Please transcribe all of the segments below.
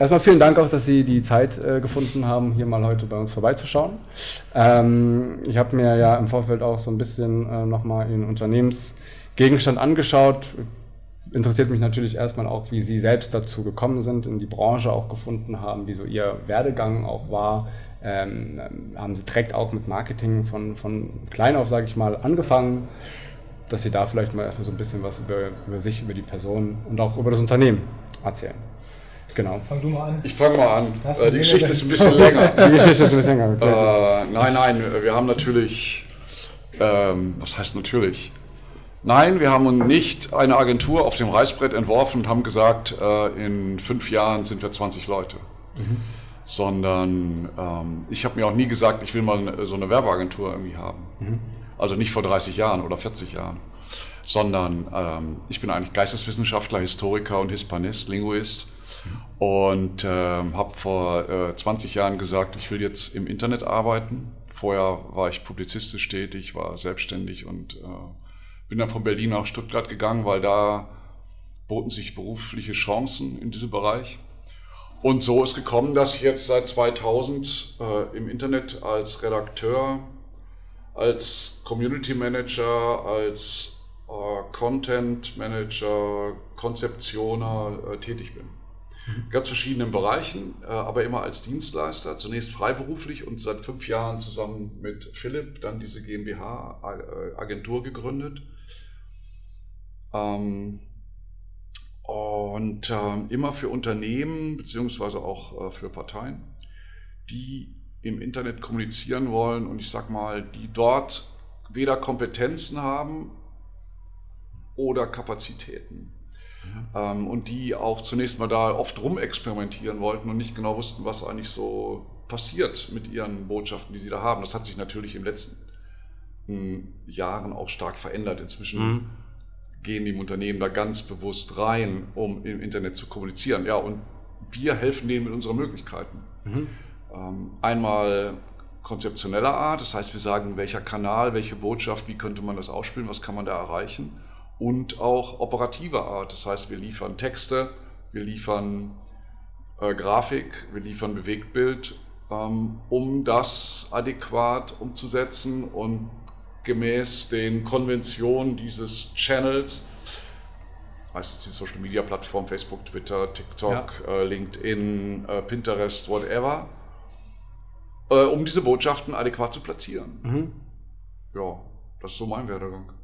erstmal vielen Dank auch, dass Sie die Zeit äh, gefunden haben, hier mal heute bei uns vorbeizuschauen. Ähm, ich habe mir ja im Vorfeld auch so ein bisschen äh, nochmal Ihren Unternehmensgegenstand angeschaut. Interessiert mich natürlich erstmal auch, wie Sie selbst dazu gekommen sind, in die Branche auch gefunden haben, wie so Ihr Werdegang auch war. Ähm, haben Sie direkt auch mit Marketing von, von klein auf, sage ich mal, angefangen, dass Sie da vielleicht mal erstmal so ein bisschen was über, über sich, über die Person und auch über das Unternehmen erzählen. Genau. Fang du mal an. Ich fange mal an. Äh, die Geschichte ist ein bisschen länger. Die Geschichte ist ein bisschen länger. Äh, nein, nein, wir haben natürlich, ähm, was heißt natürlich? Nein, wir haben nicht eine Agentur auf dem Reißbrett entworfen und haben gesagt, äh, in fünf Jahren sind wir 20 Leute. Mhm. Sondern ähm, ich habe mir auch nie gesagt, ich will mal so eine Werbeagentur irgendwie haben. Mhm. Also nicht vor 30 Jahren oder 40 Jahren. Sondern ähm, ich bin eigentlich Geisteswissenschaftler, Historiker und Hispanist, Linguist und äh, habe vor äh, 20 Jahren gesagt, ich will jetzt im Internet arbeiten. Vorher war ich publizistisch tätig, war selbstständig und äh, bin dann von Berlin nach Stuttgart gegangen, weil da boten sich berufliche Chancen in diesem Bereich. Und so ist gekommen, dass ich jetzt seit 2000 äh, im Internet als Redakteur, als Community Manager, als äh, Content Manager, Konzeptioner äh, tätig bin ganz verschiedenen Bereichen, äh, aber immer als Dienstleister, zunächst freiberuflich und seit fünf Jahren zusammen mit Philipp dann diese GmbH-Agentur gegründet. Ähm, und ähm, immer für Unternehmen beziehungsweise auch äh, für Parteien, die im Internet kommunizieren wollen und ich sag mal, die dort weder Kompetenzen haben oder Kapazitäten. Ähm, und die auch zunächst mal da oft rumexperimentieren wollten und nicht genau wussten, was eigentlich so passiert mit ihren Botschaften, die sie da haben. Das hat sich natürlich in den letzten hm, Jahren auch stark verändert. Inzwischen mhm. gehen die Unternehmen da ganz bewusst rein, um im Internet zu kommunizieren. Ja, und wir helfen denen mit unseren Möglichkeiten. Mhm. Ähm, einmal konzeptioneller Art, das heißt, wir sagen, welcher Kanal, welche Botschaft, wie könnte man das ausspielen, was kann man da erreichen und auch operativer Art. Das heißt, wir liefern Texte, wir liefern äh, Grafik, wir liefern Bewegtbild, ähm, um das adäquat umzusetzen und gemäß den Konventionen dieses Channels, meistens die Social Media Plattform, Facebook, Twitter, TikTok, ja. äh, LinkedIn, äh, Pinterest, whatever, äh, um diese Botschaften adäquat zu platzieren. Mhm. Ja, das ist so mein Werdegang.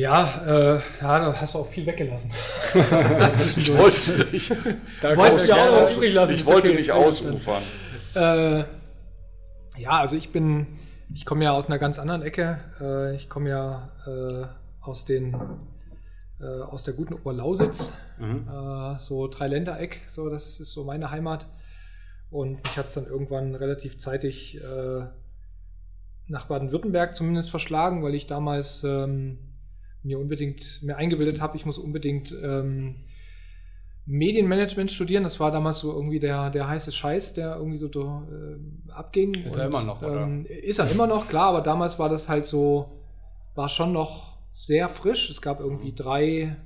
Ja, äh, ja, da hast du auch viel weggelassen. ich wollte nicht. Da wollte ich auch was übrig lassen. Ich wollte okay. nicht ausufern. Äh, ja, also ich bin, ich komme ja aus einer ganz anderen Ecke. Äh, ich komme ja äh, aus den äh, aus der guten Oberlausitz, mhm. Äh, so Dreiländereck, so das ist so meine Heimat. Und mich hat es dann irgendwann relativ zeitig nach Baden-Württemberg zumindest verschlagen, weil ich damals ähm, mir unbedingt mir eingebildet habe, ich muss unbedingt ähm, Medienmanagement studieren. Das war damals so irgendwie der, der heiße Scheiß, der irgendwie so äh, abging. Ist er immer noch, oder? Ähm, ist er immer noch, klar, aber damals war das halt so, war schon noch sehr frisch. Es gab irgendwie drei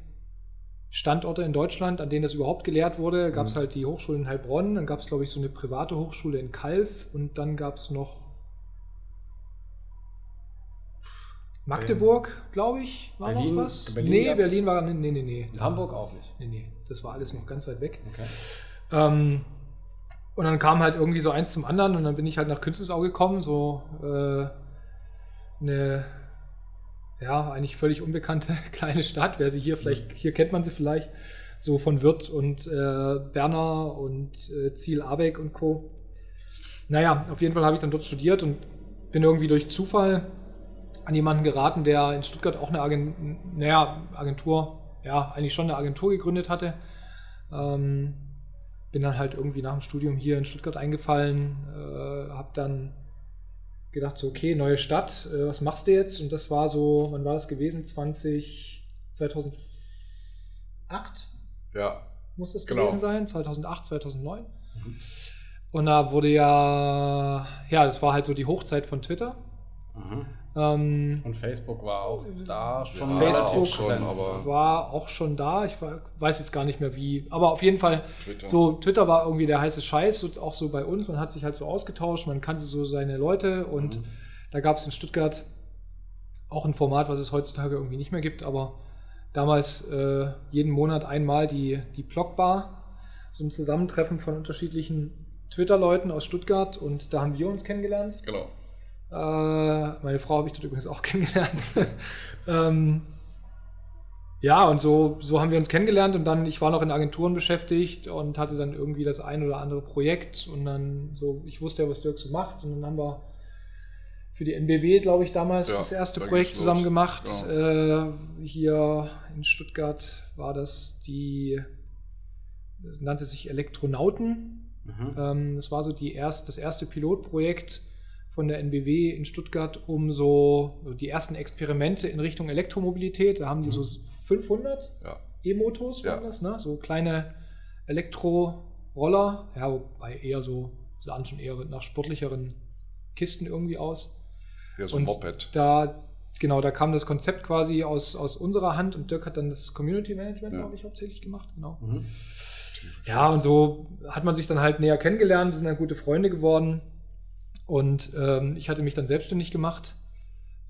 Standorte in Deutschland, an denen das überhaupt gelehrt wurde. Gab es mhm. halt die Hochschule in Heilbronn, dann gab es, glaube ich, so eine private Hochschule in Kalf und dann gab es noch Magdeburg, glaube ich, war Berlin, noch was. Berlin nee, Berlin war. Nee, nee, nee. Und Hamburg auch nicht. Nee, nee. Das war alles noch ganz weit weg. Okay. Ähm, und dann kam halt irgendwie so eins zum anderen und dann bin ich halt nach Künstlersau gekommen, so äh, eine ja, eigentlich völlig unbekannte kleine Stadt. Wer sie hier vielleicht, hier kennt man sie vielleicht, so von Wirth und äh, Berner und äh, Ziel Abeck und Co. Naja, auf jeden Fall habe ich dann dort studiert und bin irgendwie durch Zufall an jemanden geraten, der in Stuttgart auch eine Agent, naja, Agentur, ja, eigentlich schon eine Agentur gegründet hatte. Ähm, bin dann halt irgendwie nach dem Studium hier in Stuttgart eingefallen, äh, habe dann gedacht, so, okay, neue Stadt, äh, was machst du jetzt? Und das war so, wann war das gewesen? 20, 2008? Ja. Muss das genau. gewesen sein? 2008, 2009. Mhm. Und da wurde ja, ja, das war halt so die Hochzeit von Twitter. Mhm. Ähm, und Facebook war auch da schon. Ja, Facebook auch schon, aber war auch schon da. Ich weiß jetzt gar nicht mehr wie. Aber auf jeden Fall, Twitter. so Twitter war irgendwie der heiße Scheiß, auch so bei uns. Man hat sich halt so ausgetauscht, man kannte so seine Leute und mhm. da gab es in Stuttgart auch ein Format, was es heutzutage irgendwie nicht mehr gibt, aber damals äh, jeden Monat einmal die, die Blogbar, so ein Zusammentreffen von unterschiedlichen Twitter-Leuten aus Stuttgart und da haben wir uns kennengelernt. Genau. Äh, meine Frau habe ich dort übrigens auch kennengelernt. ähm, ja, und so, so haben wir uns kennengelernt und dann, ich war noch in Agenturen beschäftigt und hatte dann irgendwie das ein oder andere Projekt und dann so, ich wusste ja, was Dirk so macht und dann haben wir für die NBW, glaube ich, damals ja, das erste da Projekt zusammen los. gemacht. Genau. Äh, hier in Stuttgart war das die, das nannte sich Elektronauten. Mhm. Ähm, das war so die erst, das erste Pilotprojekt von der NBW in Stuttgart um so die ersten Experimente in Richtung Elektromobilität. Da haben die mhm. so 500 ja. E-Motos, ja. das, ne? so kleine Elektroroller, ja, wobei eher so, sahen schon eher nach sportlicheren Kisten irgendwie aus. Ja, so ein Moped. Da, genau, da kam das Konzept quasi aus, aus unserer Hand und Dirk hat dann das Community Management, ja. glaube ich, hauptsächlich gemacht, genau. Mhm. Ja, und so hat man sich dann halt näher kennengelernt, sind dann gute Freunde geworden. Und ähm, ich hatte mich dann selbstständig gemacht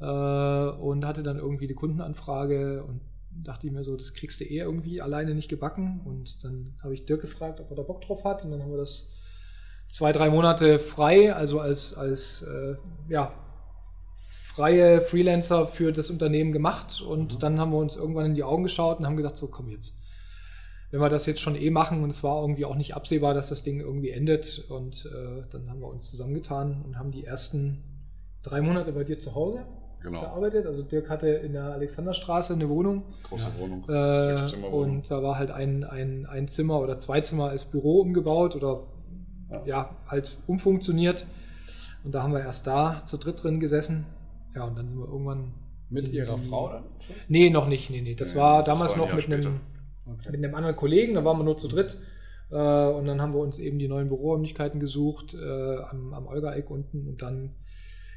äh, und hatte dann irgendwie die Kundenanfrage und dachte ich mir so, das kriegst du eh irgendwie alleine nicht gebacken. Und dann habe ich Dirk gefragt, ob er da Bock drauf hat. Und dann haben wir das zwei, drei Monate frei, also als, als äh, ja, freie Freelancer für das Unternehmen gemacht. Und mhm. dann haben wir uns irgendwann in die Augen geschaut und haben gedacht, so komm jetzt wenn wir das jetzt schon eh machen und es war irgendwie auch nicht absehbar, dass das Ding irgendwie endet und äh, dann haben wir uns zusammengetan und haben die ersten drei Monate bei dir zu Hause genau. gearbeitet. Also Dirk hatte in der Alexanderstraße eine Wohnung. Große ja. Wohnung. Äh, und da war halt ein, ein, ein Zimmer oder zwei Zimmer als Büro umgebaut oder ja. ja, halt umfunktioniert. Und da haben wir erst da zu dritt drin gesessen. Ja, und dann sind wir irgendwann. Mit ihrer die... Frau dann? Nee, noch nicht. Nee, nee. Das nee, war damals noch mit einem Okay. Mit einem anderen Kollegen, da waren wir nur zu dritt. Äh, und dann haben wir uns eben die neuen Büroräumlichkeiten gesucht äh, am, am Olga-Eck unten. Und dann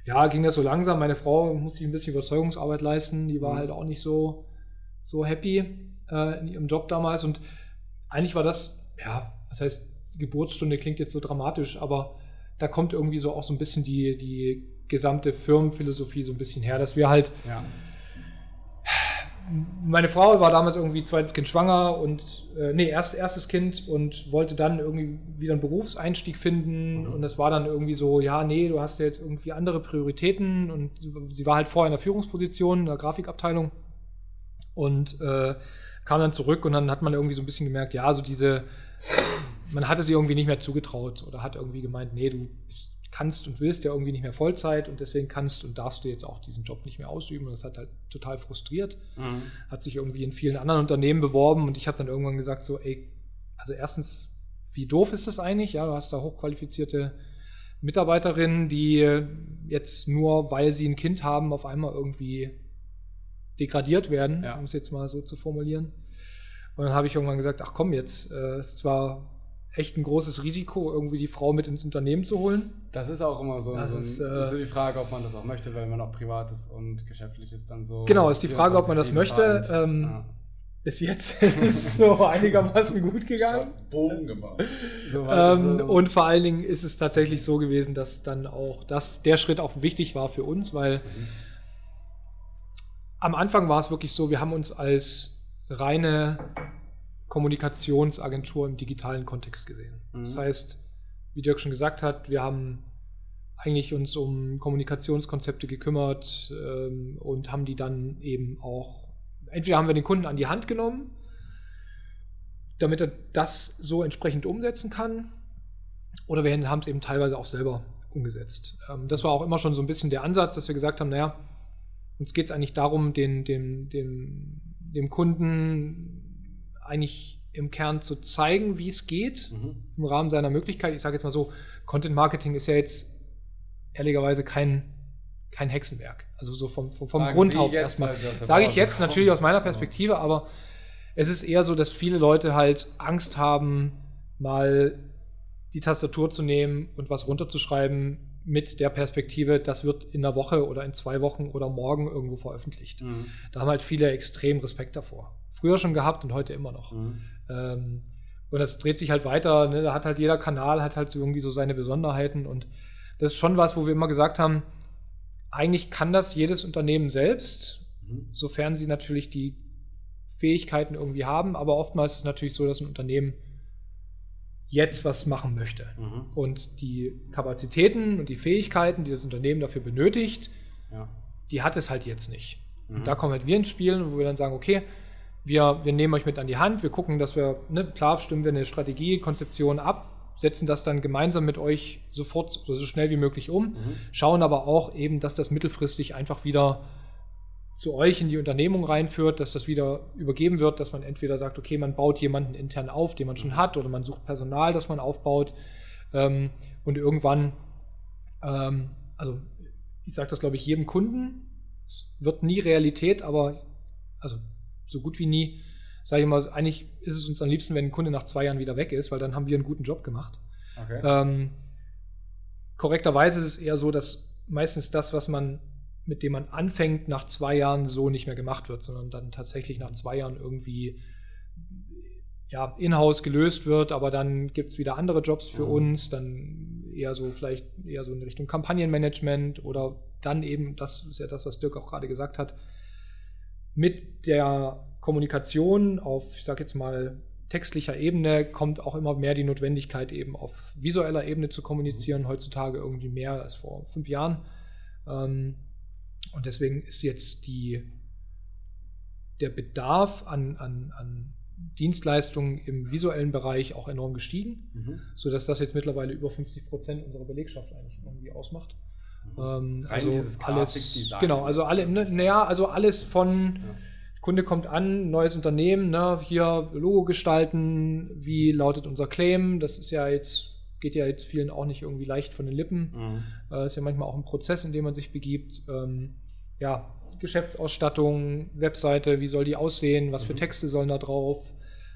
ja, ging das so langsam. Meine Frau musste ein bisschen Überzeugungsarbeit leisten. Die war mhm. halt auch nicht so, so happy äh, in ihrem Job damals. Und eigentlich war das, ja, das heißt, Geburtsstunde klingt jetzt so dramatisch, aber da kommt irgendwie so auch so ein bisschen die, die gesamte Firmenphilosophie so ein bisschen her, dass wir halt ja meine Frau war damals irgendwie zweites Kind schwanger und äh, nee, erst, erstes Kind und wollte dann irgendwie wieder einen Berufseinstieg finden mhm. und es war dann irgendwie so, ja, nee, du hast ja jetzt irgendwie andere Prioritäten und sie war halt vorher in der Führungsposition in der Grafikabteilung und äh, kam dann zurück und dann hat man irgendwie so ein bisschen gemerkt, ja, so diese, man hatte sie irgendwie nicht mehr zugetraut oder hat irgendwie gemeint, nee, du bist kannst und willst ja irgendwie nicht mehr Vollzeit und deswegen kannst und darfst du jetzt auch diesen Job nicht mehr ausüben. Und das hat halt total frustriert. Mhm. Hat sich irgendwie in vielen anderen Unternehmen beworben und ich habe dann irgendwann gesagt, so, ey, also erstens, wie doof ist das eigentlich? Ja, du hast da hochqualifizierte Mitarbeiterinnen, die jetzt nur, weil sie ein Kind haben, auf einmal irgendwie degradiert werden, ja. um es jetzt mal so zu formulieren. Und dann habe ich irgendwann gesagt, ach komm, jetzt äh, ist zwar echt ein großes Risiko, irgendwie die Frau mit ins Unternehmen zu holen. Das ist auch immer so, das so, ist, äh, ist die Frage, ob man das auch möchte, weil man auch privates und geschäftliches dann so. Genau, ist die Frage, ob man das möchte. Ähm, ja. Bis jetzt ist es so einigermaßen gut gegangen. Bogen gemacht. So ähm, und vor allen Dingen ist es tatsächlich so gewesen, dass dann auch dass der Schritt auch wichtig war für uns, weil mhm. am Anfang war es wirklich so, wir haben uns als reine Kommunikationsagentur im digitalen Kontext gesehen. Mhm. Das heißt, wie Dirk schon gesagt hat, wir haben eigentlich uns um Kommunikationskonzepte gekümmert ähm, und haben die dann eben auch, entweder haben wir den Kunden an die Hand genommen, damit er das so entsprechend umsetzen kann, oder wir haben es eben teilweise auch selber umgesetzt. Ähm, das war auch immer schon so ein bisschen der Ansatz, dass wir gesagt haben, naja, uns geht es eigentlich darum, den, den, den, dem Kunden eigentlich im Kern zu zeigen, wie es geht, mhm. im Rahmen seiner Möglichkeit. Ich sage jetzt mal so, Content Marketing ist ja jetzt ehrlicherweise kein, kein Hexenwerk. Also so vom, vom, vom Grund auf erstmal. Sage ich jetzt kommen. natürlich aus meiner Perspektive, aber es ist eher so, dass viele Leute halt Angst haben, mal die Tastatur zu nehmen und was runterzuschreiben, mit der Perspektive, das wird in einer Woche oder in zwei Wochen oder morgen irgendwo veröffentlicht. Mhm. Da haben halt viele extrem Respekt davor. Früher schon gehabt und heute immer noch. Mhm. Ähm, und das dreht sich halt weiter. Ne? Da hat halt jeder Kanal hat halt so irgendwie so seine Besonderheiten und das ist schon was, wo wir immer gesagt haben, eigentlich kann das jedes Unternehmen selbst, mhm. sofern sie natürlich die Fähigkeiten irgendwie haben. Aber oftmals ist es natürlich so, dass ein Unternehmen jetzt was machen möchte. Mhm. Und die Kapazitäten und die Fähigkeiten, die das Unternehmen dafür benötigt, ja. die hat es halt jetzt nicht. Mhm. Und da kommen halt wir ins Spiel, wo wir dann sagen, okay, wir, wir nehmen euch mit an die Hand, wir gucken, dass wir, ne, klar stimmen wir eine Strategie, Konzeption ab, setzen das dann gemeinsam mit euch sofort so schnell wie möglich um, mhm. schauen aber auch eben, dass das mittelfristig einfach wieder zu euch in die Unternehmung reinführt, dass das wieder übergeben wird, dass man entweder sagt, okay, man baut jemanden intern auf, den man schon hat, oder man sucht Personal, das man aufbaut. Ähm, und irgendwann, ähm, also ich sage das, glaube ich, jedem Kunden, es wird nie Realität, aber also so gut wie nie, sage ich mal, eigentlich ist es uns am liebsten, wenn ein Kunde nach zwei Jahren wieder weg ist, weil dann haben wir einen guten Job gemacht. Okay. Ähm, korrekterweise ist es eher so, dass meistens das, was man mit dem man anfängt, nach zwei Jahren so nicht mehr gemacht wird, sondern dann tatsächlich nach zwei Jahren irgendwie ja, in-house gelöst wird, aber dann gibt es wieder andere Jobs für mhm. uns, dann eher so vielleicht eher so in Richtung Kampagnenmanagement oder dann eben, das ist ja das, was Dirk auch gerade gesagt hat, mit der Kommunikation auf, ich sage jetzt mal, textlicher Ebene kommt auch immer mehr die Notwendigkeit, eben auf visueller Ebene zu kommunizieren, mhm. heutzutage irgendwie mehr als vor fünf Jahren. Ähm, und deswegen ist jetzt die, der Bedarf an, an, an Dienstleistungen im visuellen Bereich auch enorm gestiegen, mhm. sodass das jetzt mittlerweile über 50 Prozent unserer Belegschaft eigentlich irgendwie ausmacht. Mhm. Ähm, also alles, genau, also alle, ne, naja, also alles von ja. Kunde kommt an, neues Unternehmen, ne, hier Logo gestalten, wie lautet unser Claim, das ist ja jetzt geht ja jetzt vielen auch nicht irgendwie leicht von den Lippen. Mhm. Äh, ist ja manchmal auch ein Prozess, in dem man sich begibt. Ähm, ja, Geschäftsausstattung, Webseite, wie soll die aussehen, was für mhm. Texte sollen da drauf,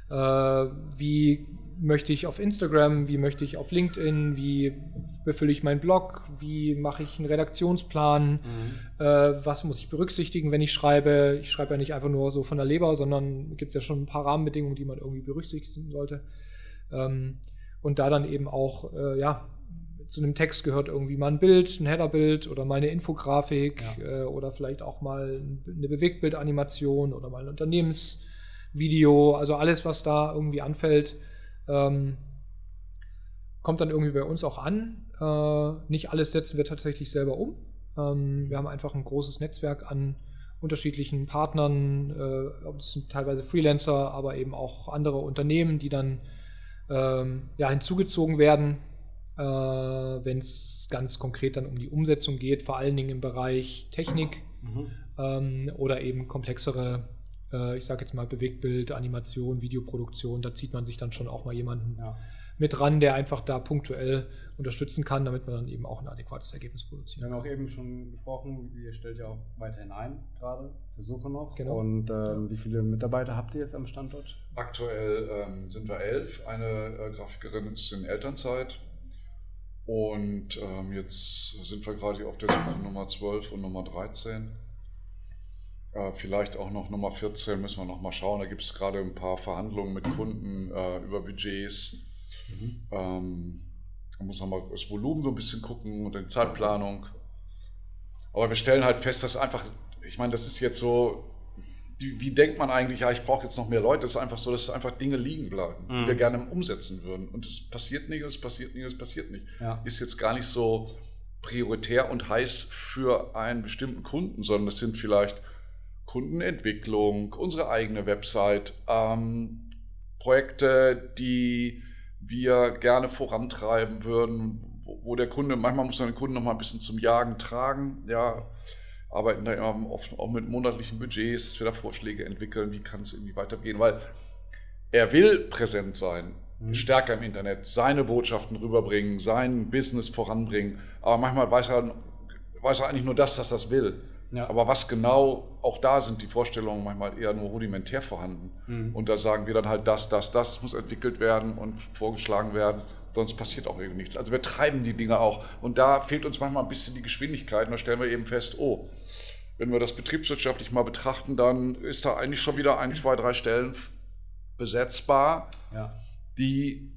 äh, wie möchte ich auf Instagram, wie möchte ich auf LinkedIn, wie befülle ich meinen Blog, wie mache ich einen Redaktionsplan, mhm. äh, was muss ich berücksichtigen, wenn ich schreibe. Ich schreibe ja nicht einfach nur so von der Leber, sondern gibt es ja schon ein paar Rahmenbedingungen, die man irgendwie berücksichtigen sollte. Ähm, und da dann eben auch, äh, ja, zu einem Text gehört irgendwie mal ein Bild, ein Headerbild oder mal eine Infografik ja. äh, oder vielleicht auch mal eine Bewegtbildanimation oder mal ein Unternehmensvideo. Also alles, was da irgendwie anfällt, ähm, kommt dann irgendwie bei uns auch an. Äh, nicht alles setzen wir tatsächlich selber um. Ähm, wir haben einfach ein großes Netzwerk an unterschiedlichen Partnern, äh, das sind teilweise Freelancer, aber eben auch andere Unternehmen, die dann ähm, ja, hinzugezogen werden, äh, wenn es ganz konkret dann um die Umsetzung geht, vor allen Dingen im Bereich Technik mhm. ähm, oder eben komplexere, äh, ich sage jetzt mal Bewegtbild, Animation, Videoproduktion. Da zieht man sich dann schon auch mal jemanden ja. mit ran, der einfach da punktuell unterstützen kann, damit man dann eben auch ein adäquates Ergebnis produziert. Wir haben auch eben schon besprochen, ihr stellt ja auch weiterhin ein, gerade zur Suche noch. Genau. Und ähm, wie viele Mitarbeiter habt ihr jetzt am Standort? Aktuell ähm, sind wir elf. Eine äh, Grafikerin ist in Elternzeit. Und ähm, jetzt sind wir gerade auf der Suche Nummer 12 und Nummer 13. Äh, vielleicht auch noch Nummer 14 müssen wir noch mal schauen. Da gibt es gerade ein paar Verhandlungen mit Kunden äh, über Budgets. Mhm. Ähm, man muss nochmal das Volumen so ein bisschen gucken und die Zeitplanung. Aber wir stellen halt fest, dass einfach, ich meine, das ist jetzt so, wie denkt man eigentlich, ja, ich brauche jetzt noch mehr Leute? Es ist einfach so, dass einfach Dinge liegen bleiben, mhm. die wir gerne umsetzen würden. Und es passiert nicht, es passiert nicht, es passiert nicht. Ja. Ist jetzt gar nicht so prioritär und heiß für einen bestimmten Kunden, sondern es sind vielleicht Kundenentwicklung, unsere eigene Website, ähm, Projekte, die wir gerne vorantreiben würden, wo, wo der Kunde, manchmal muss man den Kunden noch mal ein bisschen zum Jagen tragen, ja, arbeiten da immer oft auch mit monatlichen Budgets, dass wir da Vorschläge entwickeln, wie kann es irgendwie weitergehen, weil er will präsent sein, mhm. stärker im Internet, seine Botschaften rüberbringen, sein Business voranbringen, aber manchmal weiß er, weiß er eigentlich nur das, dass er das will. Ja. Aber was genau, auch da sind die Vorstellungen manchmal eher nur rudimentär vorhanden. Mhm. Und da sagen wir dann halt das, das, das muss entwickelt werden und vorgeschlagen werden. sonst passiert auch irgendwie nichts. Also wir treiben die Dinge auch. Und da fehlt uns manchmal ein bisschen die Geschwindigkeit. Und da stellen wir eben fest, oh, wenn wir das betriebswirtschaftlich mal betrachten, dann ist da eigentlich schon wieder ein, zwei, drei Stellen besetzbar, ja. die,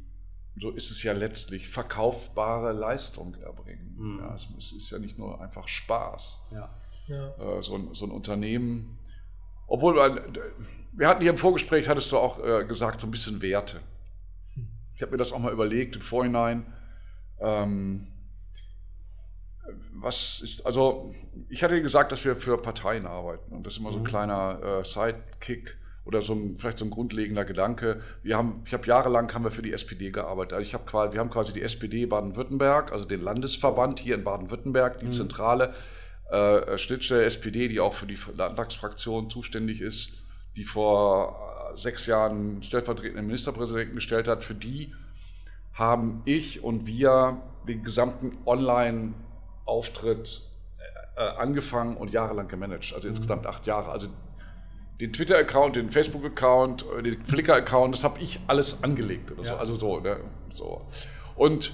so ist es ja letztlich, verkaufbare Leistung erbringen. Mhm. Ja, es, ist ja nicht nur einfach Spaß. Ja. Äh, so, ein, so ein Unternehmen, obwohl wir hatten hier im Vorgespräch, hattest du auch äh, gesagt, so ein bisschen Werte. Ich habe mir das auch mal überlegt im Vorhinein. Ähm, was ist, also ich hatte gesagt, dass wir für Parteien arbeiten und das ist immer so ein mhm. kleiner äh, Sidekick oder so ein, vielleicht so ein grundlegender Gedanke. Wir haben, ich habe jahrelang haben wir für die SPD gearbeitet. Also ich habe quasi, wir haben quasi die SPD Baden-Württemberg, also den Landesverband hier in Baden-Württemberg, die mhm. zentrale äh, Schnittstelle SPD, die auch für die Landtagsfraktion zuständig ist die vor äh, sechs Jahren stellvertretenden Ministerpräsidenten gestellt hat, für die haben ich und wir den gesamten Online-Auftritt äh, äh, angefangen und jahrelang gemanagt. Also mhm. insgesamt acht Jahre. Also den Twitter-Account, den Facebook-Account, den Flickr-Account, das habe ich alles angelegt oder ja. so. Also so, ne? so. Und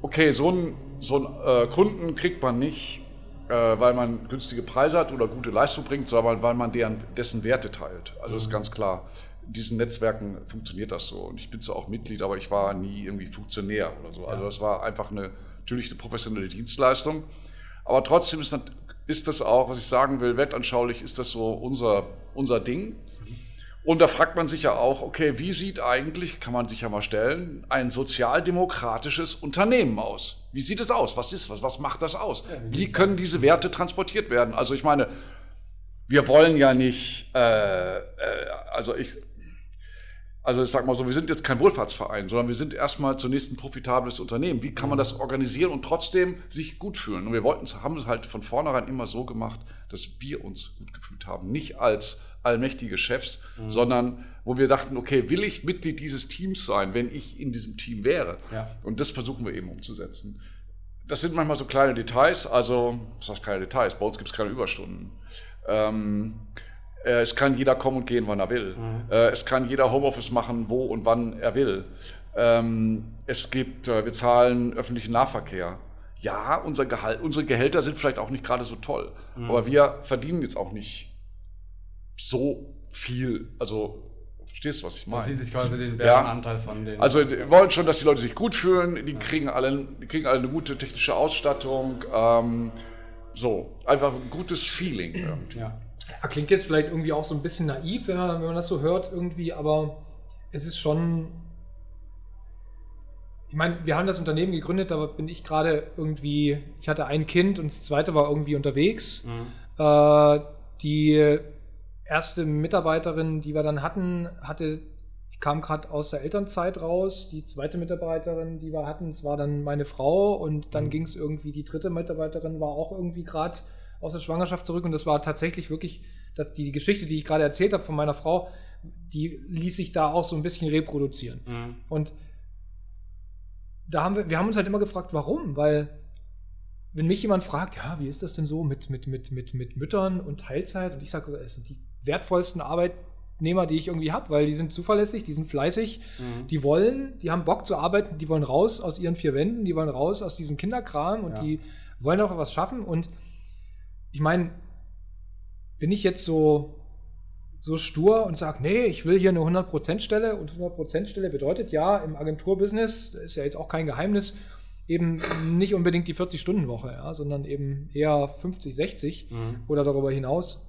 okay, so einen so einen, äh, Kunden kriegt man nicht äh, weil man günstige Preise hat oder gute Leistung bringt, sondern weil man deren, dessen Werte teilt. Also mhm. ist ganz klar. In diesen Netzwerken funktioniert das so. Und ich bin zwar auch Mitglied, aber ich war nie irgendwie Funktionär oder so. Also das war einfach eine, natürlich eine professionelle Dienstleistung. Aber trotzdem ist, ist das auch, was ich sagen will, wettanschaulich ist das so unser, unser Ding. Und da fragt man sich ja auch, okay, wie sieht eigentlich, kann man sich ja mal stellen, ein sozialdemokratisches Unternehmen aus? Wie sieht es aus? Was ist was? Was macht das aus? wie können diese Werte transportiert werden? Also ich meine, wir wollen ja nicht, äh, äh, also ich, also ich sag mal so, wir sind jetzt kein Wohlfahrtsverein, sondern wir sind erstmal zunächst ein profitables Unternehmen. Wie kann man das organisieren und trotzdem sich gut fühlen? Und wir wollten, haben es halt von vornherein immer so gemacht, dass wir uns gut gefühlt haben. Nicht als allmächtige Chefs, mhm. sondern wo wir dachten, okay, will ich Mitglied dieses Teams sein, wenn ich in diesem Team wäre? Ja. Und das versuchen wir eben umzusetzen. Das sind manchmal so kleine Details, also, was heißt kleine Details? Bei uns gibt es keine Überstunden. Ähm, äh, es kann jeder kommen und gehen, wann er will. Mhm. Äh, es kann jeder Homeoffice machen, wo und wann er will. Ähm, es gibt, äh, wir zahlen öffentlichen Nahverkehr. Ja, unser Gehalt, unsere Gehälter sind vielleicht auch nicht gerade so toll, mhm. aber wir verdienen jetzt auch nicht so viel, also verstehst du, was ich meine? Dass sie sich quasi den Bärenanteil ja. von den. Also wir wollen schon, dass die Leute sich gut fühlen, die ja. kriegen alle, die kriegen alle eine gute technische Ausstattung, ähm, so, einfach ein gutes Feeling irgendwie. Ja. Klingt jetzt vielleicht irgendwie auch so ein bisschen naiv, wenn man, wenn man das so hört irgendwie, aber es ist schon. Ich meine, wir haben das Unternehmen gegründet, da bin ich gerade irgendwie, ich hatte ein Kind und das zweite war irgendwie unterwegs. Mhm. Äh, die erste Mitarbeiterin, die wir dann hatten, hatte, die kam gerade aus der Elternzeit raus. Die zweite Mitarbeiterin, die wir hatten, das war dann meine Frau und dann mhm. ging es irgendwie, die dritte Mitarbeiterin war auch irgendwie gerade aus der Schwangerschaft zurück und das war tatsächlich wirklich, die Geschichte, die ich gerade erzählt habe von meiner Frau, die ließ sich da auch so ein bisschen reproduzieren. Mhm. Und da haben wir, wir haben uns halt immer gefragt, warum, weil wenn mich jemand fragt, ja, wie ist das denn so mit, mit, mit, mit, mit Müttern und Teilzeit? Und ich sage, es sind die wertvollsten Arbeitnehmer, die ich irgendwie habe, weil die sind zuverlässig, die sind fleißig, mhm. die wollen, die haben Bock zu arbeiten, die wollen raus aus ihren vier Wänden, die wollen raus aus diesem Kinderkram und ja. die wollen auch was schaffen. Und ich meine, bin ich jetzt so, so stur und sage, nee, ich will hier eine 100%-Stelle und 100%-Stelle bedeutet ja im Agenturbusiness, ist ja jetzt auch kein Geheimnis, eben nicht unbedingt die 40-Stunden-Woche, ja, sondern eben eher 50, 60 mhm. oder darüber hinaus.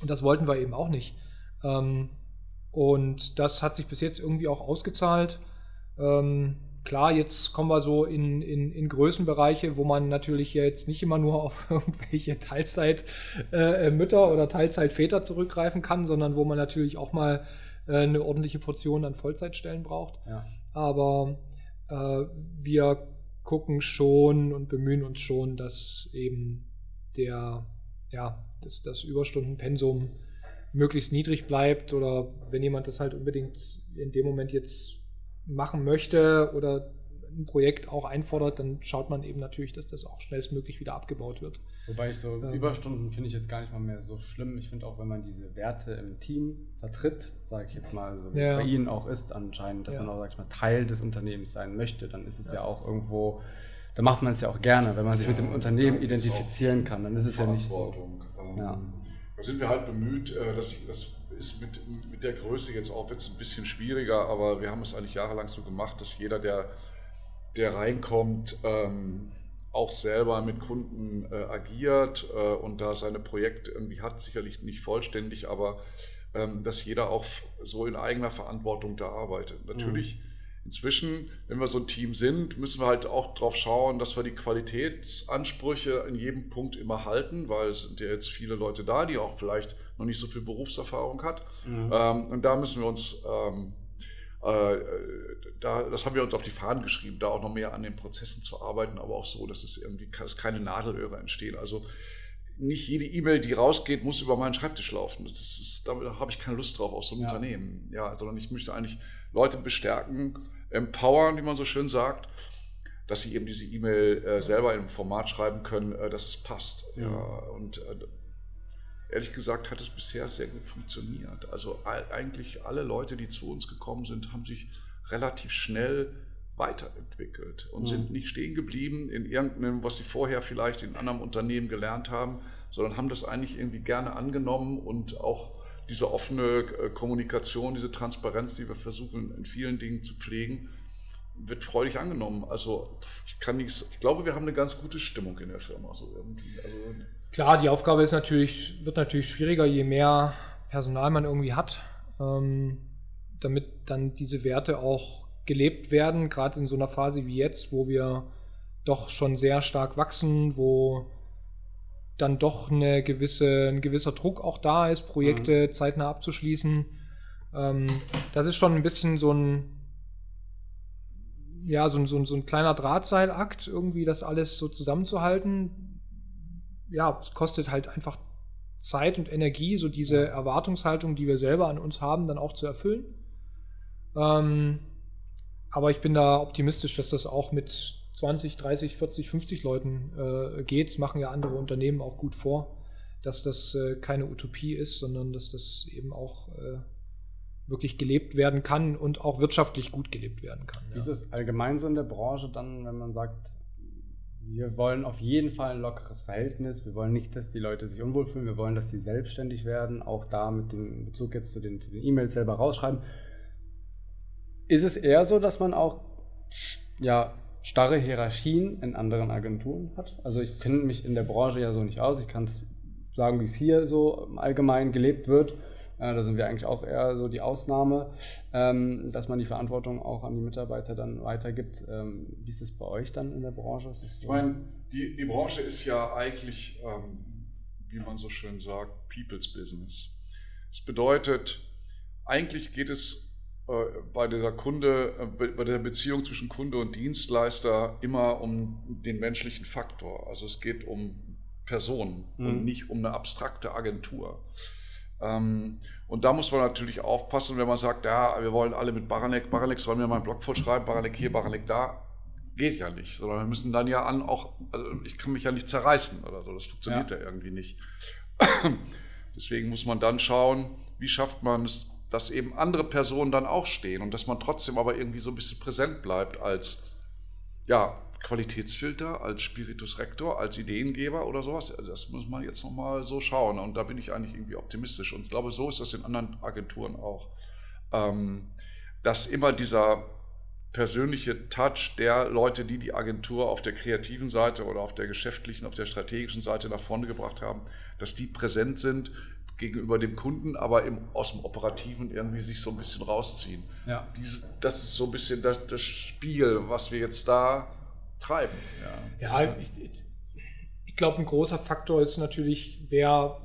Und das wollten wir eben auch nicht. Ähm, und das hat sich bis jetzt irgendwie auch ausgezahlt. Klar, jetzt kommen wir so in, in, in Größenbereiche, wo man natürlich jetzt nicht immer nur auf irgendwelche Teilzeitmütter äh, oder Teilzeitväter zurückgreifen kann, sondern wo man natürlich auch mal äh, eine ordentliche Portion an Vollzeitstellen braucht. Ja. Aber äh, wir gucken schon und bemühen uns schon, dass eben der, ja, dass das Überstundenpensum möglichst niedrig bleibt oder wenn jemand das halt unbedingt in dem Moment jetzt machen möchte oder ein Projekt auch einfordert, dann schaut man eben natürlich, dass das auch schnellstmöglich wieder abgebaut wird. Wobei ich so ähm, Überstunden finde ich jetzt gar nicht mal mehr so schlimm. Ich finde auch, wenn man diese Werte im Team vertritt, sage ich jetzt mal, so wie ja. es bei Ihnen auch ist anscheinend, dass ja. man auch, sag ich mal, Teil des Unternehmens sein möchte, dann ist es ja, ja auch irgendwo, da macht man es ja auch gerne, wenn man sich mit dem Unternehmen identifizieren kann, dann ist es ja nicht so. Ähm, da sind wir halt bemüht, äh, dass das ist mit, mit der Größe jetzt auch jetzt ein bisschen schwieriger, aber wir haben es eigentlich jahrelang so gemacht, dass jeder, der, der reinkommt, ähm, auch selber mit Kunden äh, agiert äh, und da seine Projekte irgendwie hat, sicherlich nicht vollständig, aber ähm, dass jeder auch so in eigener Verantwortung da arbeitet. Natürlich. Mhm Inzwischen, wenn wir so ein Team sind, müssen wir halt auch darauf schauen, dass wir die Qualitätsansprüche in jedem Punkt immer halten, weil es sind ja jetzt viele Leute da, die auch vielleicht noch nicht so viel Berufserfahrung hat. Mhm. Ähm, und da müssen wir uns, ähm, äh, da, das haben wir uns auf die Fahnen geschrieben, da auch noch mehr an den Prozessen zu arbeiten, aber auch so, dass es irgendwie dass keine Nadelöhre entstehen. Also nicht jede E-Mail, die rausgeht, muss über meinen Schreibtisch laufen. Das ist, da habe ich keine Lust drauf aus so einem ja. Unternehmen. Ja, sondern ich möchte eigentlich Leute bestärken, empowern, wie man so schön sagt, dass sie eben diese E-Mail äh, selber im Format schreiben können, äh, dass es passt. Ja. und äh, ehrlich gesagt hat es bisher sehr gut funktioniert. Also eigentlich alle Leute, die zu uns gekommen sind, haben sich relativ schnell weiterentwickelt und mhm. sind nicht stehen geblieben in irgendeinem, was sie vorher vielleicht in anderem Unternehmen gelernt haben, sondern haben das eigentlich irgendwie gerne angenommen und auch diese offene äh, Kommunikation, diese Transparenz, die wir versuchen in vielen Dingen zu pflegen, wird freudig angenommen. Also ich kann nichts, ich glaube, wir haben eine ganz gute Stimmung in der Firma. So irgendwie. Also, Klar, die Aufgabe ist natürlich, wird natürlich schwieriger, je mehr Personal man irgendwie hat, ähm, damit dann diese Werte auch gelebt werden, gerade in so einer Phase wie jetzt, wo wir doch schon sehr stark wachsen, wo dann doch eine gewisse, ein gewisser Druck auch da ist, Projekte mhm. zeitnah abzuschließen. Ähm, das ist schon ein bisschen so ein, ja, so ein, so ein, so ein kleiner Drahtseilakt, irgendwie das alles so zusammenzuhalten. Ja, es kostet halt einfach Zeit und Energie, so diese Erwartungshaltung, die wir selber an uns haben, dann auch zu erfüllen. Ähm, aber ich bin da optimistisch, dass das auch mit 20, 30, 40, 50 Leuten äh, geht. Machen ja andere Unternehmen auch gut vor, dass das äh, keine Utopie ist, sondern dass das eben auch äh, wirklich gelebt werden kann und auch wirtschaftlich gut gelebt werden kann. Ja. Ist es allgemein so in der Branche dann, wenn man sagt, wir wollen auf jeden Fall ein lockeres Verhältnis. Wir wollen nicht, dass die Leute sich unwohl fühlen. Wir wollen, dass sie selbstständig werden. Auch da mit dem Bezug jetzt zu den E-Mails selber rausschreiben. Ist es eher so, dass man auch ja, starre Hierarchien in anderen Agenturen hat? Also ich kenne mich in der Branche ja so nicht aus. Ich kann es sagen, wie es hier so allgemein gelebt wird. Äh, da sind wir eigentlich auch eher so die Ausnahme, ähm, dass man die Verantwortung auch an die Mitarbeiter dann weitergibt. Ähm, wie ist es bei euch dann in der Branche? So? Ich meine, die, die Branche ist ja eigentlich, ähm, wie man so schön sagt, People's Business. Das bedeutet, eigentlich geht es bei dieser Kunde, äh, bei der Beziehung zwischen Kunde und Dienstleister immer um den menschlichen Faktor. Also es geht um Personen mhm. und nicht um eine abstrakte Agentur. Ähm, und da muss man natürlich aufpassen, wenn man sagt, ja, wir wollen alle mit Baranek, Baranek soll mir meinen Blog vorschreiben, Baranek hier, Baranek da, geht ja nicht, sondern wir müssen dann ja an auch, also ich kann mich ja nicht zerreißen oder so, das funktioniert ja, ja irgendwie nicht. Deswegen muss man dann schauen, wie schafft man es, dass eben andere Personen dann auch stehen und dass man trotzdem aber irgendwie so ein bisschen präsent bleibt als ja, Qualitätsfilter, als Spiritus Rector, als Ideengeber oder sowas. Also das muss man jetzt nochmal so schauen und da bin ich eigentlich irgendwie optimistisch und ich glaube, so ist das in anderen Agenturen auch, ähm, dass immer dieser persönliche Touch der Leute, die die Agentur auf der kreativen Seite oder auf der geschäftlichen, auf der strategischen Seite nach vorne gebracht haben, dass die präsent sind gegenüber dem Kunden, aber im, aus dem Operativen irgendwie sich so ein bisschen rausziehen. Ja. Diese, das ist so ein bisschen das, das, Spiel, was wir jetzt da treiben. Ja, ja ich, ich, ich glaube, ein großer Faktor ist natürlich, wer,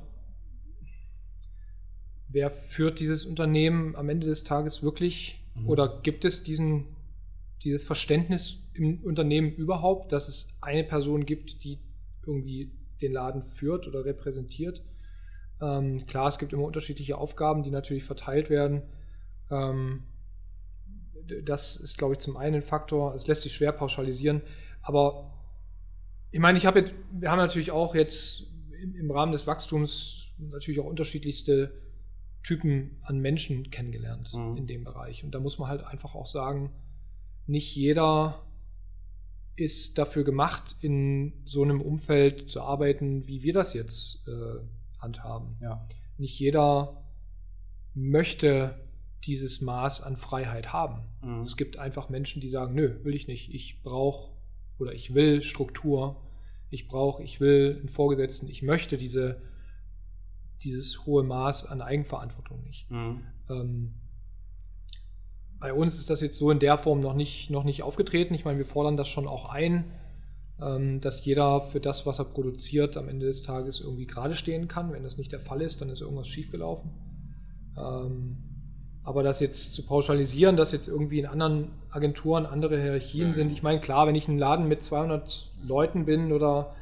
wer führt dieses Unternehmen am Ende des Tages wirklich mhm. oder gibt es diesen, dieses Verständnis im Unternehmen überhaupt, dass es eine Person gibt, die irgendwie den Laden führt oder repräsentiert? Ähm, klar, es gibt immer unterschiedliche Aufgaben, die natürlich verteilt werden. Ähm, das ist, glaube ich, zum einen ein Faktor. Es lässt sich schwer pauschalisieren. Aber ich meine, ich habe jetzt, wir haben natürlich auch jetzt im Rahmen des Wachstums natürlich auch unterschiedlichste Typen an Menschen kennengelernt mhm. in dem Bereich. Und da muss man halt einfach auch sagen, nicht jeder ist dafür gemacht, in so einem Umfeld zu arbeiten, wie wir das jetzt äh, handhaben. Ja. Nicht jeder möchte dieses Maß an Freiheit haben. Mhm. Es gibt einfach Menschen, die sagen, nö, will ich nicht. Ich brauche oder ich will Struktur. Ich brauche, ich will einen Vorgesetzten. Ich möchte diese, dieses hohe Maß an Eigenverantwortung nicht. Mhm. Ähm, bei uns ist das jetzt so in der Form noch nicht, noch nicht aufgetreten. Ich meine, wir fordern das schon auch ein, dass jeder für das, was er produziert, am Ende des Tages irgendwie gerade stehen kann. Wenn das nicht der Fall ist, dann ist irgendwas schiefgelaufen. Ähm, aber das jetzt zu pauschalisieren, dass jetzt irgendwie in anderen Agenturen andere Hierarchien sind. Ich meine, klar, wenn ich in einem Laden mit 200 Leuten bin oder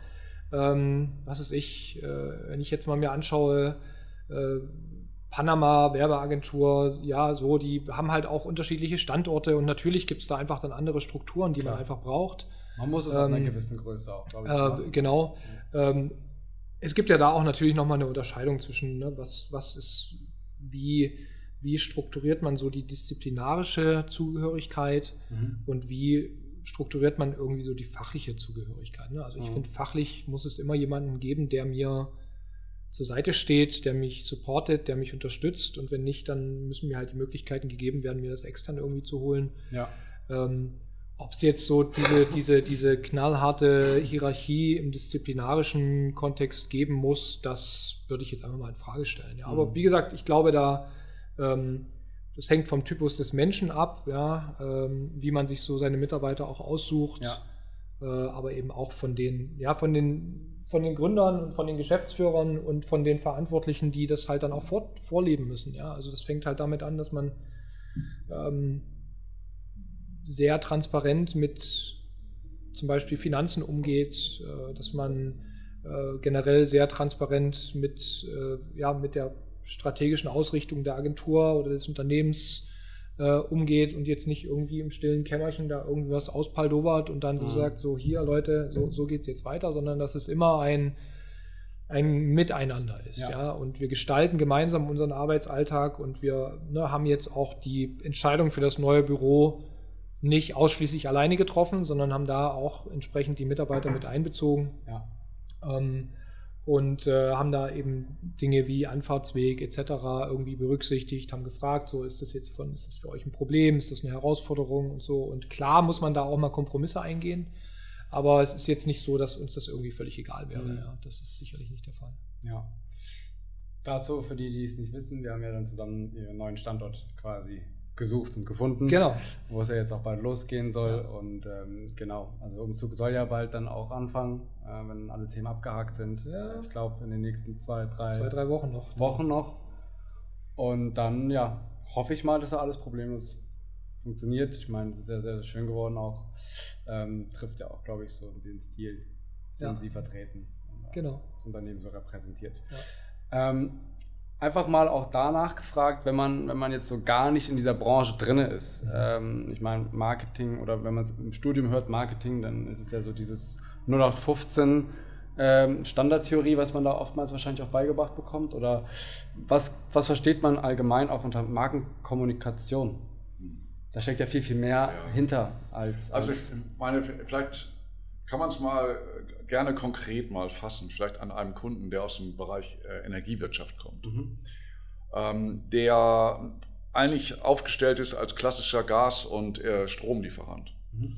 ähm, was ist ich, äh, wenn ich jetzt mal mir anschaue, äh, Panama, Werbeagentur, ja, so, die haben halt auch unterschiedliche Standorte und natürlich gibt es da einfach dann andere Strukturen, die Klar. man einfach braucht. Man muss es ähm, ab einer gewissen Größe auch, glaube ich. Äh, genau. Ähm, es gibt ja da auch natürlich nochmal eine Unterscheidung zwischen, ne, was, was ist, wie, wie strukturiert man so die disziplinarische Zugehörigkeit mhm. und wie strukturiert man irgendwie so die fachliche Zugehörigkeit. Ne? Also ich mhm. finde, fachlich muss es immer jemanden geben, der mir zur Seite steht, der mich supportet, der mich unterstützt. Und wenn nicht, dann müssen mir halt die Möglichkeiten gegeben werden, mir das extern irgendwie zu holen. Ja. Ähm, ob es jetzt so diese, diese, diese knallharte Hierarchie im disziplinarischen Kontext geben muss, das würde ich jetzt einfach mal in Frage stellen. Ja. Aber mhm. wie gesagt, ich glaube, da ähm, das hängt vom Typus des Menschen ab, ja, ähm, wie man sich so seine Mitarbeiter auch aussucht. Ja. Äh, aber eben auch von den, ja, von den, von den Gründern und von den Geschäftsführern und von den Verantwortlichen, die das halt dann auch vor, vorleben müssen. Ja, also das fängt halt damit an, dass man ähm, sehr transparent mit zum Beispiel Finanzen umgeht, äh, dass man äh, generell sehr transparent mit, äh, ja, mit der strategischen Ausrichtung der Agentur oder des Unternehmens umgeht und jetzt nicht irgendwie im stillen Kämmerchen da irgendwas auspaldowert und dann so mhm. sagt, so hier Leute, so, so geht es jetzt weiter, sondern dass es immer ein, ein Miteinander ist. Ja. ja. Und wir gestalten gemeinsam unseren Arbeitsalltag und wir ne, haben jetzt auch die Entscheidung für das neue Büro nicht ausschließlich alleine getroffen, sondern haben da auch entsprechend die Mitarbeiter mit einbezogen. Ja. Ähm, und äh, haben da eben Dinge wie Anfahrtsweg etc. irgendwie berücksichtigt, haben gefragt, so ist das jetzt von, ist das für euch ein Problem, ist das eine Herausforderung und so. Und klar muss man da auch mal Kompromisse eingehen, aber es ist jetzt nicht so, dass uns das irgendwie völlig egal wäre. Mhm. Ja, das ist sicherlich nicht der Fall. Ja. Dazu, für die, die es nicht wissen, wir haben ja dann zusammen ihren neuen Standort quasi gesucht und gefunden. Genau. Wo es ja jetzt auch bald losgehen soll. Ja. Und ähm, genau, also Umzug soll ja bald dann auch anfangen, äh, wenn alle Themen abgehakt sind. Ja. Ich glaube, in den nächsten zwei, drei, zwei, drei Wochen noch. Wochen noch. Und dann, ja, hoffe ich mal, dass da alles problemlos funktioniert. Ich meine, es ist ja sehr, sehr schön geworden auch. Ähm, trifft ja auch, glaube ich, so den Stil, den ja. Sie vertreten. Genau. Das Unternehmen so repräsentiert. Ähm, einfach mal auch danach gefragt, wenn man, wenn man jetzt so gar nicht in dieser Branche drin ist. Ähm, ich meine, Marketing oder wenn man es im Studium hört, Marketing, dann ist es ja so dieses 0815 ähm, Standardtheorie, was man da oftmals wahrscheinlich auch beigebracht bekommt. Oder was, was versteht man allgemein auch unter Markenkommunikation? Da steckt ja viel, viel mehr ja. hinter als, als. Also, ich meine, vielleicht kann man es mal äh, gerne konkret mal fassen, vielleicht an einem Kunden, der aus dem Bereich äh, Energiewirtschaft kommt, mhm. ähm, der eigentlich aufgestellt ist als klassischer Gas- und äh, Stromlieferant. Mhm.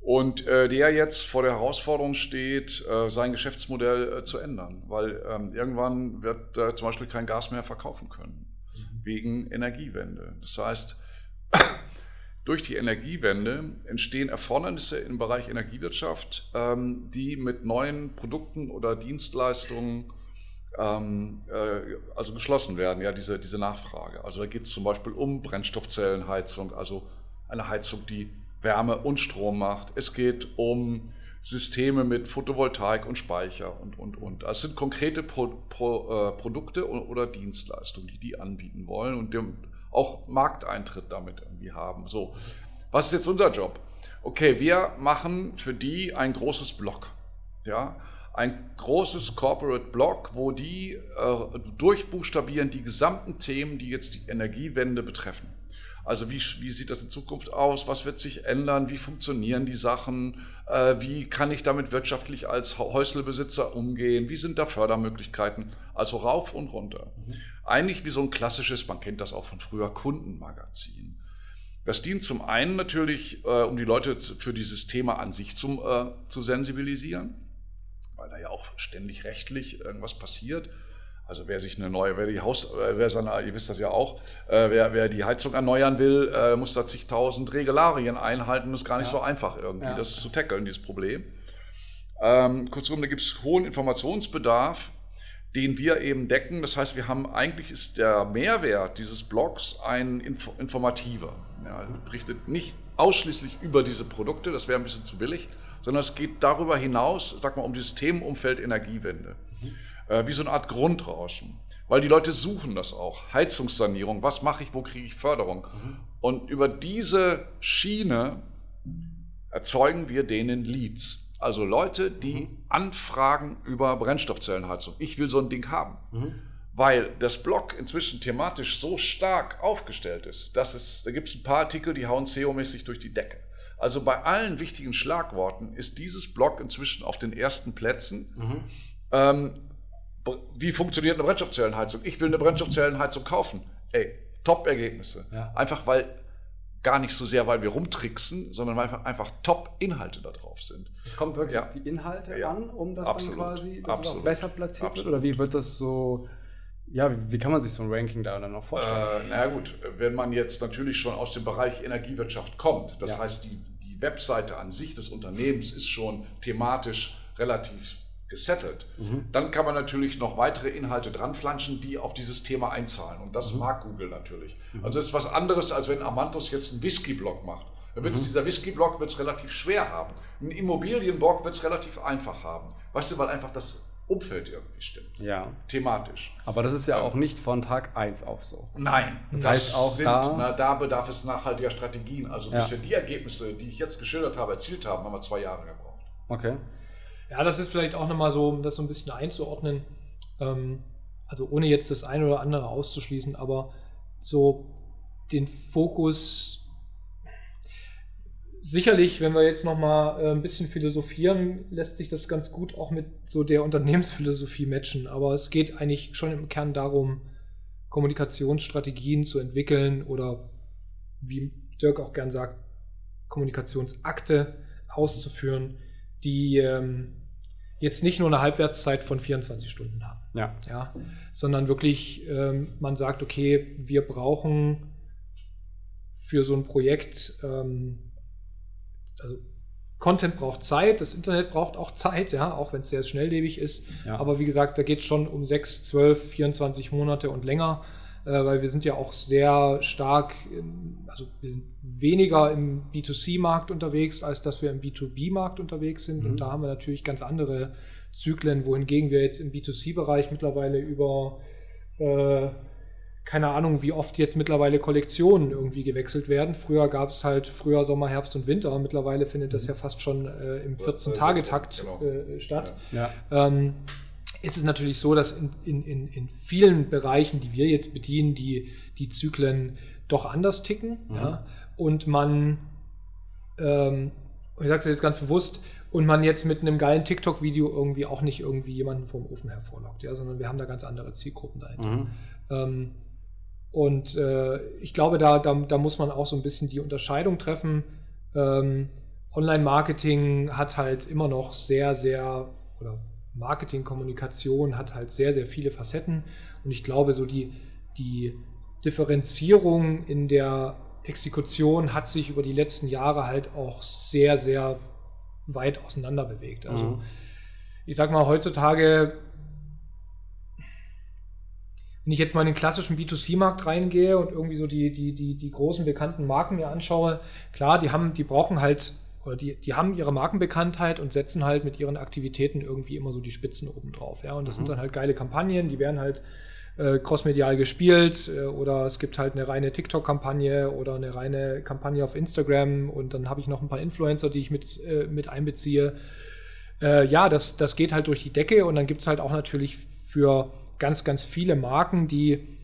Und äh, der jetzt vor der Herausforderung steht, äh, sein Geschäftsmodell zu ändern, weil ähm, irgendwann wird er zum Beispiel kein Gas mehr verkaufen können, mhm. wegen Energiewende. Das heißt, durch die Energiewende entstehen Erfordernisse im Bereich Energiewirtschaft, ähm, die mit neuen Produkten oder Dienstleistungen ähm, äh, also geschlossen werden, ja, diese, diese Nachfrage. Also da geht es zum Beispiel um Brennstoffzellenheizung, also eine Heizung, die Wärme und Strom macht. Es geht um Systeme mit Photovoltaik und Speicher und, und, und. Also es sind konkrete Pro, Pro, äh, Produkte oder Dienstleistungen, die die anbieten wollen. Und dem, auch Markteintritt damit irgendwie haben. So, was ist jetzt unser Job? Okay, wir machen für die ein großes Blog. Ja, ein großes Corporate Blog, wo die äh, durchbuchstabieren die gesamten Themen, die jetzt die Energiewende betreffen. Also wie, wie sieht das in Zukunft aus? Was wird sich ändern? Wie funktionieren die Sachen? Äh, wie kann ich damit wirtschaftlich als Häuslebesitzer umgehen? Wie sind da Fördermöglichkeiten? Also rauf und runter. Mhm. Eigentlich wie so ein klassisches, man kennt das auch von früher, Kundenmagazin. Das dient zum einen natürlich, äh, um die Leute für dieses Thema an sich zum, äh, zu sensibilisieren, weil da ja auch ständig rechtlich irgendwas passiert. Also wer sich eine neue, wer die Haus, äh, wer seine, ihr wisst das ja auch, äh, wer, wer die Heizung erneuern will, äh, muss da zigtausend Regularien einhalten. Das ist gar nicht ja. so einfach irgendwie, ja. das zu tackeln, dieses Problem. Ähm, kurzum, da gibt es hohen Informationsbedarf, den wir eben decken. Das heißt, wir haben eigentlich ist der Mehrwert dieses Blogs ein Info informativer. Ja, berichtet nicht ausschließlich über diese Produkte, das wäre ein bisschen zu billig, sondern es geht darüber hinaus, sag mal, um dieses Themenumfeld Energiewende. Mhm äh, wie so eine Art Grundrauschen. Weil die Leute suchen das auch. Heizungssanierung, was mache ich, wo kriege ich Förderung? Mhm. Und über diese Schiene erzeugen wir denen Leads. Also Leute, die mhm. anfragen über Brennstoffzellenheizung. Ich will so ein Ding haben. Mhm. Weil das Blog inzwischen thematisch so stark aufgestellt ist, dass es, da gibt es ein paar Artikel, die hauen SEO-mäßig durch die Decke. Also bei allen wichtigen Schlagworten ist dieses Blog inzwischen auf den ersten Plätzen. Mhm. Ähm, wie funktioniert eine Brennstoffzellenheizung? Ich will eine Brennstoffzellenheizung kaufen. Ey, Top-Ergebnisse. Ja. Einfach weil, gar nicht so sehr, weil wir rumtricksen, sondern weil einfach, einfach Top-Inhalte da drauf sind. Es kommt wirklich ja. auf die Inhalte ja. an, um das Absolut. dann quasi dass Absolut. besser platziert Absolut. wird? Oder wie wird das so, ja, wie, wie, kann man sich so ein Ranking da dann noch vorstellen? Äh, na gut, wenn man jetzt natürlich schon aus dem Bereich Energiewirtschaft kommt, das heißt, die, die Webseite an sich des Unternehmens ist schon thematisch relativ gesettelt. Mhm. Dann kann man natürlich noch weitere Inhalte dranflanschen, die auf dieses Thema einzahlen. Und das mhm. mag Google natürlich. Mhm. Also es ist was anderes, als wenn Amantos jetzt einen Whisky-Blog macht. Dann wird's, mhm. dieser Whisky-Blog wird es relativ schwer haben. Ein Immobilien-Blog wird es relativ einfach haben. Weißt du, weil einfach das Umfeld irgendwie stimmt. Ja. Thematisch. Aber das ist ja auch nicht von Tag 1 auf so. Nein. Das, das heißt auch sind, da. Na, da bedarf es nachhaltiger Strategien. Also bis wir die Ergebnisse, die ich jetzt geschildert habe, erzielt haben, haben wir zwei Jahre gebraucht. Okay. Ja, das ist vielleicht auch nochmal so, um das so ein bisschen einzuordnen. Ähm, also ohne jetzt das eine oder andere auszuschließen, aber so den Fokus sicherlich, wenn wir jetzt nochmal äh, ein bisschen philosophieren, lässt sich das ganz gut auch mit so der Unternehmensphilosophie matchen. Aber es geht eigentlich schon im Kern darum, Kommunikationsstrategien zu entwickeln oder wie Dirk auch gern sagt, Kommunikationsakte auszuführen, die ähm, jetzt nicht nur eine Halbwertszeit von 24 Stunden haben. Ja. ja sondern wirklich, ähm, man sagt, okay, wir brauchen für so ein Projekt, ähm, also Content braucht Zeit, das Internet braucht auch Zeit, ja, auch wenn es sehr schnelllebig ist. Ja. Aber wie gesagt, da geht es schon um 6, 12, 24 Monate und länger weil wir sind ja auch sehr stark, in, also wir sind weniger im B2C-Markt unterwegs, als dass wir im B2B-Markt unterwegs sind. Mhm. Und da haben wir natürlich ganz andere Zyklen, wohingegen wir jetzt im B2C-Bereich mittlerweile über äh, keine Ahnung, wie oft jetzt mittlerweile Kollektionen irgendwie gewechselt werden. Früher gab es halt Frühjahr, Sommer, Herbst und Winter. Mittlerweile findet das mhm. ja fast schon äh, im 14-Tage-Takt genau. äh, statt. Ja. Ähm, ist es natürlich so, dass in, in, in vielen Bereichen, die wir jetzt bedienen, die, die Zyklen doch anders ticken. Mhm. Ja? Und man, ähm, ich sage es jetzt ganz bewusst, und man jetzt mit einem geilen TikTok-Video irgendwie auch nicht irgendwie jemanden vom Ofen hervorlockt, ja, sondern wir haben da ganz andere Zielgruppen dahinter. Mhm. Ähm, und äh, ich glaube, da, da, da, muss man auch so ein bisschen die Unterscheidung treffen. Ähm, Online-Marketing hat halt immer noch sehr, sehr, oder Marketing, Kommunikation hat halt sehr, sehr viele Facetten. Und ich glaube, so die, die Differenzierung in der Exekution hat sich über die letzten Jahre halt auch sehr, sehr weit auseinander bewegt. Also mhm. ich sag mal, heutzutage, wenn ich jetzt mal in den klassischen B2C-Markt reingehe und irgendwie so die, die, die, die großen bekannten Marken mir anschaue, klar, die haben, die brauchen halt oder die, die haben ihre Markenbekanntheit und setzen halt mit ihren Aktivitäten irgendwie immer so die Spitzen oben drauf. Ja? Und das mhm. sind dann halt geile Kampagnen, die werden halt äh, crossmedial gespielt äh, oder es gibt halt eine reine TikTok-Kampagne oder eine reine Kampagne auf Instagram und dann habe ich noch ein paar Influencer, die ich mit, äh, mit einbeziehe. Äh, ja, das, das geht halt durch die Decke und dann gibt es halt auch natürlich für ganz, ganz viele Marken, die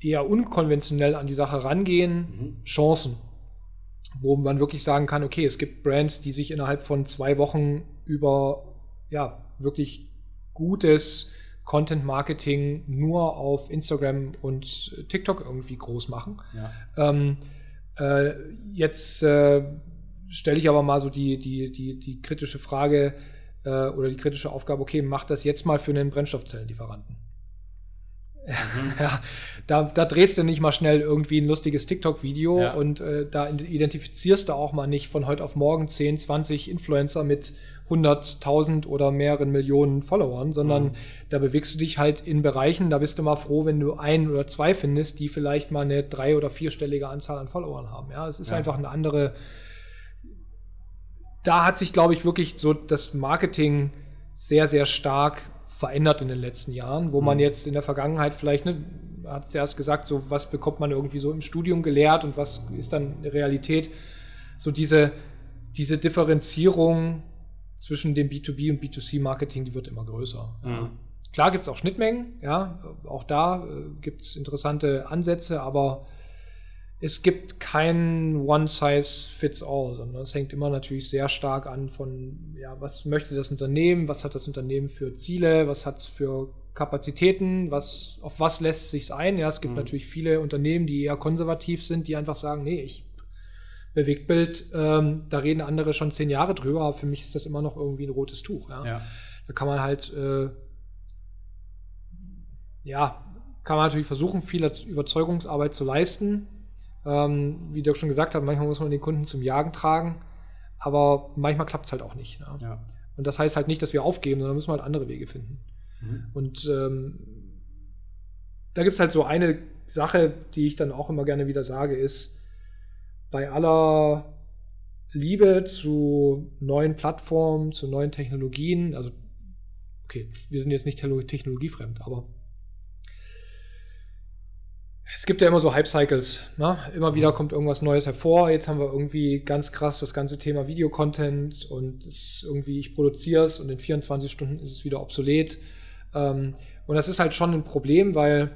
eher unkonventionell an die Sache rangehen, mhm. Chancen. Wo man wirklich sagen kann, okay, es gibt Brands, die sich innerhalb von zwei Wochen über ja, wirklich gutes Content Marketing nur auf Instagram und TikTok irgendwie groß machen. Ja. Ähm, äh, jetzt äh, stelle ich aber mal so die, die, die, die kritische Frage äh, oder die kritische Aufgabe, okay, mach das jetzt mal für einen Brennstoffzellenlieferanten. Mhm. ja, da, da drehst du nicht mal schnell irgendwie ein lustiges TikTok-Video ja. und äh, da identifizierst du auch mal nicht von heute auf morgen 10, 20 Influencer mit 100.000 oder mehreren Millionen Followern, sondern mhm. da bewegst du dich halt in Bereichen, da bist du mal froh, wenn du ein oder zwei findest, die vielleicht mal eine drei- oder vierstellige Anzahl an Followern haben. Ja, es ist ja. einfach eine andere. Da hat sich, glaube ich, wirklich so das Marketing sehr, sehr stark verändert in den letzten Jahren, wo mhm. man jetzt in der Vergangenheit vielleicht, ne, hat es ja erst gesagt, so was bekommt man irgendwie so im Studium gelehrt und was ist dann Realität. So diese, diese Differenzierung zwischen dem B2B und B2C-Marketing, die wird immer größer. Mhm. Klar gibt es auch Schnittmengen, ja, auch da äh, gibt es interessante Ansätze, aber es gibt kein One-Size-Fits-All, sondern es hängt immer natürlich sehr stark an von, ja, was möchte das Unternehmen, was hat das Unternehmen für Ziele, was hat es für Kapazitäten, was, auf was lässt sich's ein. Ja, es gibt mhm. natürlich viele Unternehmen, die eher konservativ sind, die einfach sagen, nee, ich Bewegtbild, ähm, da reden andere schon zehn Jahre drüber, aber für mich ist das immer noch irgendwie ein rotes Tuch. Ja? ja. Da kann man halt, äh, ja, kann man natürlich versuchen, viel Überzeugungsarbeit zu leisten. Ähm, wie Dirk schon gesagt hat, manchmal muss man den Kunden zum Jagen tragen, aber manchmal klappt es halt auch nicht. Ne? Ja. Und das heißt halt nicht, dass wir aufgeben, sondern müssen wir halt andere Wege finden. Mhm. Und ähm, da gibt es halt so eine Sache, die ich dann auch immer gerne wieder sage, ist, bei aller Liebe zu neuen Plattformen, zu neuen Technologien, also okay, wir sind jetzt nicht technologiefremd, aber es gibt ja immer so Hype-Cycles. Ne? Immer wieder kommt irgendwas Neues hervor. Jetzt haben wir irgendwie ganz krass das ganze Thema Videocontent und es irgendwie, ich produziere es und in 24 Stunden ist es wieder obsolet. Ähm, und das ist halt schon ein Problem, weil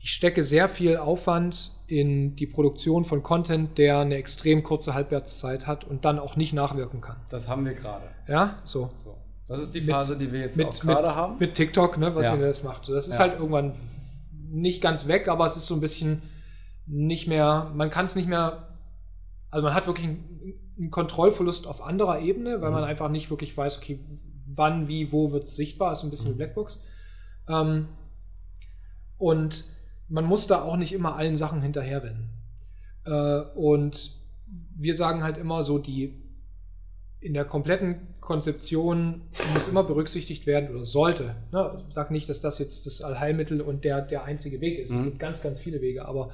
ich stecke sehr viel Aufwand in die Produktion von Content, der eine extrem kurze Halbwertszeit hat und dann auch nicht nachwirken kann. Das haben wir gerade. Ja, so. so. Das ist die Phase, mit, die wir jetzt mit, auch gerade haben. Mit TikTok, ne, was ja. mir das macht. Das ist ja. halt irgendwann nicht ganz weg, aber es ist so ein bisschen nicht mehr, man kann es nicht mehr, also man hat wirklich einen, einen Kontrollverlust auf anderer Ebene, weil mhm. man einfach nicht wirklich weiß, okay, wann, wie, wo wird es sichtbar, ist ein bisschen mhm. eine Blackbox. Ähm, und man muss da auch nicht immer allen Sachen hinterherrennen. Äh, und wir sagen halt immer so, die in der kompletten Konzeption muss immer berücksichtigt werden oder sollte. Ne? Sag nicht, dass das jetzt das Allheilmittel und der, der einzige Weg ist. Mhm. Es gibt ganz, ganz viele Wege. Aber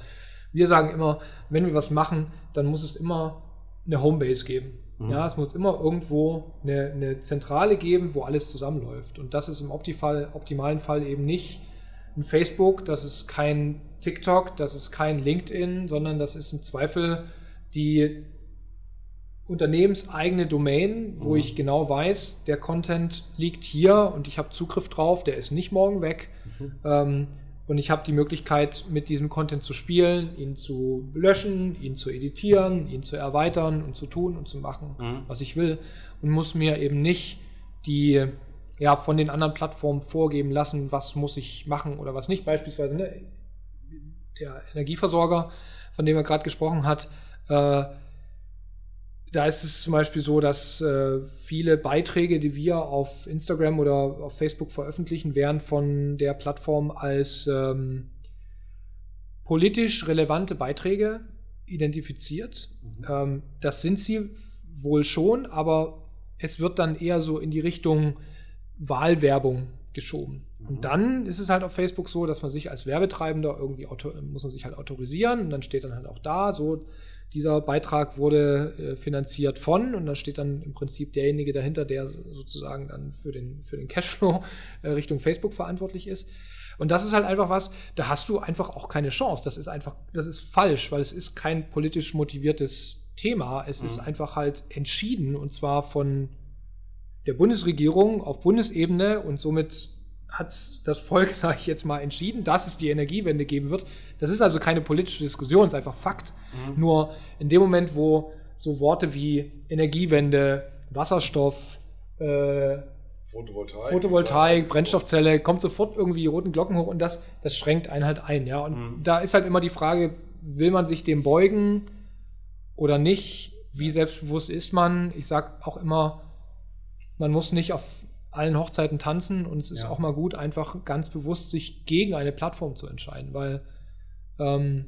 wir sagen immer, wenn wir was machen, dann muss es immer eine Homebase geben. Mhm. Ja, es muss immer irgendwo eine, eine Zentrale geben, wo alles zusammenläuft. Und das ist im Optifall, optimalen Fall eben nicht ein Facebook, das ist kein TikTok, das ist kein LinkedIn, sondern das ist im Zweifel die unternehmenseigene Domain, wo mhm. ich genau weiß, der Content liegt hier und ich habe Zugriff drauf, der ist nicht morgen weg. Mhm. Ähm, und ich habe die Möglichkeit, mit diesem Content zu spielen, ihn zu löschen, ihn zu editieren, ihn zu erweitern und zu tun und zu machen, mhm. was ich will. Und muss mir eben nicht die ja, von den anderen Plattformen vorgeben lassen, was muss ich machen oder was nicht. Beispielsweise ne, der Energieversorger, von dem er gerade gesprochen hat, äh, da ist es zum Beispiel so, dass äh, viele Beiträge, die wir auf Instagram oder auf Facebook veröffentlichen, werden von der Plattform als ähm, politisch relevante Beiträge identifiziert. Mhm. Ähm, das sind sie wohl schon, aber es wird dann eher so in die Richtung Wahlwerbung geschoben. Mhm. Und dann ist es halt auf Facebook so, dass man sich als Werbetreibender irgendwie muss man sich halt autorisieren und dann steht dann halt auch da, so dieser Beitrag wurde äh, finanziert von und da steht dann im Prinzip derjenige dahinter, der sozusagen dann für den, für den Cashflow äh, Richtung Facebook verantwortlich ist. Und das ist halt einfach was, da hast du einfach auch keine Chance. Das ist einfach, das ist falsch, weil es ist kein politisch motiviertes Thema. Es mhm. ist einfach halt entschieden und zwar von der Bundesregierung auf Bundesebene und somit hat das Volk, sage ich jetzt mal, entschieden, dass es die Energiewende geben wird. Das ist also keine politische Diskussion, es ist einfach Fakt. Mhm. Nur in dem Moment, wo so Worte wie Energiewende, Wasserstoff, äh, Photovoltaik, Photovoltaik Brennstoffzelle, kommt sofort irgendwie die roten Glocken hoch und das, das schränkt einen halt ein. Ja? Und mhm. da ist halt immer die Frage, will man sich dem beugen oder nicht? Wie selbstbewusst ist man? Ich sage auch immer, man muss nicht auf allen Hochzeiten tanzen und es ist ja. auch mal gut, einfach ganz bewusst sich gegen eine Plattform zu entscheiden, weil ähm,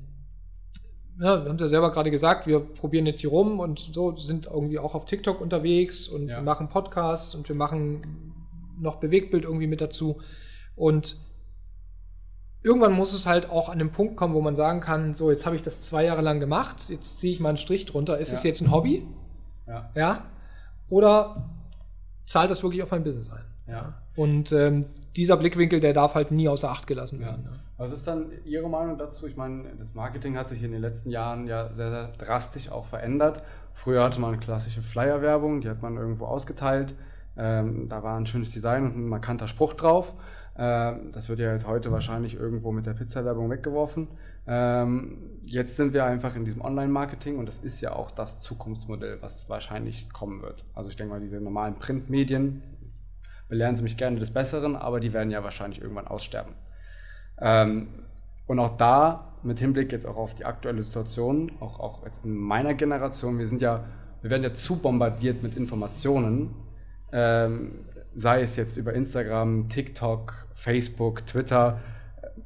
ja, wir haben es ja selber gerade gesagt, wir probieren jetzt hier rum und so sind irgendwie auch auf TikTok unterwegs und ja. wir machen Podcasts und wir machen noch Bewegtbild irgendwie mit dazu. Und irgendwann muss es halt auch an den Punkt kommen, wo man sagen kann, so, jetzt habe ich das zwei Jahre lang gemacht, jetzt ziehe ich mal einen Strich drunter. Ist es jetzt ein Hobby? Ja. ja? Oder zahlt das wirklich auf mein Business ein? Ja. Und ähm, dieser Blickwinkel, der darf halt nie außer Acht gelassen werden. Ja. Was ist dann Ihre Meinung dazu? Ich meine, das Marketing hat sich in den letzten Jahren ja sehr, sehr drastisch auch verändert. Früher hatte man klassische Flyer-Werbung, die hat man irgendwo ausgeteilt. Ähm, da war ein schönes Design und ein markanter Spruch drauf. Ähm, das wird ja jetzt heute wahrscheinlich irgendwo mit der Pizza-Werbung weggeworfen. Ähm, jetzt sind wir einfach in diesem Online-Marketing und das ist ja auch das Zukunftsmodell, was wahrscheinlich kommen wird. Also ich denke mal, diese normalen Printmedien, belehren Sie mich gerne des Besseren, aber die werden ja wahrscheinlich irgendwann aussterben. Ähm, und auch da, mit Hinblick jetzt auch auf die aktuelle Situation, auch, auch jetzt in meiner Generation, wir sind ja, wir werden ja zu bombardiert mit Informationen, ähm, sei es jetzt über Instagram, TikTok, Facebook, Twitter.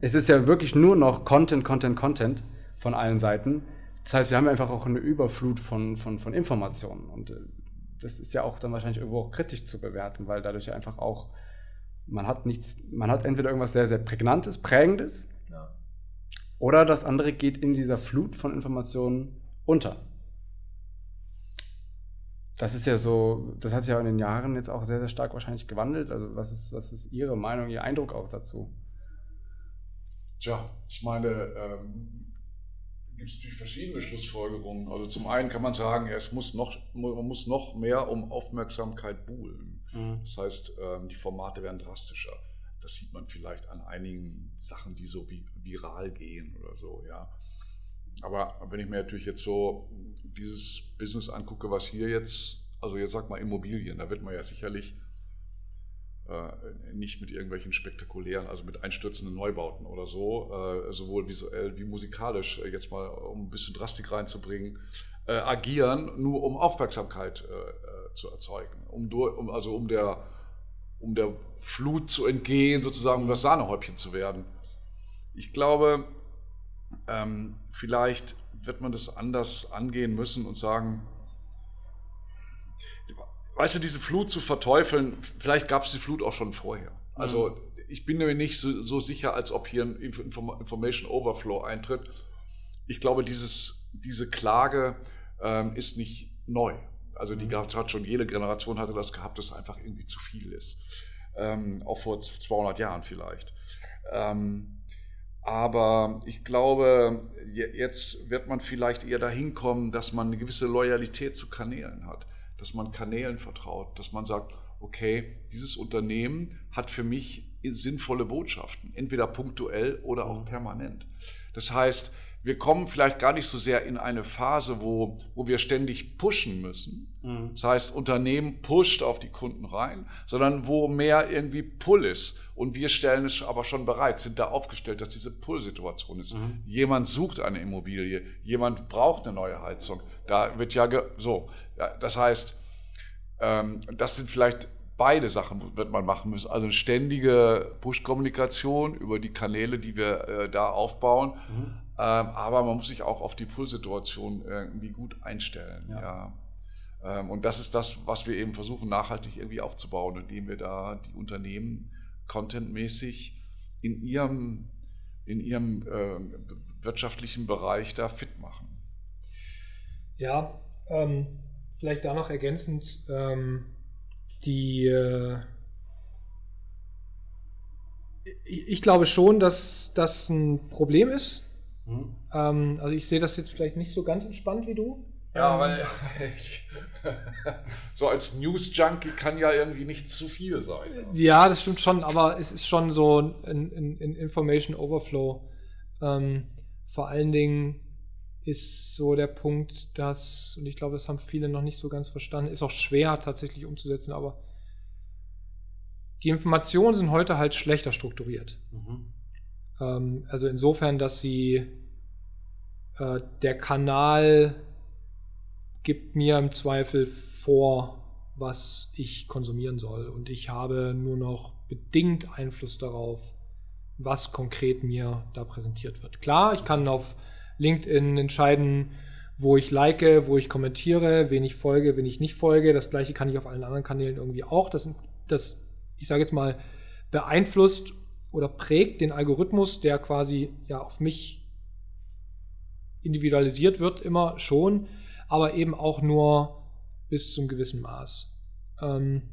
Es ist ja wirklich nur noch Content, Content, Content von allen Seiten. Das heißt, wir haben einfach auch eine Überflut von, von, von Informationen. Und äh, das ist ja auch dann wahrscheinlich irgendwo auch kritisch zu bewerten, weil dadurch einfach auch, man hat nichts, man hat entweder irgendwas sehr, sehr Prägnantes, Prägendes, ja. oder das andere geht in dieser Flut von Informationen unter. Das ist ja so, das hat sich ja in den Jahren jetzt auch sehr, sehr stark wahrscheinlich gewandelt. Also was ist, was ist Ihre Meinung, Ihr Eindruck auch dazu? Tja, ich meine, ähm, gibt es natürlich verschiedene Schlussfolgerungen. Also zum einen kann man sagen, es muss noch, man muss noch mehr um Aufmerksamkeit buhlen. Mhm. Das heißt, ähm, die Formate werden drastischer. Das sieht man vielleicht an einigen Sachen, die so viral gehen oder so, ja. Aber wenn ich mir natürlich jetzt so dieses Business angucke, was hier jetzt, also jetzt sag mal Immobilien, da wird man ja sicherlich nicht mit irgendwelchen spektakulären, also mit einstürzenden Neubauten oder so, äh, sowohl visuell wie musikalisch, äh, jetzt mal um ein bisschen Drastik reinzubringen, agieren, nur um Aufmerksamkeit zu erzeugen, um, um, also um der, um der Flut zu entgehen, sozusagen um das Sahnehäubchen zu werden. Ich glaube, ähm, vielleicht wird man das anders angehen müssen und sagen, weißt du, diese Flut zu verteufeln, vielleicht gab es die Flut auch schon vorher. Also mhm. ich bin mir nicht so, so, sicher, als ob hier ein Information Overflow eintritt. Ich glaube, dieses, diese Klage ähm, ist nicht neu. Also die mhm. hat schon jede Generation hatte das gehabt, dass einfach irgendwie zu viel ist. Ähm, auch vor 200 Jahren vielleicht. Ähm, aber ich glaube, jetzt wird man vielleicht eher dahin kommen, dass man eine gewisse Loyalität zu Kanälen hat dass man Kanälen vertraut, dass man sagt, okay, dieses Unternehmen hat für mich sinnvolle Botschaften, entweder punktuell oder auch mhm. permanent. Das heißt, wir kommen vielleicht gar nicht so sehr in eine Phase, wo, wo wir ständig pushen müssen. Mhm. Das heißt, Unternehmen pusht auf die Kunden rein, sondern wo mehr irgendwie Pull ist. Und wir stellen es aber schon bereit, sind da aufgestellt, dass diese Pull-Situation ist. Mhm. Jemand sucht eine Immobilie, jemand braucht eine neue Heizung. Da wird ja so. Das heißt, ähm, das sind vielleicht beide Sachen wird man machen müssen. Also eine ständige Push-Kommunikation über die Kanäle, die wir äh, da aufbauen. Mhm. Ähm, aber man muss sich auch auf die Pull-Situation irgendwie gut einstellen. Ja. ja. Ähm, und das ist das, was wir eben versuchen, nachhaltig irgendwie aufzubauen, indem wir da die Unternehmen contentmäßig in ihrem, in ihrem äh, wirtschaftlichen Bereich da fit machen. Ja, ähm, vielleicht da noch ergänzend, ähm, die äh, ich glaube schon, dass das ein Problem ist. Mhm. Ähm, also ich sehe das jetzt vielleicht nicht so ganz entspannt wie du. Ja, ähm, weil ich, so als News-Junkie kann ja irgendwie nicht zu viel sein. Ja, das stimmt schon, aber es ist schon so ein, ein, ein Information Overflow. Ähm, vor allen Dingen ist so der Punkt, dass, und ich glaube, das haben viele noch nicht so ganz verstanden, ist auch schwer tatsächlich umzusetzen, aber die Informationen sind heute halt schlechter strukturiert. Mhm. Ähm, also insofern, dass sie äh, der Kanal gibt mir im Zweifel vor, was ich konsumieren soll. Und ich habe nur noch bedingt Einfluss darauf, was konkret mir da präsentiert wird. Klar, ich kann auf LinkedIn entscheiden, wo ich like, wo ich kommentiere, wen ich folge, wen ich nicht folge. Das gleiche kann ich auf allen anderen Kanälen irgendwie auch. Das, das ich sage jetzt mal, beeinflusst oder prägt den Algorithmus, der quasi ja auf mich individualisiert wird, immer schon, aber eben auch nur bis zum gewissen Maß. Ähm,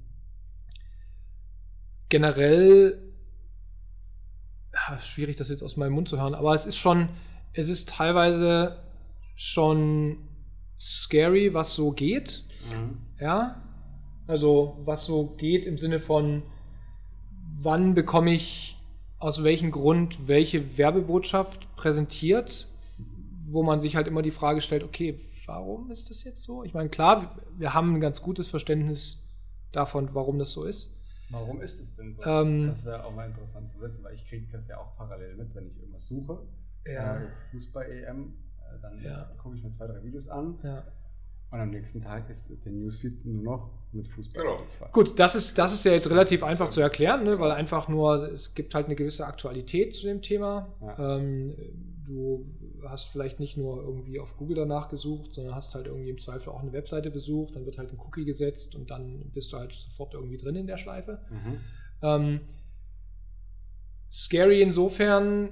generell schwierig, das jetzt aus meinem Mund zu hören, aber es ist schon, es ist teilweise schon scary, was so geht. Mhm. Ja. Also, was so geht im Sinne von, wann bekomme ich aus welchem Grund welche Werbebotschaft präsentiert, wo man sich halt immer die Frage stellt, okay, warum ist das jetzt so? Ich meine, klar, wir haben ein ganz gutes Verständnis davon, warum das so ist. Warum ist es denn so? Ähm, das wäre auch mal interessant zu wissen, weil ich kriege das ja auch parallel mit, wenn ich irgendwas suche. Ja. Äh, jetzt Fußball-EM, äh, dann ja. gucke ich mir zwei, drei Videos an. Ja. Und am nächsten Tag ist der Newsfeed nur noch mit Fußball. Genau. Gut, das ist, das ist ja jetzt relativ einfach zu erklären, ne? weil einfach nur, es gibt halt eine gewisse Aktualität zu dem Thema. Ja. Ähm, du hast vielleicht nicht nur irgendwie auf Google danach gesucht, sondern hast halt irgendwie im Zweifel auch eine Webseite besucht, dann wird halt ein Cookie gesetzt und dann bist du halt sofort irgendwie drin in der Schleife. Mhm. Ähm, scary insofern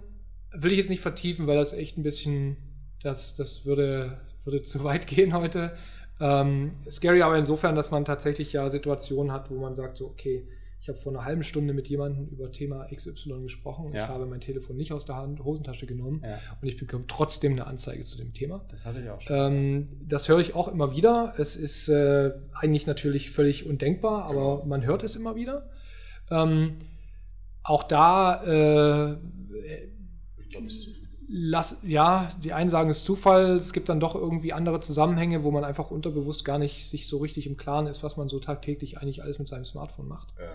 will ich jetzt nicht vertiefen, weil das echt ein bisschen, das, das würde würde zu weit gehen heute. Ähm, scary aber insofern, dass man tatsächlich ja Situationen hat, wo man sagt, so, okay, ich habe vor einer halben Stunde mit jemandem über Thema XY gesprochen. Ja. Ich habe mein Telefon nicht aus der Hand, Hosentasche genommen ja. und ich bekomme trotzdem eine Anzeige zu dem Thema. Das hatte ich auch schon. Ähm, das höre ich auch immer wieder. Es ist äh, eigentlich natürlich völlig undenkbar, aber genau. man hört es immer wieder. Ähm, auch da äh, glaube, es ist lass, ja, die einen sagen, es ist Zufall, es gibt dann doch irgendwie andere Zusammenhänge, wo man einfach unterbewusst gar nicht sich so richtig im Klaren ist, was man so tagtäglich eigentlich alles mit seinem Smartphone macht. Ja,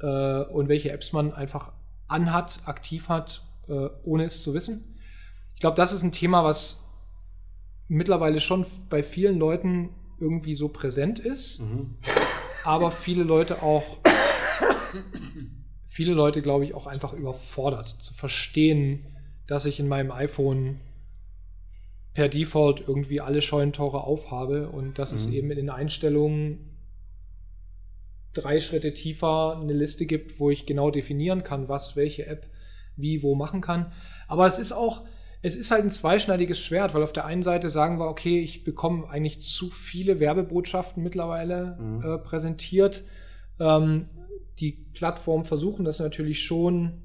äh, und welche Apps man einfach anhat, aktiv hat, äh, ohne es zu wissen. Ich glaube, das ist ein Thema, was mittlerweile schon bei vielen Leuten irgendwie so präsent ist, mhm. aber viele Leute auch, viele Leute, glaube ich, auch einfach überfordert zu verstehen, dass ich in meinem iPhone per Default irgendwie alle Scheunentore aufhabe und dass mhm. es eben in den Einstellungen drei Schritte tiefer eine Liste gibt, wo ich genau definieren kann, was welche App wie wo machen kann. Aber es ist auch, es ist halt ein zweischneidiges Schwert, weil auf der einen Seite sagen wir, okay, ich bekomme eigentlich zu viele Werbebotschaften mittlerweile mhm. äh, präsentiert. Ähm, die Plattformen versuchen das natürlich schon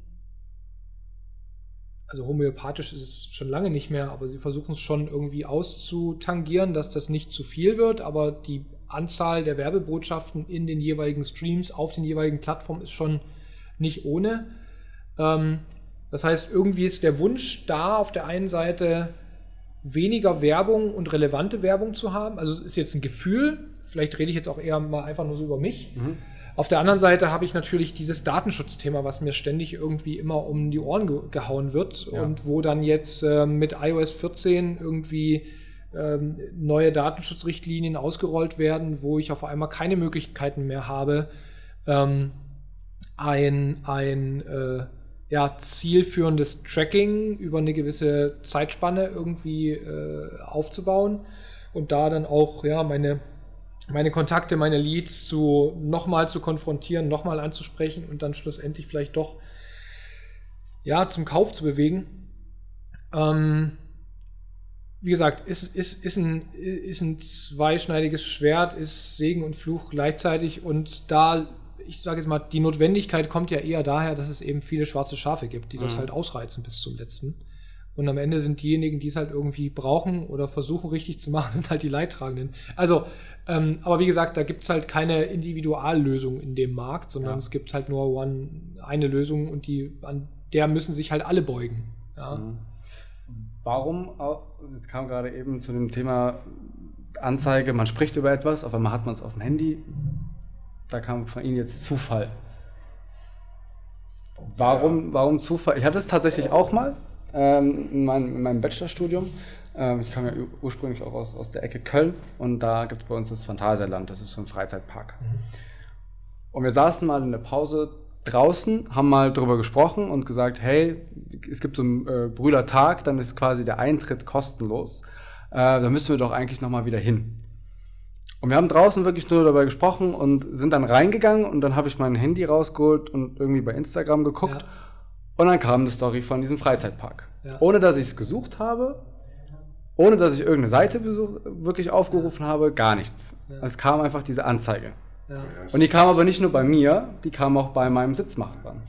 also homöopathisch ist es schon lange nicht mehr, aber sie versuchen es schon irgendwie auszutangieren, dass das nicht zu viel wird, aber die Anzahl der Werbebotschaften in den jeweiligen Streams auf den jeweiligen Plattformen ist schon nicht ohne. Ähm, das heißt, irgendwie ist der Wunsch da, auf der einen Seite weniger Werbung und relevante Werbung zu haben. Also ist jetzt ein Gefühl, vielleicht rede ich jetzt auch eher mal einfach nur so über mich. Mhm. Auf der anderen Seite habe ich natürlich dieses Datenschutzthema, was mir ständig irgendwie immer um die Ohren ge gehauen wird ja. und wo dann jetzt äh, mit iOS 14 irgendwie ähm, neue Datenschutzrichtlinien ausgerollt werden, wo ich auf einmal keine Möglichkeiten mehr habe, ähm, ein, ein äh, ja, zielführendes Tracking über eine gewisse Zeitspanne irgendwie äh, aufzubauen und da dann auch ja, meine meine Kontakte, meine Leads zu nochmal zu konfrontieren, nochmal anzusprechen und dann schlussendlich vielleicht doch ja, zum Kauf zu bewegen. Ähm, wie gesagt, ist, ist, ist, ein, ist ein zweischneidiges Schwert, ist Segen und Fluch gleichzeitig und da ich sage jetzt mal, die Notwendigkeit kommt ja eher daher, dass es eben viele schwarze Schafe gibt, die das Mhm. halt ausreizen bis zum letzten. Und am Ende sind diejenigen, die es halt irgendwie brauchen oder versuchen richtig zu machen, sind halt die Leidtragenden. Also, ähm, aber wie gesagt, da gibt es halt keine Individuallösung in dem Markt, sondern Ja. es gibt halt nur one, eine Lösung und die, an der müssen sich halt alle beugen. Ja. Mhm. Warum, jetzt kam gerade eben zu dem Thema Anzeige, man spricht über etwas, auf einmal hat man es auf dem Handy. Da kam von Ihnen jetzt Zufall. Warum, warum Zufall? Ich hatte es tatsächlich auch mal ähm, in, meinem, in meinem Bachelorstudium. Ähm, ich kam ja ur- ursprünglich auch aus, aus der Ecke Köln und da gibt es bei uns das Phantasialand, das ist so ein Freizeitpark. Und wir saßen mal in der Pause draußen, haben mal drüber gesprochen und gesagt, hey, es gibt so einen äh, Brüdertag, dann ist quasi der Eintritt kostenlos. Äh, da müssen wir doch eigentlich noch mal wieder hin. Und wir haben draußen wirklich nur darüber gesprochen und sind dann reingegangen und dann habe ich mein Handy rausgeholt und irgendwie bei Instagram geguckt Ja. und dann kam eine Story von diesem Freizeitpark. Ja. Ohne dass ich es gesucht habe, ohne dass ich irgendeine Seite besuch, wirklich aufgerufen habe, gar nichts. Es kam einfach diese Anzeige. Ja. Und die kam aber nicht nur bei mir, die kam auch bei meinem Sitzmachbarn.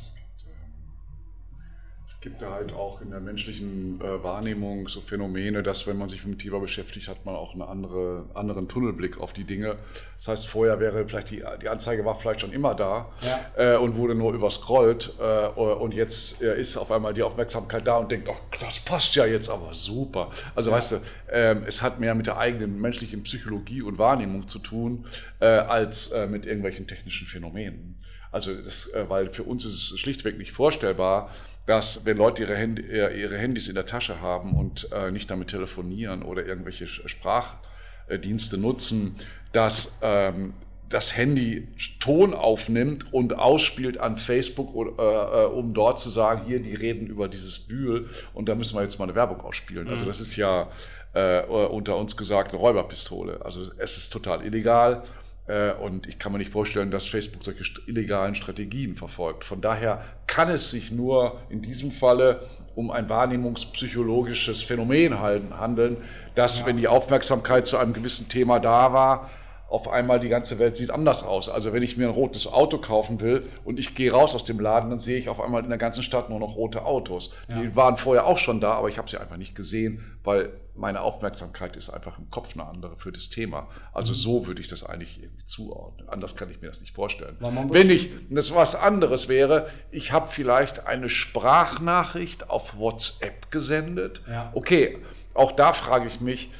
Es gibt da halt auch in der menschlichen äh, Wahrnehmung so Phänomene, dass wenn man sich mit dem Thema beschäftigt, hat man auch einen andere, anderen Tunnelblick auf die Dinge. Das heißt, vorher wäre vielleicht die, die Anzeige war vielleicht schon immer da äh, und wurde nur überscrollt äh, und jetzt äh, ist auf einmal die Aufmerksamkeit da und denkt, ach, das passt ja jetzt aber super. Also weißt du, ähm, es hat mehr mit der eigenen menschlichen Psychologie und Wahrnehmung zu tun, äh, als äh, mit irgendwelchen technischen Phänomenen. Also das, weil für uns ist es schlichtweg nicht vorstellbar, dass wenn Leute ihre, Handy, äh, ihre Handys in der Tasche haben und äh, nicht damit telefonieren oder irgendwelche Sprachdienste nutzen, dass ähm, das Handy Ton aufnimmt und ausspielt an Facebook, äh, äh, um dort zu sagen, hier, die reden über dieses Bühl und da müssen wir jetzt mal eine Werbung ausspielen. Also das ist ja äh, unter uns gesagt eine Räuberpistole. Also es ist total illegal. Äh, Und ich kann mir nicht vorstellen, dass Facebook solche illegalen Strategien verfolgt. Von daher kann es sich nur in diesem Falle um ein wahrnehmungspsychologisches Phänomen handeln, dass, wenn die Aufmerksamkeit zu einem gewissen Thema da war, auf einmal die ganze Welt sieht anders aus. Also wenn ich mir ein rotes Auto kaufen will und ich gehe raus aus dem Laden, dann sehe ich auf einmal in der ganzen Stadt nur noch rote Autos. Die waren vorher auch schon da, aber ich habe sie einfach nicht gesehen, weil meine Aufmerksamkeit ist einfach im Kopf eine andere für das Thema. Also so würde ich das eigentlich irgendwie zuordnen. Anders kann ich mir das nicht vorstellen. Wenn ich, das was anderes wäre, ich habe vielleicht eine Sprachnachricht auf WhatsApp gesendet. Ja. Okay, auch da frage ich mich,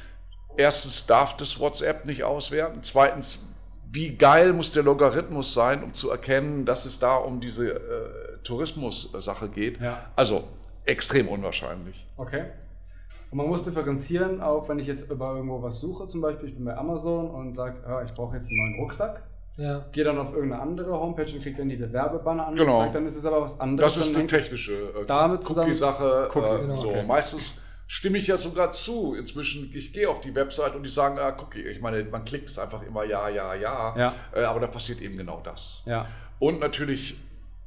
erstens darf das WhatsApp nicht auswerten. Zweitens, wie geil muss der Logarithmus sein, um zu erkennen, dass es da um diese äh, Tourismus-Sache geht? Ja. Also extrem unwahrscheinlich. Okay. Und man muss differenzieren, auch wenn ich jetzt über irgendwo was suche, zum Beispiel, ich bin bei Amazon und sage, ja, ich brauche jetzt einen neuen Rucksack. Ja. Gehe dann auf irgendeine andere Homepage und kriege dann diese Werbebanner angezeigt, Genau. dann ist es aber was anderes. Das ist eine technische äh, Cookie-Sache. Cookie, äh, genau, so. okay. Meistens stimme ich ja sogar zu. Inzwischen, ich gehe auf die Website und die sagen, ah, Cookie. Ich meine, man klickt es einfach immer ja, ja, ja. Ja. Äh, aber da passiert eben genau das. Ja. Und natürlich,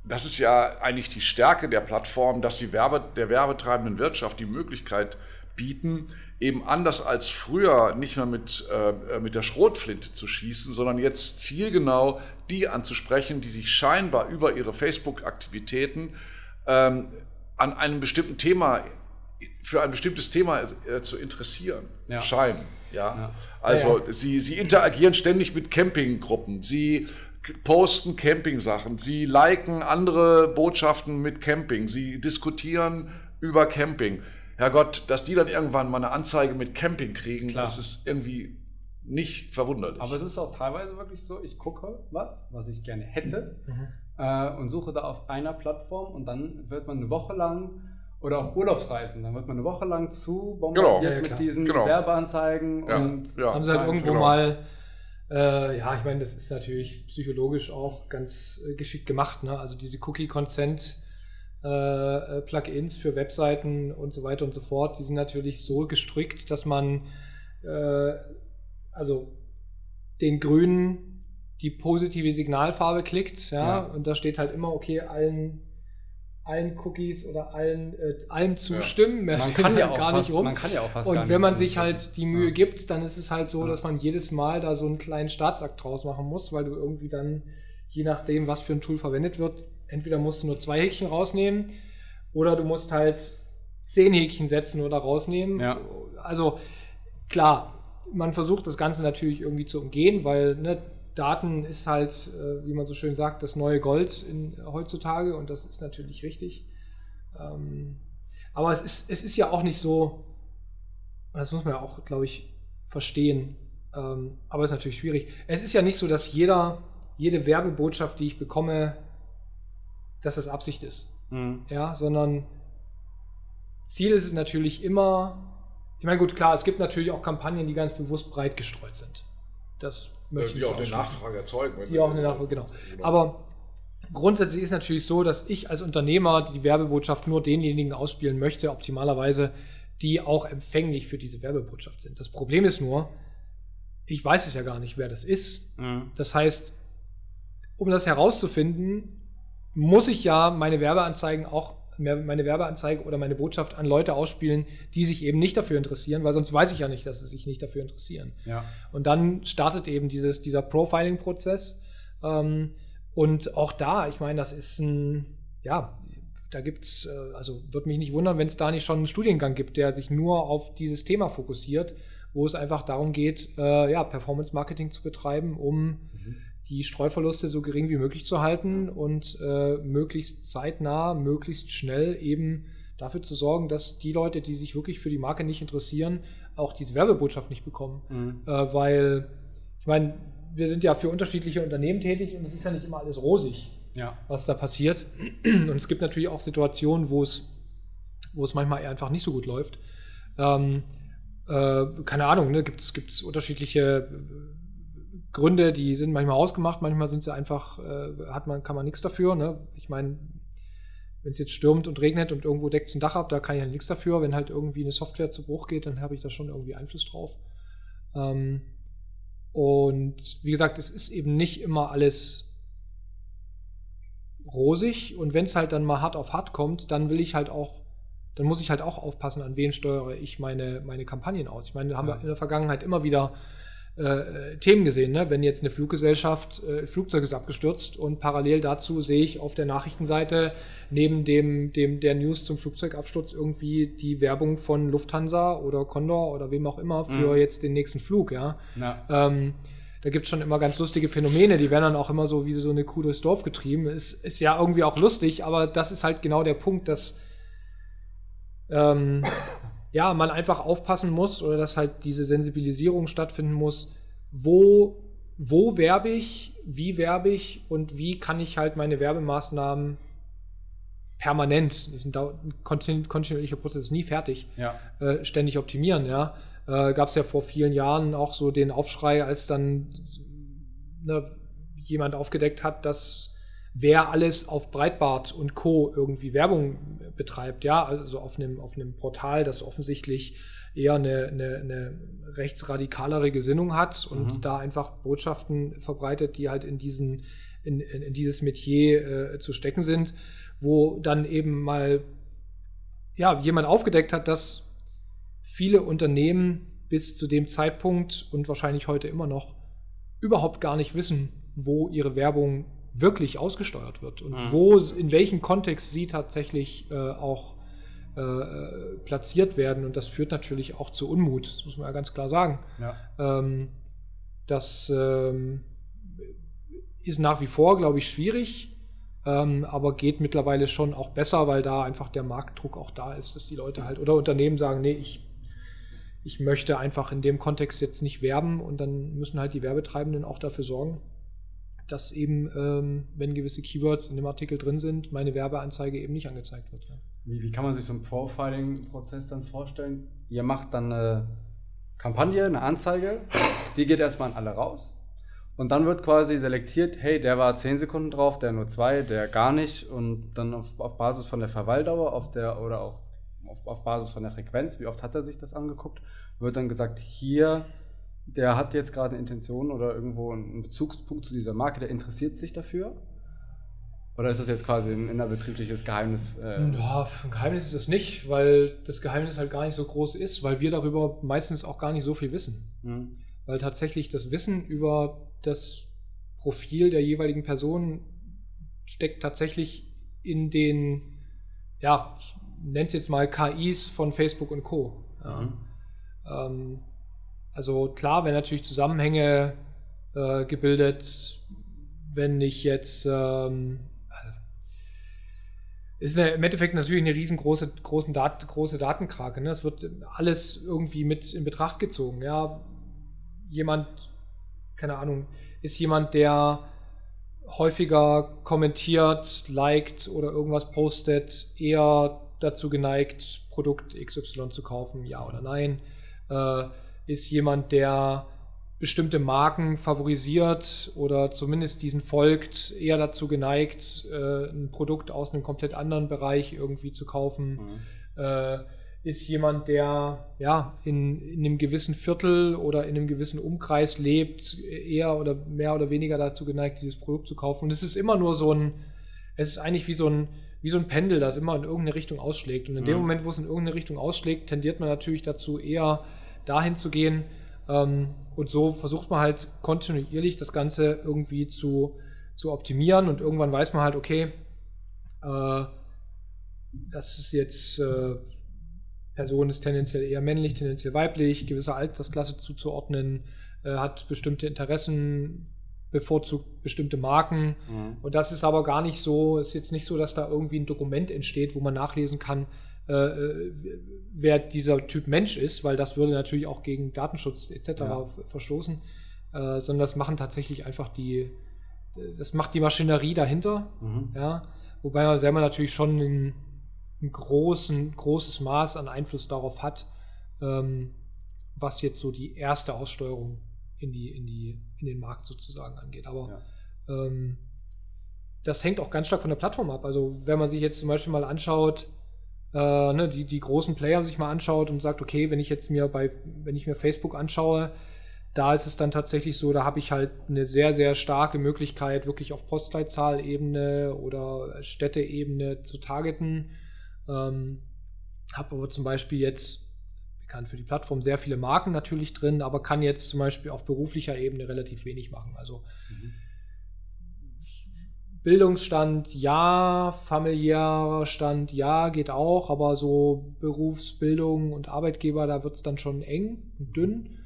das ist ja eigentlich die Stärke der Plattform, dass sie Werbe, der werbetreibenden Wirtschaft die Möglichkeit bieten, eben anders als früher nicht mehr mit, äh, mit der Schrotflinte zu schießen, sondern jetzt zielgenau die anzusprechen, die sich scheinbar über ihre Facebook-Aktivitäten ähm, an einem bestimmten Thema, für ein bestimmtes Thema äh, zu interessieren Ja. scheinen. Ja? Ja. Also Ja, Sie, sie interagieren ständig mit Campinggruppen. Sie posten Campingsachen. Sie liken andere Botschaften mit Camping. Sie diskutieren über Camping. Herrgott, dass die dann irgendwann mal eine Anzeige mit Camping kriegen, Klar. das ist irgendwie nicht verwunderlich. Aber es ist auch teilweise wirklich so, ich gucke was, was ich gerne hätte Mhm. äh, und suche da auf einer Plattform und dann wird man eine Woche lang oder auch Urlaubsreisen, dann wird man eine Woche lang zu bombardiert Genau. Ja, ja, mit diesen Genau. Werbeanzeigen Ja, und ja. haben sie halt irgendwo genau. mal, äh, ja, ich meine, das ist natürlich psychologisch auch ganz äh, geschickt gemacht, ne? Also diese Cookie-Consent. Äh, äh, Plugins für Webseiten und so weiter und so fort, die sind natürlich so gestrickt, dass man äh, also den grünen die positive Signalfarbe klickt, ja, Ja. und da steht halt immer, okay, allen, allen Cookies oder allen, äh, allem zustimmen. Mehr man kann ja halt auch fast, man kann ja auch fast gar und nicht wenn man sich halt die Mühe Ja. gibt, dann ist es halt so, Ja. dass man jedes Mal da so einen kleinen Staatsakt draus machen muss, weil du irgendwie dann je nachdem, was für ein Tool verwendet wird, entweder musst du nur zwei Häkchen rausnehmen oder du musst halt zehn Häkchen setzen oder rausnehmen. Ja. Also klar, man versucht das Ganze natürlich irgendwie zu umgehen, weil ne, Daten ist halt, äh, wie man so schön sagt, das neue Gold in, heutzutage und das ist natürlich richtig. Ähm, aber es ist, es ist ja auch nicht so, das muss man ja auch, glaube ich, verstehen. Ähm, aber es ist natürlich schwierig. Es ist ja nicht so, dass jeder, jede Werbebotschaft, die ich bekomme, dass das Absicht ist. Mhm. Ja, sondern Ziel ist es natürlich immer, ich meine, gut, klar, es gibt natürlich auch Kampagnen, die ganz bewusst breit gestreut sind. Das möchte die ich auch eine. Nachfrage erzeugen. Die auch eine Nachfrage, genau. Aber grundsätzlich ist natürlich so, dass ich als Unternehmer die Werbebotschaft nur denjenigen ausspielen möchte, optimalerweise, die auch empfänglich für diese Werbebotschaft sind. Das Problem ist nur, ich weiß es ja gar nicht, wer das ist. Mhm. Das heißt, um das herauszufinden, muss ich ja meine Werbeanzeigen auch meine Werbeanzeige oder meine Botschaft an Leute ausspielen, die sich eben nicht dafür interessieren, weil sonst weiß ich ja nicht, dass sie sich nicht dafür interessieren. Ja. Und dann startet eben dieses, dieser Profiling-Prozess. Ähm, und auch da, ich meine, das ist ein, ja, da gibt es, äh, also würde mich nicht wundern, wenn es da nicht schon einen Studiengang gibt, der sich nur auf dieses Thema fokussiert, wo es einfach darum geht, äh, ja, Performance-Marketing zu betreiben, um die Streuverluste so gering wie möglich zu halten und äh, möglichst zeitnah, möglichst schnell eben dafür zu sorgen, dass die Leute, die sich wirklich für die Marke nicht interessieren, auch diese Werbebotschaft nicht bekommen. Mhm. Äh, weil, ich meine, wir sind ja für unterschiedliche Unternehmen tätig und es ist ja nicht immer alles rosig, Ja. was da passiert. Und es gibt natürlich auch Situationen, wo es, wo es manchmal eher einfach nicht so gut läuft. Ähm, äh, keine Ahnung, ne, gibt es unterschiedliche Gründe, die sind manchmal ausgemacht, manchmal sind sie einfach, äh, hat man, kann man nichts dafür. Ne? Ich meine, wenn es jetzt stürmt und regnet und irgendwo deckt es ein Dach ab, da kann ich ja nichts dafür. Wenn halt irgendwie eine Software zu Bruch geht, dann habe ich da schon irgendwie Einfluss drauf. Ähm, und wie gesagt, es ist eben nicht immer alles rosig und wenn es halt dann mal hart auf hart kommt, dann will ich halt auch, dann muss ich halt auch aufpassen, an wen steuere ich meine, meine Kampagnen aus. Ich meine, da haben Ja. wir in der Vergangenheit immer wieder äh, Themen gesehen, ne? wenn jetzt eine Fluggesellschaft, äh, Flugzeug ist abgestürzt und parallel dazu sehe ich auf der Nachrichtenseite neben dem, dem der News zum Flugzeugabsturz irgendwie die Werbung von Lufthansa oder Condor oder wem auch immer für Mhm. jetzt den nächsten Flug, ja. Ja. Ähm, da gibt es schon immer ganz lustige Phänomene, die werden dann auch immer so wie so eine Kuh durchs Dorf getrieben. Ist, ist ja irgendwie auch lustig, aber das ist halt genau der Punkt, dass ähm, ja, man einfach aufpassen muss oder dass halt diese Sensibilisierung stattfinden muss, wo, wo werbe ich, wie werbe ich und wie kann ich halt meine Werbemaßnahmen permanent, das ist ein, kontinuierlicher Prozess, ist nie fertig, Ja. äh, ständig optimieren, ja. Äh, Gab es ja vor vielen Jahren auch so den Aufschrei, als dann ne, jemand aufgedeckt hat, dass wer alles auf Breitbart und Co. irgendwie Werbung betreibt, ja, also auf einem, auf einem Portal, das offensichtlich eher eine, eine, eine rechtsradikalere Gesinnung hat und Mhm. da einfach Botschaften verbreitet, die halt in diesen, in, in, in dieses Metier äh, zu stecken sind, wo dann eben mal ja, jemand aufgedeckt hat, dass viele Unternehmen bis zu dem Zeitpunkt und wahrscheinlich heute immer noch überhaupt gar nicht wissen, wo ihre Werbung wirklich ausgesteuert wird und Mhm. wo, in welchem Kontext sie tatsächlich äh, auch äh, platziert werden. Und das führt natürlich auch zu Unmut, das muss man ja ganz klar sagen. Ja. Ähm, das ähm, ist nach wie vor, glaube ich, schwierig, ähm, aber geht mittlerweile schon auch besser, weil da einfach der Marktdruck auch da ist, dass die Leute halt oder Unternehmen sagen, nee, ich, ich möchte einfach in dem Kontext jetzt nicht werben und dann müssen halt die Werbetreibenden auch dafür sorgen, dass eben, ähm, wenn gewisse Keywords in dem Artikel drin sind, meine Werbeanzeige eben nicht angezeigt wird. Ja. Wie, wie kann man sich so einen Profiling-Prozess dann vorstellen? Ihr macht dann eine Kampagne, eine Anzeige, die geht erstmal an alle raus. Und dann wird quasi selektiert, hey, der war 10 Sekunden drauf, der nur 2, der gar nicht. Und dann auf, auf Basis von der Verweildauer auf der, oder auch auf, auf Basis von der Frequenz, wie oft hat er sich das angeguckt, wird dann gesagt, hier, der hat jetzt gerade eine Intention oder irgendwo einen Bezugspunkt zu dieser Marke, der interessiert sich dafür. Oder ist das jetzt quasi ein innerbetriebliches Geheimnis? Äh, Ja, ein Geheimnis ist es nicht, weil das Geheimnis halt gar nicht so groß ist, weil wir darüber meistens auch gar nicht so viel wissen. hm, Weil tatsächlich das Wissen über das Profil der jeweiligen Person steckt tatsächlich in den, ja, ich nenne es jetzt mal KIs von Facebook und Co. Ja. Mhm. Ähm, also klar, wenn natürlich Zusammenhänge äh, gebildet, wenn ich jetzt ähm, ist eine, im Endeffekt natürlich eine riesengroße großen Dat, große Datenkrake. Ne? Es wird alles irgendwie mit in Betracht gezogen. Ja, jemand, keine Ahnung, ist jemand, der häufiger kommentiert, liked oder irgendwas postet, eher dazu geneigt, Produkt XY zu kaufen, ja oder nein? Äh, ist jemand, der bestimmte Marken favorisiert oder zumindest diesen folgt, eher dazu geneigt, äh, ein Produkt aus einem komplett anderen Bereich irgendwie zu kaufen. Mhm. Äh, ist jemand, der ja in, in einem gewissen Viertel oder in einem gewissen Umkreis lebt, eher oder mehr oder weniger dazu geneigt, dieses Produkt zu kaufen. Und es ist immer nur so ein, es ist eigentlich wie so ein, wie so ein Pendel, das immer in irgendeine Richtung ausschlägt. Und in mhm. dem Moment, wo es in irgendeine Richtung ausschlägt, tendiert man natürlich dazu, eher dahin zu gehen. Ähm, und so versucht man halt kontinuierlich das Ganze irgendwie zu, zu optimieren. Und irgendwann weiß man halt, okay, äh, das ist jetzt äh, Person ist tendenziell eher männlich, tendenziell weiblich, gewisse Altersklasse zuzuordnen, äh, hat bestimmte Interessen, bevorzugt bestimmte Marken. Mhm. Und das ist aber gar nicht so, ist jetzt nicht so, dass da irgendwie ein Dokument entsteht, wo man nachlesen kann, äh, äh wer dieser Typ Mensch ist, weil das würde natürlich auch gegen Datenschutz etc. Ja. verstoßen, äh, sondern das machen tatsächlich einfach die, das macht die Maschinerie dahinter, mhm. ja, wobei man selber natürlich schon ein ein großen, großes Maß an Einfluss darauf hat, ähm, was jetzt so die erste Aussteuerung in, die, in, die, in den Markt sozusagen angeht. Aber ja. ähm, das hängt auch ganz stark von der Plattform ab. Also wenn man sich jetzt zum Beispiel mal anschaut, äh, ne, die, die großen Player sich mal anschaut und sagt, okay, wenn ich jetzt mir bei, wenn ich mir Facebook anschaue, da ist es dann tatsächlich so, da habe ich halt eine sehr, sehr starke Möglichkeit, wirklich auf Postleitzahlebene oder Städteebene zu targeten. Ähm, habe aber zum Beispiel jetzt, bekannt für die Plattform, sehr viele Marken natürlich drin, aber kann jetzt zum Beispiel auf beruflicher Ebene relativ wenig machen. Also mhm. Bildungsstand ja, familiärer Stand ja, geht auch, aber so Berufsbildung und Arbeitgeber, da wird es dann schon eng und dünn.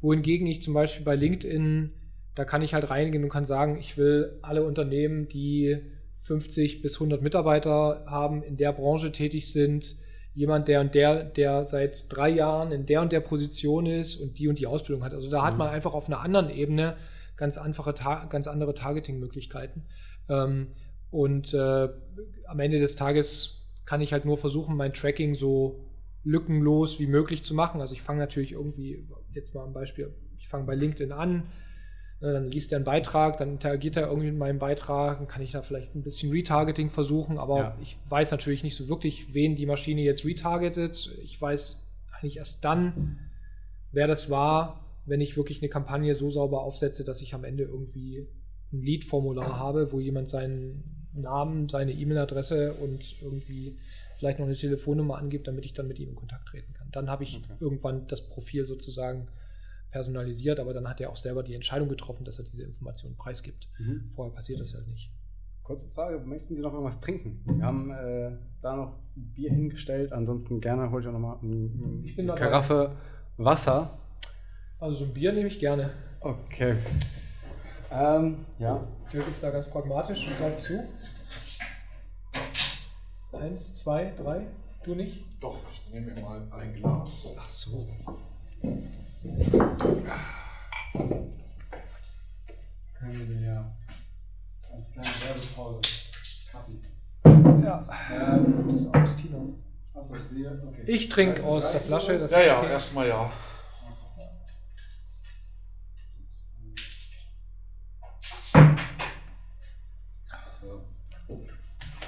Wohingegen ich zum Beispiel bei LinkedIn, da kann ich halt reingehen und kann sagen, ich will alle Unternehmen, die 50 bis 100 Mitarbeiter haben, in der Branche tätig sind, jemand, der und der, der seit drei Jahren in der und der Position ist und die und die Ausbildung hat. Also da hat mhm. man einfach auf einer anderen Ebene ganz, einfache, ganz andere Targeting-Möglichkeiten. Ähm, und äh, am Ende des Tages kann ich halt nur versuchen, mein Tracking so lückenlos wie möglich zu machen. Also ich fange natürlich irgendwie, jetzt mal ein Beispiel, ich fange bei LinkedIn an, Ne, dann liest er einen Beitrag, dann interagiert er irgendwie mit meinem Beitrag, dann kann ich da vielleicht ein bisschen Retargeting versuchen, aber ja. ich weiß natürlich nicht so wirklich, wen die Maschine jetzt retargetet. Ich weiß eigentlich erst dann, wer das war, wenn ich wirklich eine Kampagne so sauber aufsetze, dass ich am Ende irgendwie ein Lead-Formular habe, wo jemand seinen Namen, seine E-Mail-Adresse und irgendwie vielleicht noch eine Telefonnummer angibt, damit ich dann mit ihm in Kontakt treten kann. Dann habe ich okay. irgendwann das Profil sozusagen personalisiert, aber dann hat er auch selber die Entscheidung getroffen, dass er diese Informationen preisgibt. Mhm. Vorher passiert das halt nicht. Kurze Frage, möchten Sie noch irgendwas trinken? Wir haben äh, da noch Bier hingestellt, ansonsten gerne hole ich auch noch mal ein, eine Karaffe Wasser. Also so ein Bier nehme ich gerne. Okay. Ähm, ja. Dirk ist da ganz pragmatisch und greift zu. Eins, zwei, drei. Du nicht? Doch, ich nehme mir mal ein Glas. Ach so. Können wir ja als kleine Werbepause cutten. Ja, ähm, das ist Augustino. Achso, ich sehe. Okay. Ich trinke aus der Flasche. Das ja, ja, okay. erstmal ja.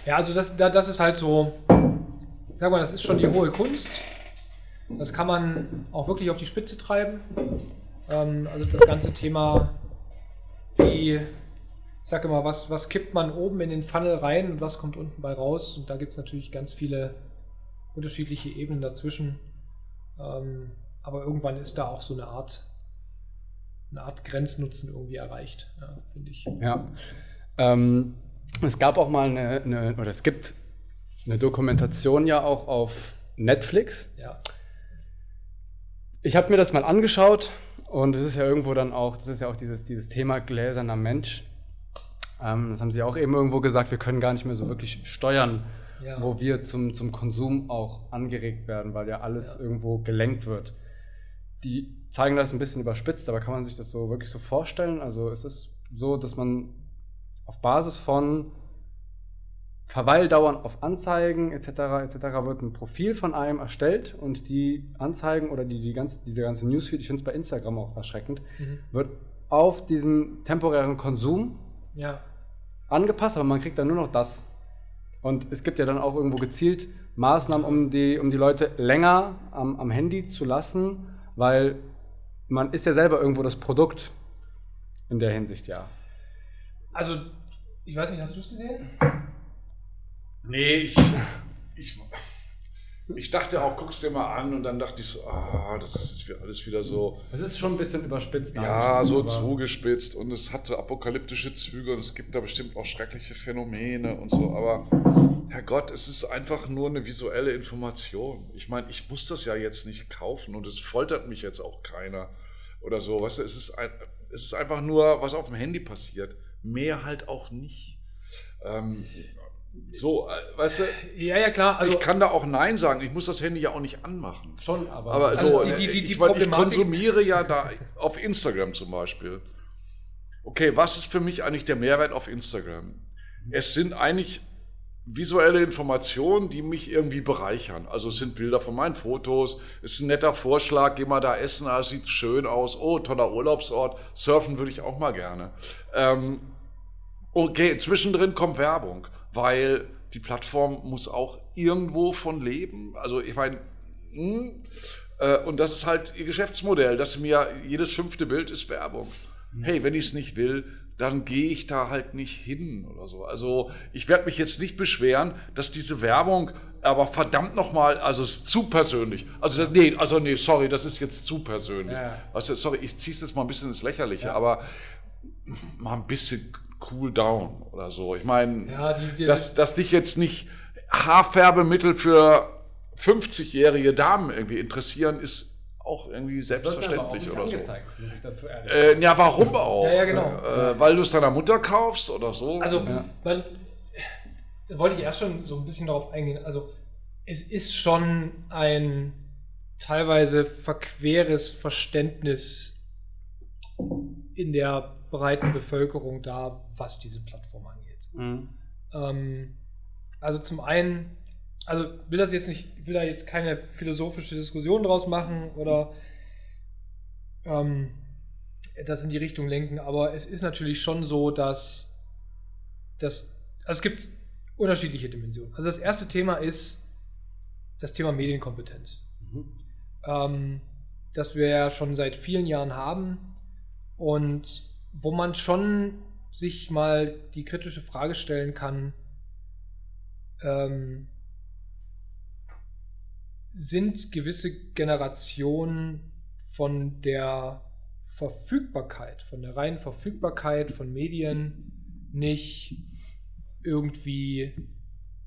Ja, also das, das ist halt so, sag mal, das ist schon die hohe Kunst. Das kann man auch wirklich auf die Spitze treiben. Ähm, also das ganze Thema, wie, ich sage immer, was, was kippt man oben in den Funnel rein und was kommt unten bei raus. Und da gibt es natürlich ganz viele unterschiedliche Ebenen dazwischen. Ähm, aber irgendwann ist da auch so eine Art eine Art Grenznutzen irgendwie erreicht, ja, finde ich. Ja. Ähm, es gab auch mal eine, eine, oder es gibt eine Dokumentation ja auch auf Netflix. Ja. Ich habe mir das mal angeschaut und es ist ja irgendwo dann auch, das ist ja auch dieses, dieses Thema gläserner Mensch. Ähm, das haben Sie auch eben irgendwo gesagt, wir können gar nicht mehr so wirklich steuern, ja. wo wir zum, zum Konsum auch angeregt werden, weil ja alles ja. irgendwo gelenkt wird. Die zeigen das ein bisschen überspitzt, aber kann man sich das so wirklich so vorstellen? Also ist es so, dass man auf Basis von Verweildauern auf Anzeigen etc. etc. wird ein Profil von einem erstellt und die Anzeigen oder die, die ganze, diese ganze Newsfeed, ich finde es bei Instagram auch erschreckend, mhm. wird auf diesen temporären Konsum ja. angepasst, aber man kriegt dann nur noch das. Und es gibt ja dann auch irgendwo gezielt Maßnahmen, um die, um die Leute länger am, am Handy zu lassen, weil man ist ja selber irgendwo das Produkt in der Hinsicht, ja. Also, ich weiß nicht, hast du es gesehen? Nee, ich, ich, ich dachte auch, guck's dir mal an und dann dachte ich so, ah, das ist jetzt alles wieder so. Es ist schon ein bisschen überspitzt. Ja, so zugespitzt und es hatte apokalyptische Züge und es gibt da bestimmt auch schreckliche Phänomene und so, aber Herrgott, es ist einfach nur eine visuelle Information. Ich meine, ich muss das ja jetzt nicht kaufen und es foltert mich jetzt auch keiner oder so. Weißt du, es ist, ein, es ist einfach nur, was auf dem Handy passiert. Mehr halt auch nicht. Ähm, so, äh, weißt du? Ja, ja, klar. Also, ich kann da auch Nein sagen. Ich muss das Handy ja auch nicht anmachen. Schon, aber. Aber also so, die, die, die, ich, ich konsumiere ja da auf Instagram zum Beispiel. Okay, was ist für mich eigentlich der Mehrwert auf Instagram? Es sind eigentlich visuelle Informationen, die mich irgendwie bereichern. Also es sind Bilder von meinen Fotos, es ist ein netter Vorschlag, geh mal da essen, das sieht schön aus, oh, toller Urlaubsort, surfen würde ich auch mal gerne. Ähm, okay, zwischendrin kommt Werbung weil die Plattform muss auch irgendwo von leben. Also ich meine, hm, äh, und das ist halt ihr Geschäftsmodell, dass mir jedes fünfte Bild ist Werbung. Mhm. Hey, wenn ich es nicht will, dann gehe ich da halt nicht hin oder so. Also ich werde mich jetzt nicht beschweren, dass diese Werbung, aber verdammt nochmal, also es ist zu persönlich. Also das, nee, also nee, sorry, das ist jetzt zu persönlich. Ja. Also sorry, ich ziehe es jetzt mal ein bisschen ins Lächerliche, ja. aber mal ein bisschen cool down oder so. Ich meine, ja, dass, dass dich jetzt nicht Haarfärbemittel für 50-jährige Damen irgendwie interessieren, ist auch irgendwie selbstverständlich oder so. Äh, ja, warum auch? ja, ja, genau. Äh, weil du es deiner Mutter kaufst oder so? Also, man, da wollte ich erst schon so ein bisschen darauf eingehen. Also, es ist schon ein teilweise verqueres Verständnis in der breiten Bevölkerung da, was diese Plattform angeht. Mhm. Ähm, also zum einen, also will das jetzt nicht, will da jetzt keine philosophische Diskussion draus machen oder ähm, das in die Richtung lenken, aber es ist natürlich schon so, dass, dass also es gibt unterschiedliche Dimensionen. Also das erste Thema ist das Thema Medienkompetenz, mhm. ähm, das wir ja schon seit vielen Jahren haben und wo man schon sich mal die kritische Frage stellen kann, ähm, sind gewisse Generationen von der Verfügbarkeit, von der reinen Verfügbarkeit von Medien nicht irgendwie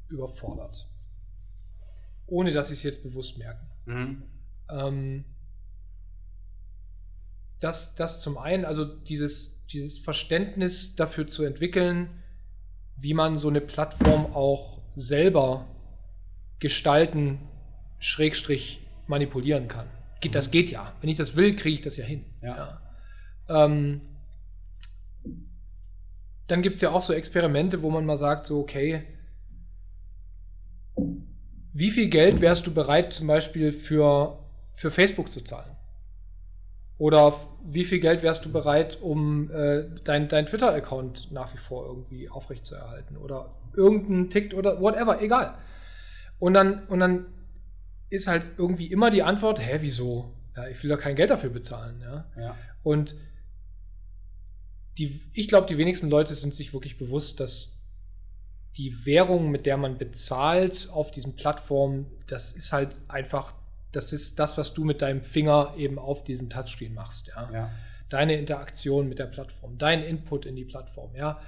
überfordert. Ohne dass sie es jetzt bewusst merken. Mhm. Ähm, das, das zum einen, also dieses, dieses Verständnis dafür zu entwickeln, wie man so eine Plattform auch selber gestalten, Schrägstrich manipulieren kann. Geht, das geht ja. Wenn ich das will, kriege ich das ja hin. Ja. ja. Ähm, dann gibt es ja auch so Experimente, wo man mal sagt, so, okay, wie viel Geld wärst du bereit zum Beispiel für, für Facebook zu zahlen? Oder wie viel Geld wärst du bereit, um äh, dein, dein Twitter-Account nach wie vor irgendwie aufrechtzuerhalten? Oder irgendein Tick oder whatever, egal. Und dann, und dann ist halt irgendwie immer die Antwort, hä, wieso? Ja, ich will doch kein Geld dafür bezahlen. Ja? ja. Und die, ich glaube, die wenigsten Leute sind sich wirklich bewusst, dass die Währung, mit der man bezahlt auf diesen Plattformen, das ist halt einfach das ist das, was du mit deinem Finger eben auf diesem Touchscreen machst. Ja? ja. deine Interaktion mit der Plattform, dein Input in die Plattform, ja,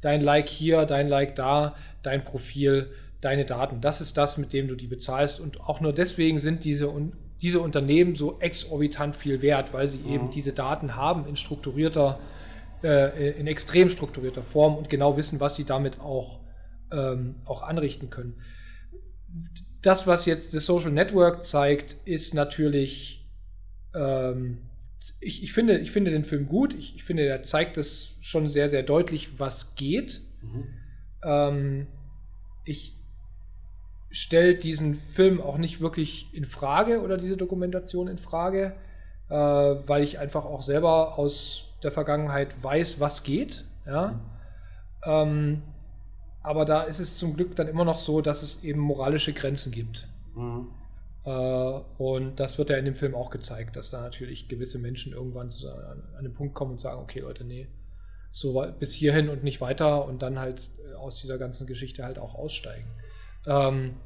dein Like hier, dein Like da, dein Profil, deine Daten. Das ist das, mit dem du die bezahlst. Und auch nur deswegen sind diese, diese Unternehmen so exorbitant viel wert, weil sie mhm. eben diese Daten haben in strukturierter, äh, in extrem strukturierter Form und genau wissen, was sie damit auch, ähm, auch anrichten können. Das, was jetzt das Social Network zeigt, ist natürlich ähm, ich, ich, finde, ich finde den Film gut. Ich, ich finde, er zeigt es schon sehr, sehr deutlich, was geht. Mhm. Ähm, ich stelle diesen Film auch nicht wirklich in Frage oder diese Dokumentation in Frage, äh, weil ich einfach auch selber aus der Vergangenheit weiß, was geht. Ja? Mhm. Ähm, aber da ist es zum Glück dann immer noch so, dass es eben moralische Grenzen gibt. Mhm. Äh, und das wird ja in dem Film auch gezeigt, dass da natürlich gewisse Menschen irgendwann zu, an, an den Punkt kommen und sagen, okay Leute, nee, so bis hierhin und nicht weiter und dann halt äh, aus dieser ganzen Geschichte halt auch aussteigen. Ähm,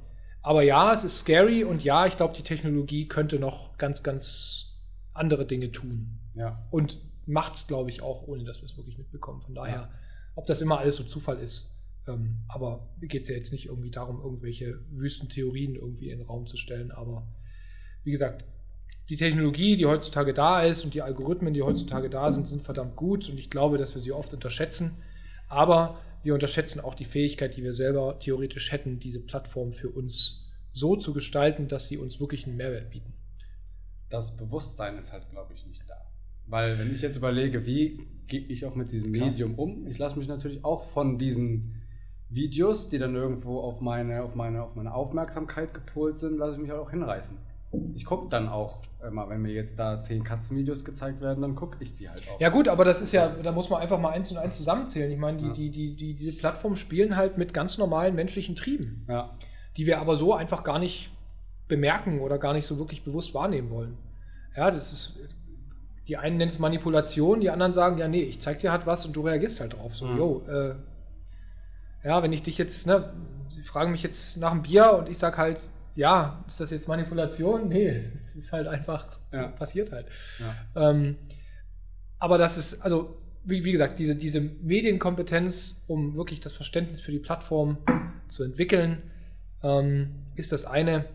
aber ja, es ist scary und ja, ich glaube, die Technologie könnte noch ganz, ganz andere Dinge tun. Ja. Und macht es, glaube ich, auch, ohne dass wir es wirklich mitbekommen. Von daher, ja. ob das immer alles so Zufall ist, ähm, aber geht es ja jetzt nicht irgendwie darum, irgendwelche wüsten Theorien irgendwie in den Raum zu stellen. Aber wie gesagt, die Technologie, die heutzutage da ist und die Algorithmen, die heutzutage da sind, sind verdammt gut und ich glaube, dass wir sie oft unterschätzen. Aber wir unterschätzen auch die Fähigkeit, die wir selber theoretisch hätten, diese Plattform für uns so zu gestalten, dass sie uns wirklich einen Mehrwert bieten. Das Bewusstsein ist halt, glaube ich, nicht da. Weil wenn ich jetzt überlege, wie gehe ich auch mit diesem Medium um, ich lasse mich natürlich auch von diesen Videos, die dann irgendwo auf meine, auf meine, auf meine Aufmerksamkeit gepolt sind, lasse ich mich halt auch hinreißen. Ich gucke dann auch immer, wenn mir jetzt da zehn Katzenvideos gezeigt werden, dann gucke ich die halt auch. Ja gut, aber das ist ja, da muss man einfach mal eins und eins zusammenzählen. Ich meine, die, ja. die, die, die, diese Plattformen spielen halt mit ganz normalen menschlichen Trieben, ja. die wir aber so einfach gar nicht bemerken oder gar nicht so wirklich bewusst wahrnehmen wollen. Ja, das ist, die einen nennen es Manipulation, die anderen sagen, ja nee, ich zeig dir halt was und du reagierst halt drauf. So, mhm. yo, äh, ja, wenn ich dich jetzt, ne, sie fragen mich jetzt nach einem Bier und ich sage halt, ja, ist das jetzt Manipulation? Nee, es ist halt einfach, ja. passiert halt. Ja. Ähm, aber das ist, also, wie, wie, gesagt, diese, diese Medienkompetenz, um wirklich das Verständnis für die Plattform zu entwickeln, ähm, ist das eine.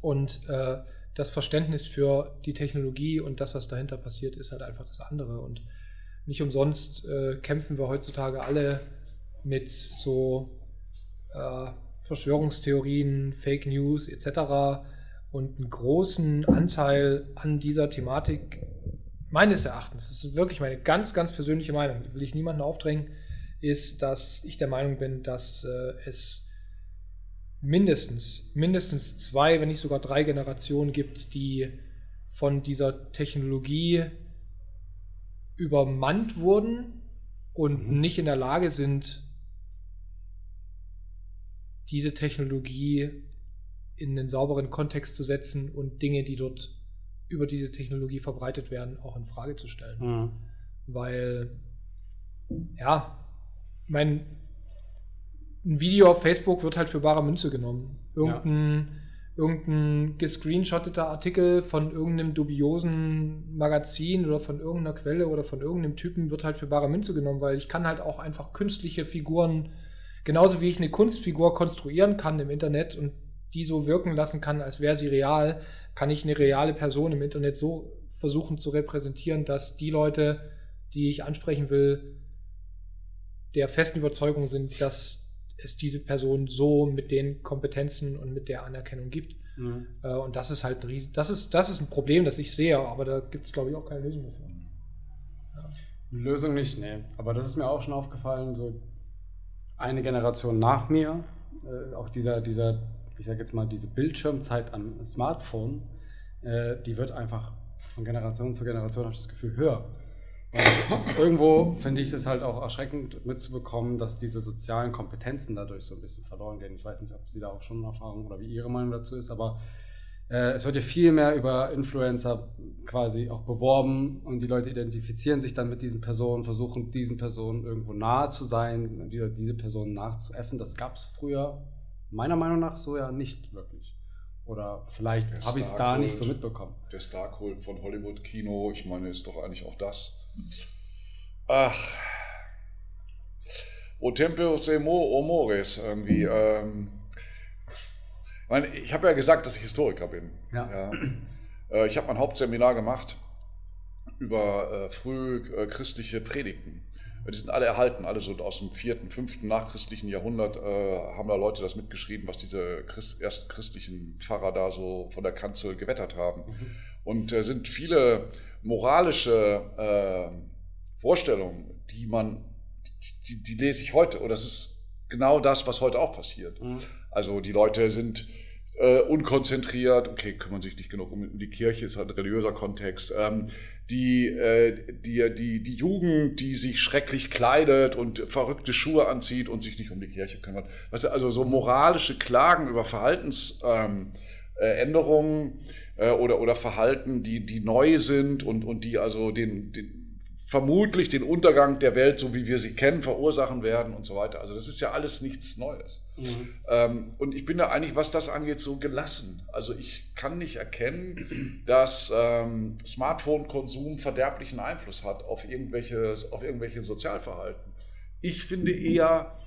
Und äh, das Verständnis für die Technologie und das, was dahinter passiert, ist halt einfach das andere. Und nicht umsonst äh, kämpfen wir heutzutage alle mit so äh, Verschwörungstheorien, Fake News etc. und einen großen Anteil an dieser Thematik meines Erachtens, das ist wirklich meine ganz, ganz persönliche Meinung, will ich niemanden aufdrängen, ist, dass ich der Meinung bin, dass äh, es mindestens, mindestens zwei, wenn nicht sogar drei Generationen gibt, die von dieser Technologie übermannt wurden und mhm. nicht in der Lage sind, diese Technologie in einen sauberen Kontext zu setzen und Dinge, die dort über diese Technologie verbreitet werden, auch in Frage zu stellen. Mhm. Weil, ja, ich meine, ein Video auf Facebook wird halt für bare Münze genommen. Irgendein, ja. irgendein gescreenshotteter Artikel von irgendeinem dubiosen Magazin oder von irgendeiner Quelle oder von irgendeinem Typen wird halt für bare Münze genommen, weil ich kann halt auch einfach künstliche Figuren Genauso wie ich eine Kunstfigur konstruieren kann im Internet und die so wirken lassen kann, als wäre sie real, kann ich eine reale Person im Internet so versuchen zu repräsentieren, dass die Leute, die ich ansprechen will, der festen Überzeugung sind, dass es diese Person so mit den Kompetenzen und mit der Anerkennung gibt. Mhm. Äh, und das ist halt ein Riesen, das ist, das ist ein Problem, das ich sehe, aber da gibt es, glaube ich, auch keine Lösung dafür. Ja. Lösung nicht, nee. Aber das ist mir auch schon aufgefallen, so eine Generation nach mir, äh, auch dieser, dieser, ich sage jetzt mal, diese Bildschirmzeit am Smartphone, äh, die wird einfach von Generation zu Generation, habe ich das Gefühl, höher. Und irgendwo finde ich es halt auch erschreckend mitzubekommen, dass diese sozialen Kompetenzen dadurch so ein bisschen verloren gehen. Ich weiß nicht, ob Sie da auch schon Erfahrung oder wie Ihre Meinung dazu ist, aber äh, es wird ja viel mehr über Influencer quasi auch beworben und die Leute identifizieren sich dann mit diesen Personen, versuchen diesen Personen irgendwo nahe zu sein, diese Personen nachzuäffen. Das gab es früher meiner Meinung nach so ja nicht wirklich. Oder vielleicht habe ich es da nicht so mitbekommen. Der Starkult von Hollywood-Kino, ich meine, ist doch eigentlich auch das. Ach. O Tempio Semo Omores irgendwie. Ähm, ich, meine, ich habe ja gesagt, dass ich Historiker bin. Ja. ja. Äh, ich habe mein Hauptseminar gemacht über äh, frühchristliche Predigten. Die sind alle erhalten, alle so aus dem vierten, fünften nachchristlichen Jahrhundert äh, haben da Leute das mitgeschrieben, was diese Christ, ersten christlichen Pfarrer da so von der Kanzel gewettert haben. Mhm. Und äh, sind viele moralische äh, Vorstellungen, die man, die, die, die, lese ich heute, oder das ist genau das, was heute auch passiert. Mhm. Also die Leute sind äh, unkonzentriert, okay, kümmern sich nicht genug um, die Kirche, ist halt ein religiöser Kontext. Ähm, die, äh, die, die, die Jugend, die sich schrecklich kleidet und verrückte Schuhe anzieht und sich nicht um die Kirche kümmert. Also so moralische Klagen über Verhaltensänderungen ähm, äh, oder, oder Verhalten, die, die neu sind und, und die also den, den vermutlich den Untergang der Welt, so wie wir sie kennen, verursachen werden und so weiter. Also das ist ja alles nichts Neues. Mhm. Ähm, und ich bin da eigentlich, was das angeht, so gelassen. Also ich kann nicht erkennen, dass ähm, Smartphone-Konsum verderblichen Einfluss hat auf irgendwelche, auf irgendwelche Sozialverhalten. Ich finde eher,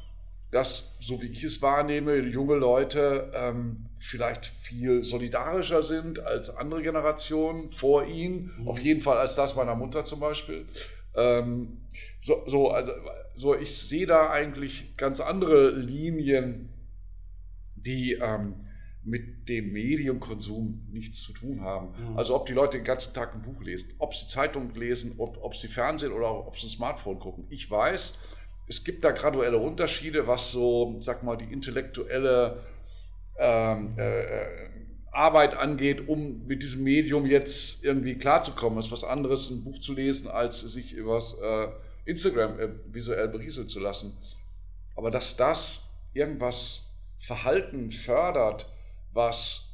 dass, so wie ich es wahrnehme, junge Leute ähm, vielleicht viel solidarischer sind als andere Generationen vor ihnen. Mhm. Auf jeden Fall als das meiner Mutter zum Beispiel. Ähm, so, so, also, so, ich sehe da eigentlich ganz andere Linien, die ähm, mit dem Mediumkonsum nichts zu tun haben. Mhm. Also ob die Leute den ganzen Tag ein Buch lesen, ob sie Zeitung lesen, ob, ob sie Fernsehen oder ob sie ein Smartphone gucken. Ich weiß, es gibt da graduelle Unterschiede, was so, sag mal, die intellektuelle ähm, äh, äh, Arbeit angeht, um mit diesem Medium jetzt irgendwie klarzukommen. Es ist was anderes, ein Buch zu lesen, als sich übers äh, Instagram äh, visuell berieseln zu lassen. Aber dass das irgendwas Verhalten fördert, was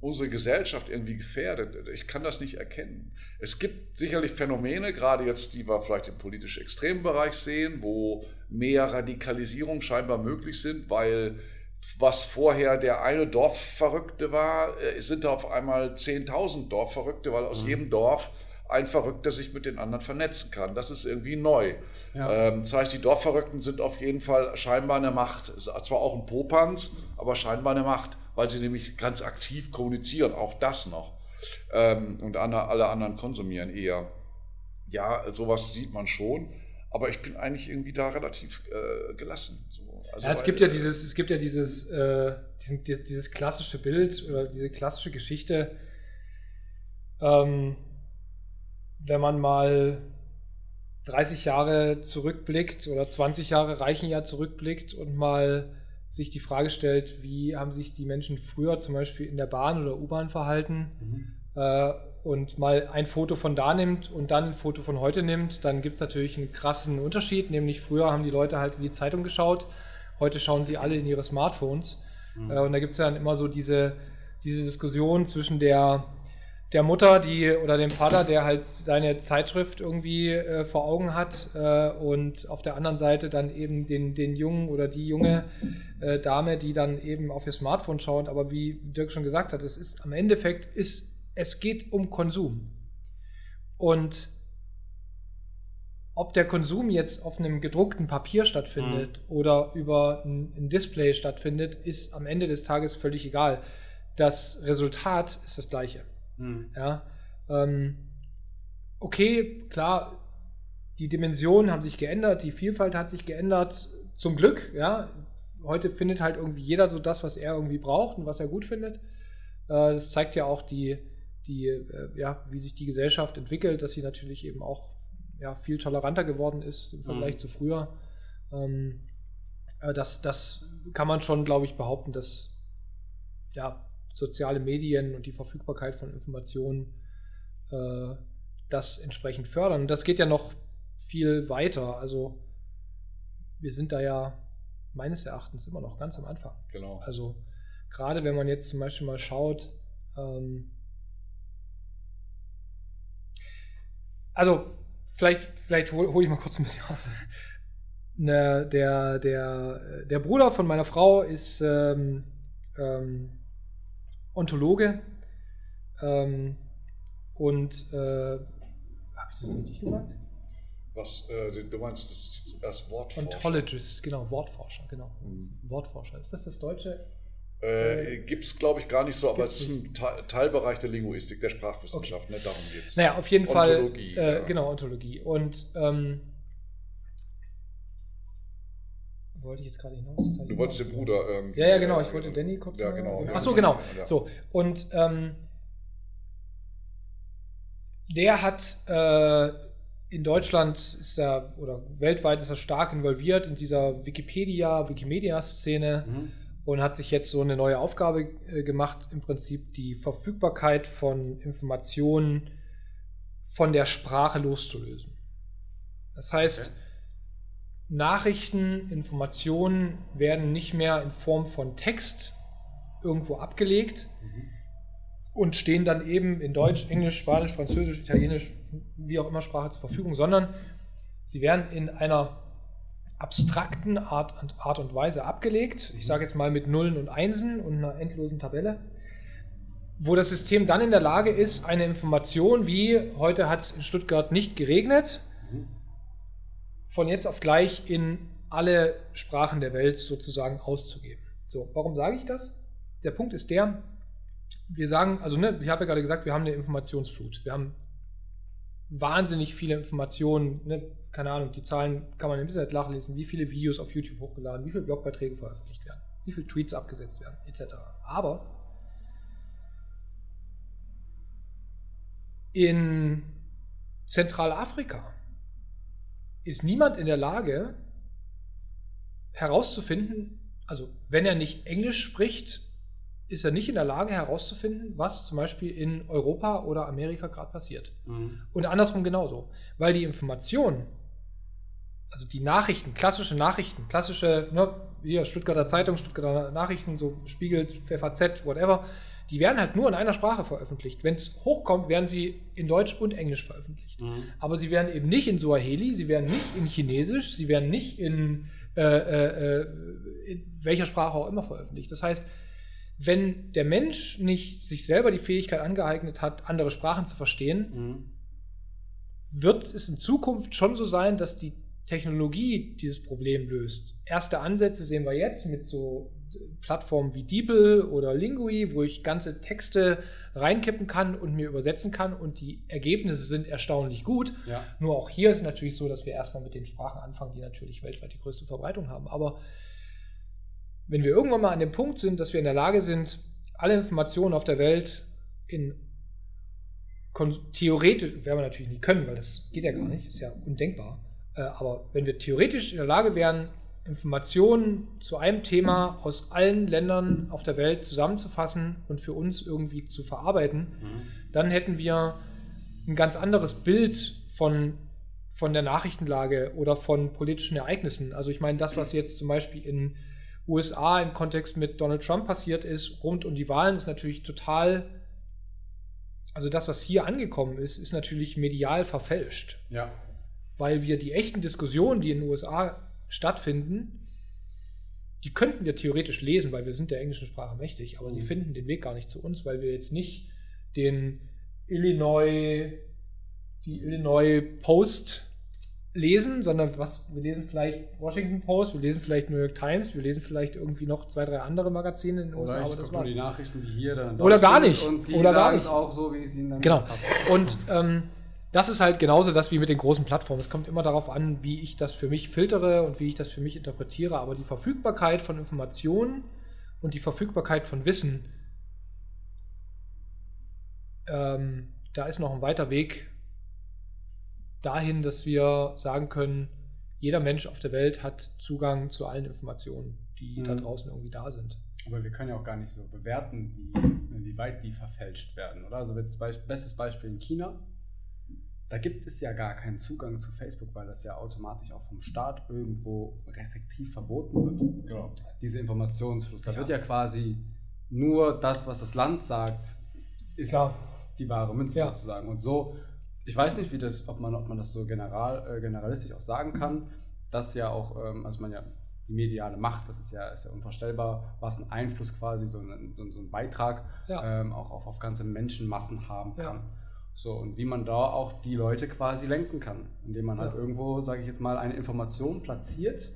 unsere Gesellschaft irgendwie gefährdet. Ich kann das nicht erkennen. Es gibt sicherlich Phänomene, gerade jetzt, die wir vielleicht im politisch extremen Bereich sehen, wo mehr Radikalisierung scheinbar möglich sind, weil was vorher der eine Dorfverrückte war, äh, sind da auf einmal 10.000 Dorfverrückte, weil aus mhm. jedem Dorf ein Verrückter sich mit den anderen vernetzen kann. Das ist irgendwie neu. Ja. Ähm, das heißt, die Dorfverrückten sind auf jeden Fall scheinbar eine Macht. Zwar auch ein Popanz, aber scheinbar eine Macht weil sie nämlich ganz aktiv kommunizieren, auch das noch. Ähm, und alle anderen konsumieren eher. Ja, sowas sieht man schon, aber ich bin eigentlich irgendwie da relativ äh, gelassen. So, also ja, es gibt ja dieses, es gibt ja dieses, äh, diesen, dieses klassische Bild oder diese klassische Geschichte, ähm, wenn man mal 30 Jahre zurückblickt oder 20 Jahre reichen ja zurückblickt und mal sich die Frage stellt, wie haben sich die Menschen früher zum Beispiel in der Bahn oder U-Bahn verhalten mhm. äh, und mal ein Foto von da nimmt und dann ein Foto von heute nimmt, dann gibt es natürlich einen krassen Unterschied, nämlich früher haben die Leute halt in die Zeitung geschaut, heute schauen sie alle in ihre Smartphones mhm. äh, und da gibt es dann immer so diese, diese Diskussion zwischen der der Mutter, die oder dem Vater, der halt seine Zeitschrift irgendwie äh, vor Augen hat äh, und auf der anderen Seite dann eben den, den Jungen oder die junge äh, Dame, die dann eben auf ihr Smartphone schaut. Aber wie Dirk schon gesagt hat, es ist am Endeffekt ist es geht um Konsum und ob der Konsum jetzt auf einem gedruckten Papier stattfindet mhm. oder über ein, ein Display stattfindet, ist am Ende des Tages völlig egal. Das Resultat ist das gleiche. Mhm. Ja, ähm, okay, klar, die Dimensionen haben sich geändert, die Vielfalt hat sich geändert, zum Glück, ja. Heute findet halt irgendwie jeder so das, was er irgendwie braucht und was er gut findet. Äh, das zeigt ja auch die, die äh, ja, wie sich die Gesellschaft entwickelt, dass sie natürlich eben auch ja, viel toleranter geworden ist im Vergleich mhm. zu früher. Ähm, äh, das, das kann man schon, glaube ich, behaupten, dass ja, soziale Medien und die Verfügbarkeit von Informationen äh, das entsprechend fördern. Und das geht ja noch viel weiter. Also wir sind da ja meines Erachtens immer noch ganz am Anfang. Genau. Also gerade wenn man jetzt zum Beispiel mal schaut, ähm, also vielleicht, vielleicht hole hol ich mal kurz ein bisschen aus. Ne, der, der, der Bruder von meiner Frau ist ähm, ähm, Ontologe. Ähm, und äh, habe ich das richtig gesagt? Was, äh, du meinst, das ist jetzt erst Wortforscher? Ontologist, genau, Wortforscher, genau. Mhm. Wortforscher. Ist das das Deutsche? Äh, Gibt es, glaube ich, gar nicht so, aber es ist ein Te Teilbereich der Linguistik, der Sprachwissenschaft, okay. ne? darum geht es. Naja, auf jeden Ontologie, Fall. Äh, ja. Genau, Ontologie. Und ähm, wollte ich jetzt gerade hinaus? Du wolltest den Bruder irgendwie. Ja, ja, genau. Ich wollte Danny kurz. Ja, genau. Ach so, genau. Ja. So, und ähm, der hat äh, in Deutschland ist er oder weltweit ist er stark involviert in dieser Wikipedia, Wikimedia-Szene mhm. und hat sich jetzt so eine neue Aufgabe äh, gemacht, im Prinzip die Verfügbarkeit von Informationen von der Sprache loszulösen. Das heißt, okay. Nachrichten, Informationen werden nicht mehr in Form von Text irgendwo abgelegt mhm. und stehen dann eben in Deutsch, Englisch, Spanisch, Französisch, Italienisch, wie auch immer Sprache zur Verfügung, sondern sie werden in einer abstrakten Art, Art und Weise abgelegt. Ich sage jetzt mal mit Nullen und Einsen und einer endlosen Tabelle, wo das System dann in der Lage ist, eine Information wie heute hat es in Stuttgart nicht geregnet, von jetzt auf gleich in alle Sprachen der Welt sozusagen auszugeben. So, warum sage ich das? Der Punkt ist der, wir sagen, also ne, ich habe ja gerade gesagt, wir haben eine Informationsflut. Wir haben wahnsinnig viele Informationen, ne, keine Ahnung, die Zahlen kann man im Internet nachlesen, wie viele Videos auf YouTube hochgeladen, wie viele Blogbeiträge veröffentlicht werden, wie viele Tweets abgesetzt werden, etc. Aber in Zentralafrika ist niemand in der Lage herauszufinden, also wenn er nicht Englisch spricht, ist er nicht in der Lage herauszufinden, was zum Beispiel in Europa oder Amerika gerade passiert. Mhm. Und andersrum genauso. Weil die Information, also die Nachrichten, klassische Nachrichten, klassische, ne, hier Stuttgarter Zeitung, Stuttgarter Nachrichten, so Spiegel, FAZ, whatever, die werden halt nur in einer Sprache veröffentlicht. Wenn es hochkommt, werden sie in Deutsch und Englisch veröffentlicht. Mhm. Aber sie werden eben nicht in Suaheli, sie werden nicht in Chinesisch, sie werden nicht in, äh, äh, äh, in welcher Sprache auch immer veröffentlicht. Das heißt, wenn der Mensch nicht sich selber die Fähigkeit angeeignet hat, andere Sprachen zu verstehen, mhm. wird es in Zukunft schon so sein, dass die Technologie dieses Problem löst. Erste Ansätze sehen wir jetzt mit so Plattformen wie DeepL oder Lingui, wo ich ganze Texte reinkippen kann und mir übersetzen kann und die Ergebnisse sind erstaunlich gut. Ja. Nur auch hier ist es natürlich so, dass wir erstmal mit den Sprachen anfangen, die natürlich weltweit die größte Verbreitung haben. Aber wenn wir irgendwann mal an dem Punkt sind, dass wir in der Lage sind, alle Informationen auf der Welt in theoretisch, werden wir natürlich nicht können, weil das geht ja gar nicht, ist ja undenkbar. Äh, aber wenn wir theoretisch in der Lage wären, Informationen zu einem Thema aus allen Ländern auf der Welt zusammenzufassen und für uns irgendwie zu verarbeiten, mhm. dann hätten wir ein ganz anderes Bild von, von der Nachrichtenlage oder von politischen Ereignissen. Also ich meine, das, was jetzt zum Beispiel in USA im Kontext mit Donald Trump passiert ist, rund um die Wahlen, ist natürlich total, also das, was hier angekommen ist, ist natürlich medial verfälscht. Ja. Weil wir die echten Diskussionen, die in den USA stattfinden, die könnten wir theoretisch lesen, weil wir sind der englischen Sprache mächtig, aber mhm. sie finden den Weg gar nicht zu uns, weil wir jetzt nicht den Illinois, die Illinois Post lesen, sondern was, wir lesen vielleicht Washington Post, wir lesen vielleicht New York Times, wir lesen vielleicht irgendwie noch zwei, drei andere Magazine in den USA. Oder aber die Nachrichten, die hier dann Oder gar nicht. Und die Oder gar nicht. auch so, wie es ihnen dann Genau. Passt. Und ähm, das ist halt genauso das wie mit den großen Plattformen. Es kommt immer darauf an, wie ich das für mich filtere und wie ich das für mich interpretiere. Aber die Verfügbarkeit von Informationen und die Verfügbarkeit von Wissen, ähm, da ist noch ein weiter Weg dahin, dass wir sagen können, jeder Mensch auf der Welt hat Zugang zu allen Informationen, die mhm. da draußen irgendwie da sind. Aber wir können ja auch gar nicht so bewerten, wie, wie weit die verfälscht werden, oder? Also jetzt bestes Beispiel in China da gibt es ja gar keinen Zugang zu Facebook, weil das ja automatisch auch vom Staat irgendwo restriktiv verboten wird. Genau. Diese Informationsfluss. Da ja. wird ja quasi nur das, was das Land sagt, ist Klar. die wahre Münze ja. sozusagen. Und so, ich weiß nicht, wie das, ob man, ob man das so general, äh, generalistisch auch sagen kann, dass ja auch, ähm, also man ja die mediale Macht, das ist ja, ist ja unvorstellbar, was ein Einfluss quasi, so ein, so ein Beitrag ja. ähm, auch auf, auf ganze Menschenmassen haben kann. Ja. So, und wie man da auch die Leute quasi lenken kann, indem man halt irgendwo, sage ich jetzt mal, eine Information platziert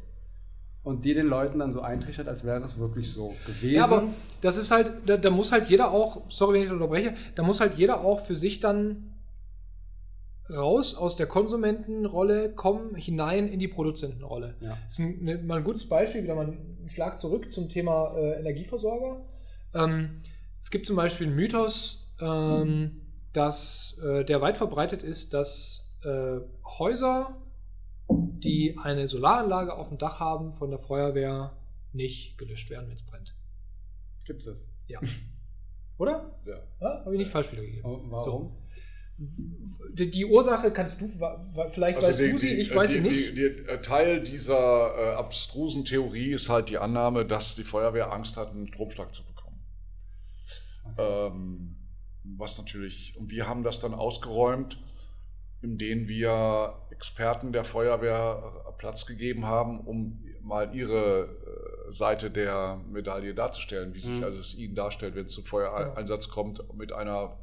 und die den Leuten dann so eintrichtert, als wäre es wirklich so gewesen. Ja, aber das ist halt, da, da muss halt jeder auch, sorry, wenn ich unterbreche, da muss halt jeder auch für sich dann raus aus der Konsumentenrolle kommen, hinein in die Produzentenrolle. Ja. Das ist ein, ne, mal ein gutes Beispiel, wieder mal ein Schlag zurück zum Thema äh, Energieversorger. Ähm, es gibt zum Beispiel einen Mythos, ähm, mhm. Dass äh, der weit verbreitet ist, dass äh, Häuser die eine Solaranlage auf dem Dach haben, von der Feuerwehr nicht gelöscht werden, wenn es brennt. Gibt es das? Ja. Oder? Ja. ja Habe ich nicht falsch wiedergegeben. Warum? So. Die, die, Ursache kannst du, vielleicht also weißt die, du sie, ich die, weiß sie nicht. Die, Teil dieser äh, abstrusen Theorie ist halt die Annahme, dass die Feuerwehr Angst hat, einen Stromschlag zu bekommen. Okay. Ähm, was natürlich, und wir haben das dann ausgeräumt in denen wir Experten der Feuerwehr Platz gegeben haben, um mal ihre äh, Seite der Medaille darzustellen, wie sich mhm. also es ihnen darstellt, wenn es zum Feuereinsatz kommt mit einer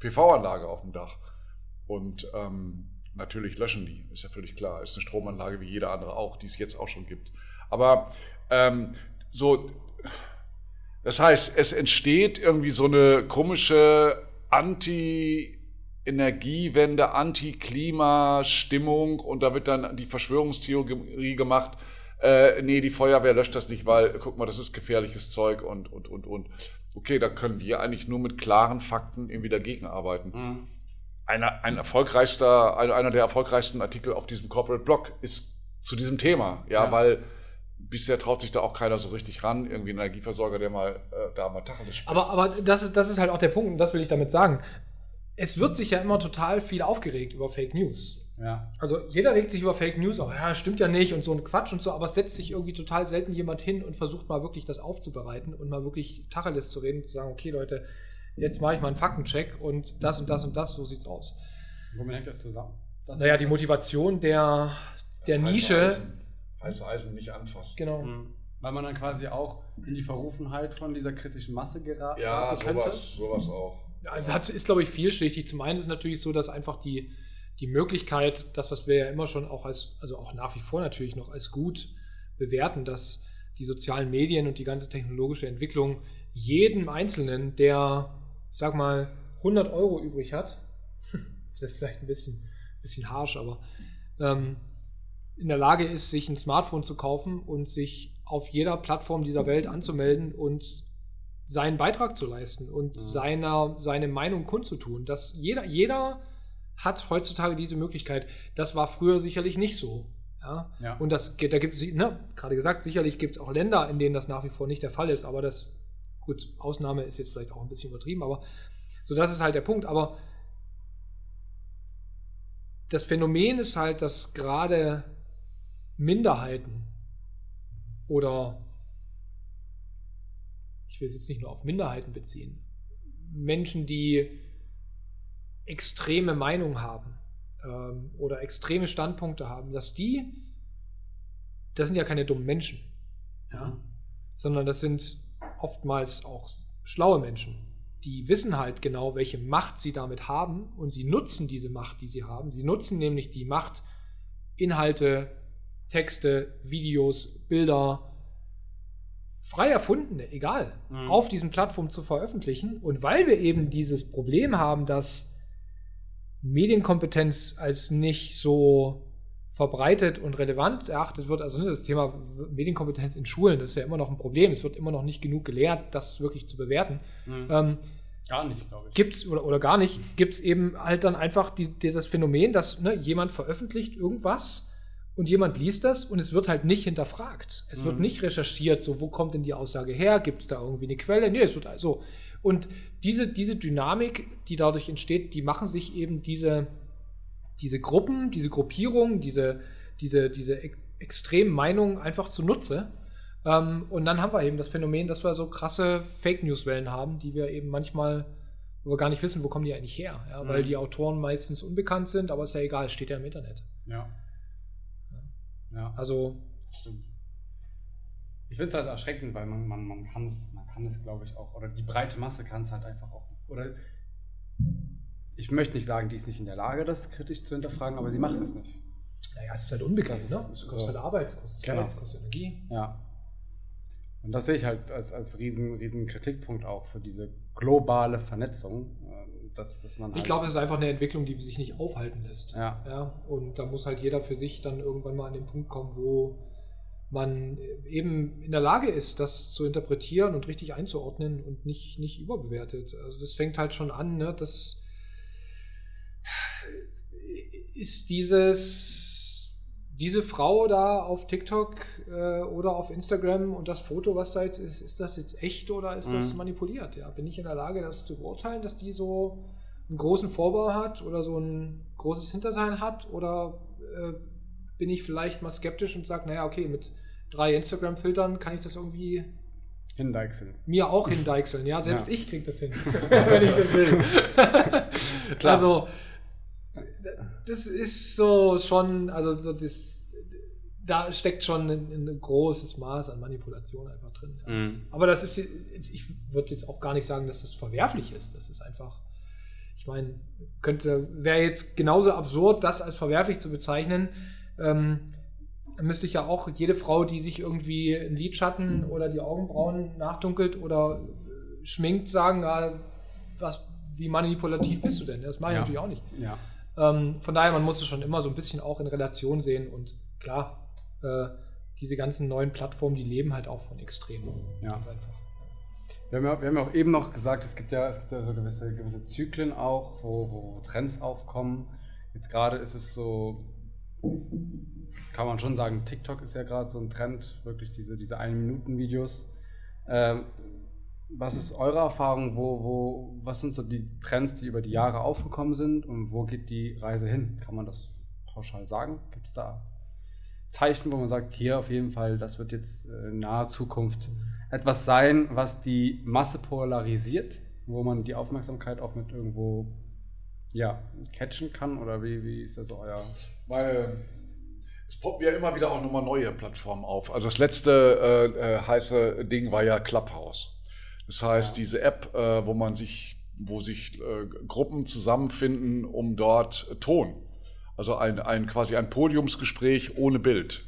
PV-Anlage auf dem Dach. Und ähm, natürlich löschen die, ist ja völlig klar. Ist eine Stromanlage wie jede andere auch, die es jetzt auch schon gibt. Aber ähm, so, das heißt, es entsteht irgendwie so eine komische Anti- Energiewende, Anti-Klima-Stimmung und da wird dann die Verschwörungstheorie gemacht, äh, nee, die Feuerwehr löscht das nicht, weil, guck mal, das ist gefährliches Zeug und, und, und, und. Okay, da können wir eigentlich nur mit klaren Fakten irgendwie dagegen arbeiten. Mhm. Einer, ein erfolgreichster, einer der erfolgreichsten Artikel auf diesem Corporate Blog ist zu diesem Thema, ja, ja. weil bisher traut sich da auch keiner so richtig ran, irgendwie ein Energieversorger, der mal äh, da mal Tacheles spricht. Aber, aber das, ist, das ist halt auch der Punkt, und das will ich damit sagen es wird sich ja immer total viel aufgeregt über Fake News. Ja. Also jeder regt sich über Fake News, oh ja, stimmt ja nicht und so ein Quatsch und so, aber es setzt sich irgendwie total selten jemand hin und versucht mal wirklich das aufzubereiten und mal wirklich Tacheles zu reden, zu sagen, okay Leute, jetzt mache ich mal einen Faktencheck und das und das und das, so sieht's aus. Womit hängt das zusammen? Das naja, die Motivation der, der Nische. Heiße Eisen nicht anfassen. Genau. Mhm. Weil man dann quasi auch in die Verrufenheit von dieser kritischen Masse geraten ja, könnte. Ja, sowas, sowas auch. Also hat, ist, glaube ich, vielschichtig. Zum einen ist es natürlich so, dass einfach die, die Möglichkeit, das, was wir ja immer schon auch als, also auch nach wie vor natürlich noch als gut bewerten, dass die sozialen Medien und die ganze technologische Entwicklung jedem Einzelnen, der, ich sag mal, 100 Euro übrig hat, das ist vielleicht ein bisschen, bisschen harsch, aber ähm, in der Lage ist, sich ein Smartphone zu kaufen und sich auf jeder Plattform dieser Welt anzumelden und seinen Beitrag zu leisten und mhm. seiner, seine Meinung kundzutun. Dass jeder, jeder hat heutzutage diese Möglichkeit. Das war früher sicherlich nicht so. Ja? ja. Und das, da gibt es, ne, gerade gesagt, sicherlich gibt es auch Länder, in denen das nach wie vor nicht der Fall ist, aber das, gut, Ausnahme ist jetzt vielleicht auch ein bisschen übertrieben, aber so, das ist halt der Punkt. Aber das Phänomen ist halt, dass gerade Minderheiten oder ich will es jetzt nicht nur auf Minderheiten beziehen, Menschen, die extreme Meinung haben ähm, oder extreme Standpunkte haben, dass die, das sind ja keine dummen Menschen, ja, mhm. sondern das sind oftmals auch schlaue Menschen, die wissen halt genau, welche Macht sie damit haben und sie nutzen diese Macht, die sie haben. Sie nutzen nämlich die Macht, Inhalte, Texte, Videos, Bilder, frei erfundene, egal, mhm. auf diesen Plattformen zu veröffentlichen. Und weil wir eben dieses Problem haben, dass Medienkompetenz als nicht so verbreitet und relevant erachtet wird, also das Thema Medienkompetenz in Schulen, das ist ja immer noch ein Problem. Es wird immer noch nicht genug gelehrt, das wirklich zu bewerten. Mhm. Ähm, gar nicht, glaube ich. Gibt's, oder, oder gar nicht, gibt es eben halt dann einfach die, dieses Phänomen, dass ne, jemand veröffentlicht irgendwas und jemand liest das und es wird halt nicht hinterfragt. Es mhm. wird nicht recherchiert, so wo kommt denn die Aussage her? Gibt es da irgendwie eine Quelle? Nee, es wird also. Und diese, diese Dynamik, die dadurch entsteht, die machen sich eben diese, diese Gruppen, diese Gruppierungen, diese, diese, diese extremen Meinungen einfach zunutze. Ähm, und dann haben wir eben das Phänomen, dass wir so krasse Fake News-Wellen haben, die wir eben manchmal wo wir gar nicht wissen, wo kommen die eigentlich her. Ja? Mhm. Weil die Autoren meistens unbekannt sind, aber ist ja egal, steht ja im Internet. Ja. Ja. Also. Das stimmt. finde es halt erschreckend, weil man, man, man kann es, man kann es, glaube ich, auch, oder die breite Masse kann es halt einfach auch. Oder ich möchte nicht sagen, die ist nicht in der Lage, das kritisch zu hinterfragen, aber sie macht es nicht. Naja, es ist halt Das ist ne? Es kostet so. halt Arbeit, es kostet Genau. Zeit, es kostet Energie. Ja. Und das sehe ich halt als, als riesen, riesen Kritikpunkt auch für diese globale Vernetzung, dass, dass man Ich halt, glaube, es ist einfach eine Entwicklung, die sich nicht aufhalten lässt. Ja. ja. Und da muss halt jeder für sich dann irgendwann mal an den Punkt kommen, wo man eben in der Lage ist, das zu interpretieren und richtig einzuordnen und nicht, nicht überbewertet. Also das fängt halt schon an, ne? Das ist dieses, diese Frau da auf TikTok äh, oder auf Instagram und das Foto, was da jetzt ist, ist das jetzt echt oder ist das Mhm. manipuliert? Ja, bin ich in der Lage, das zu beurteilen, dass die so einen großen Vorbau hat oder so ein großes Hinterteil hat oder äh, bin ich vielleicht mal skeptisch und sage, naja, okay, mit drei Instagram-Filtern kann ich das irgendwie hindeichseln. mir auch hindeichseln. Ja, selbst Ja. ich krieg das hin, wenn ich das will. Klar. Also, das ist so schon, also so das, da steckt schon ein, ein großes Maß an Manipulation einfach drin. Ja. Mhm. Aber das ist, jetzt- ich würde jetzt auch gar nicht sagen, dass das verwerflich ist. Das ist einfach, ich meine, könnte, wäre jetzt genauso absurd, das als verwerflich zu bezeichnen. Ähm, müsste ich ja auch jede Frau, die sich irgendwie einen Lidschatten oder die Augenbrauen nachdunkelt oder äh, schminkt, sagen, ja, was, wie manipulativ bist du denn? Das mache ich Ja. natürlich auch nicht. Ja. Ähm, von daher, man muss es schon immer so ein bisschen auch in Relation sehen und klar, äh, diese ganzen neuen Plattformen, die leben halt auch von Extremen. Ja. Einfach. Wir haben, ja, wir haben ja auch eben noch gesagt, es gibt ja, es gibt ja so gewisse, gewisse Zyklen auch, wo, wo Trends aufkommen. Jetzt gerade ist es so, kann man schon sagen, TikTok ist ja gerade so ein Trend, wirklich diese, diese 1-Minuten-Videos. Ähm, was ist eure Erfahrung? Wo, wo, was sind so die Trends, die über die Jahre aufgekommen sind und wo geht die Reise hin? Kann man das pauschal sagen? Gibt es da Zeichen, wo man sagt, hier auf jeden Fall, das wird jetzt äh, in naher Zukunft etwas sein, was die Masse polarisiert, wo man die Aufmerksamkeit auch mit irgendwo ja, catchen kann? Oder wie, wie ist da so euer. Meine, es poppen ja immer wieder auch nochmal neue Plattformen auf. Also das letzte äh, äh, heiße Ding war ja Clubhouse. Das heißt, Ja. diese App, äh, wo man sich, wo sich äh, Gruppen zusammenfinden, um dort äh, Ton, also ein, ein quasi ein Podiumsgespräch ohne Bild,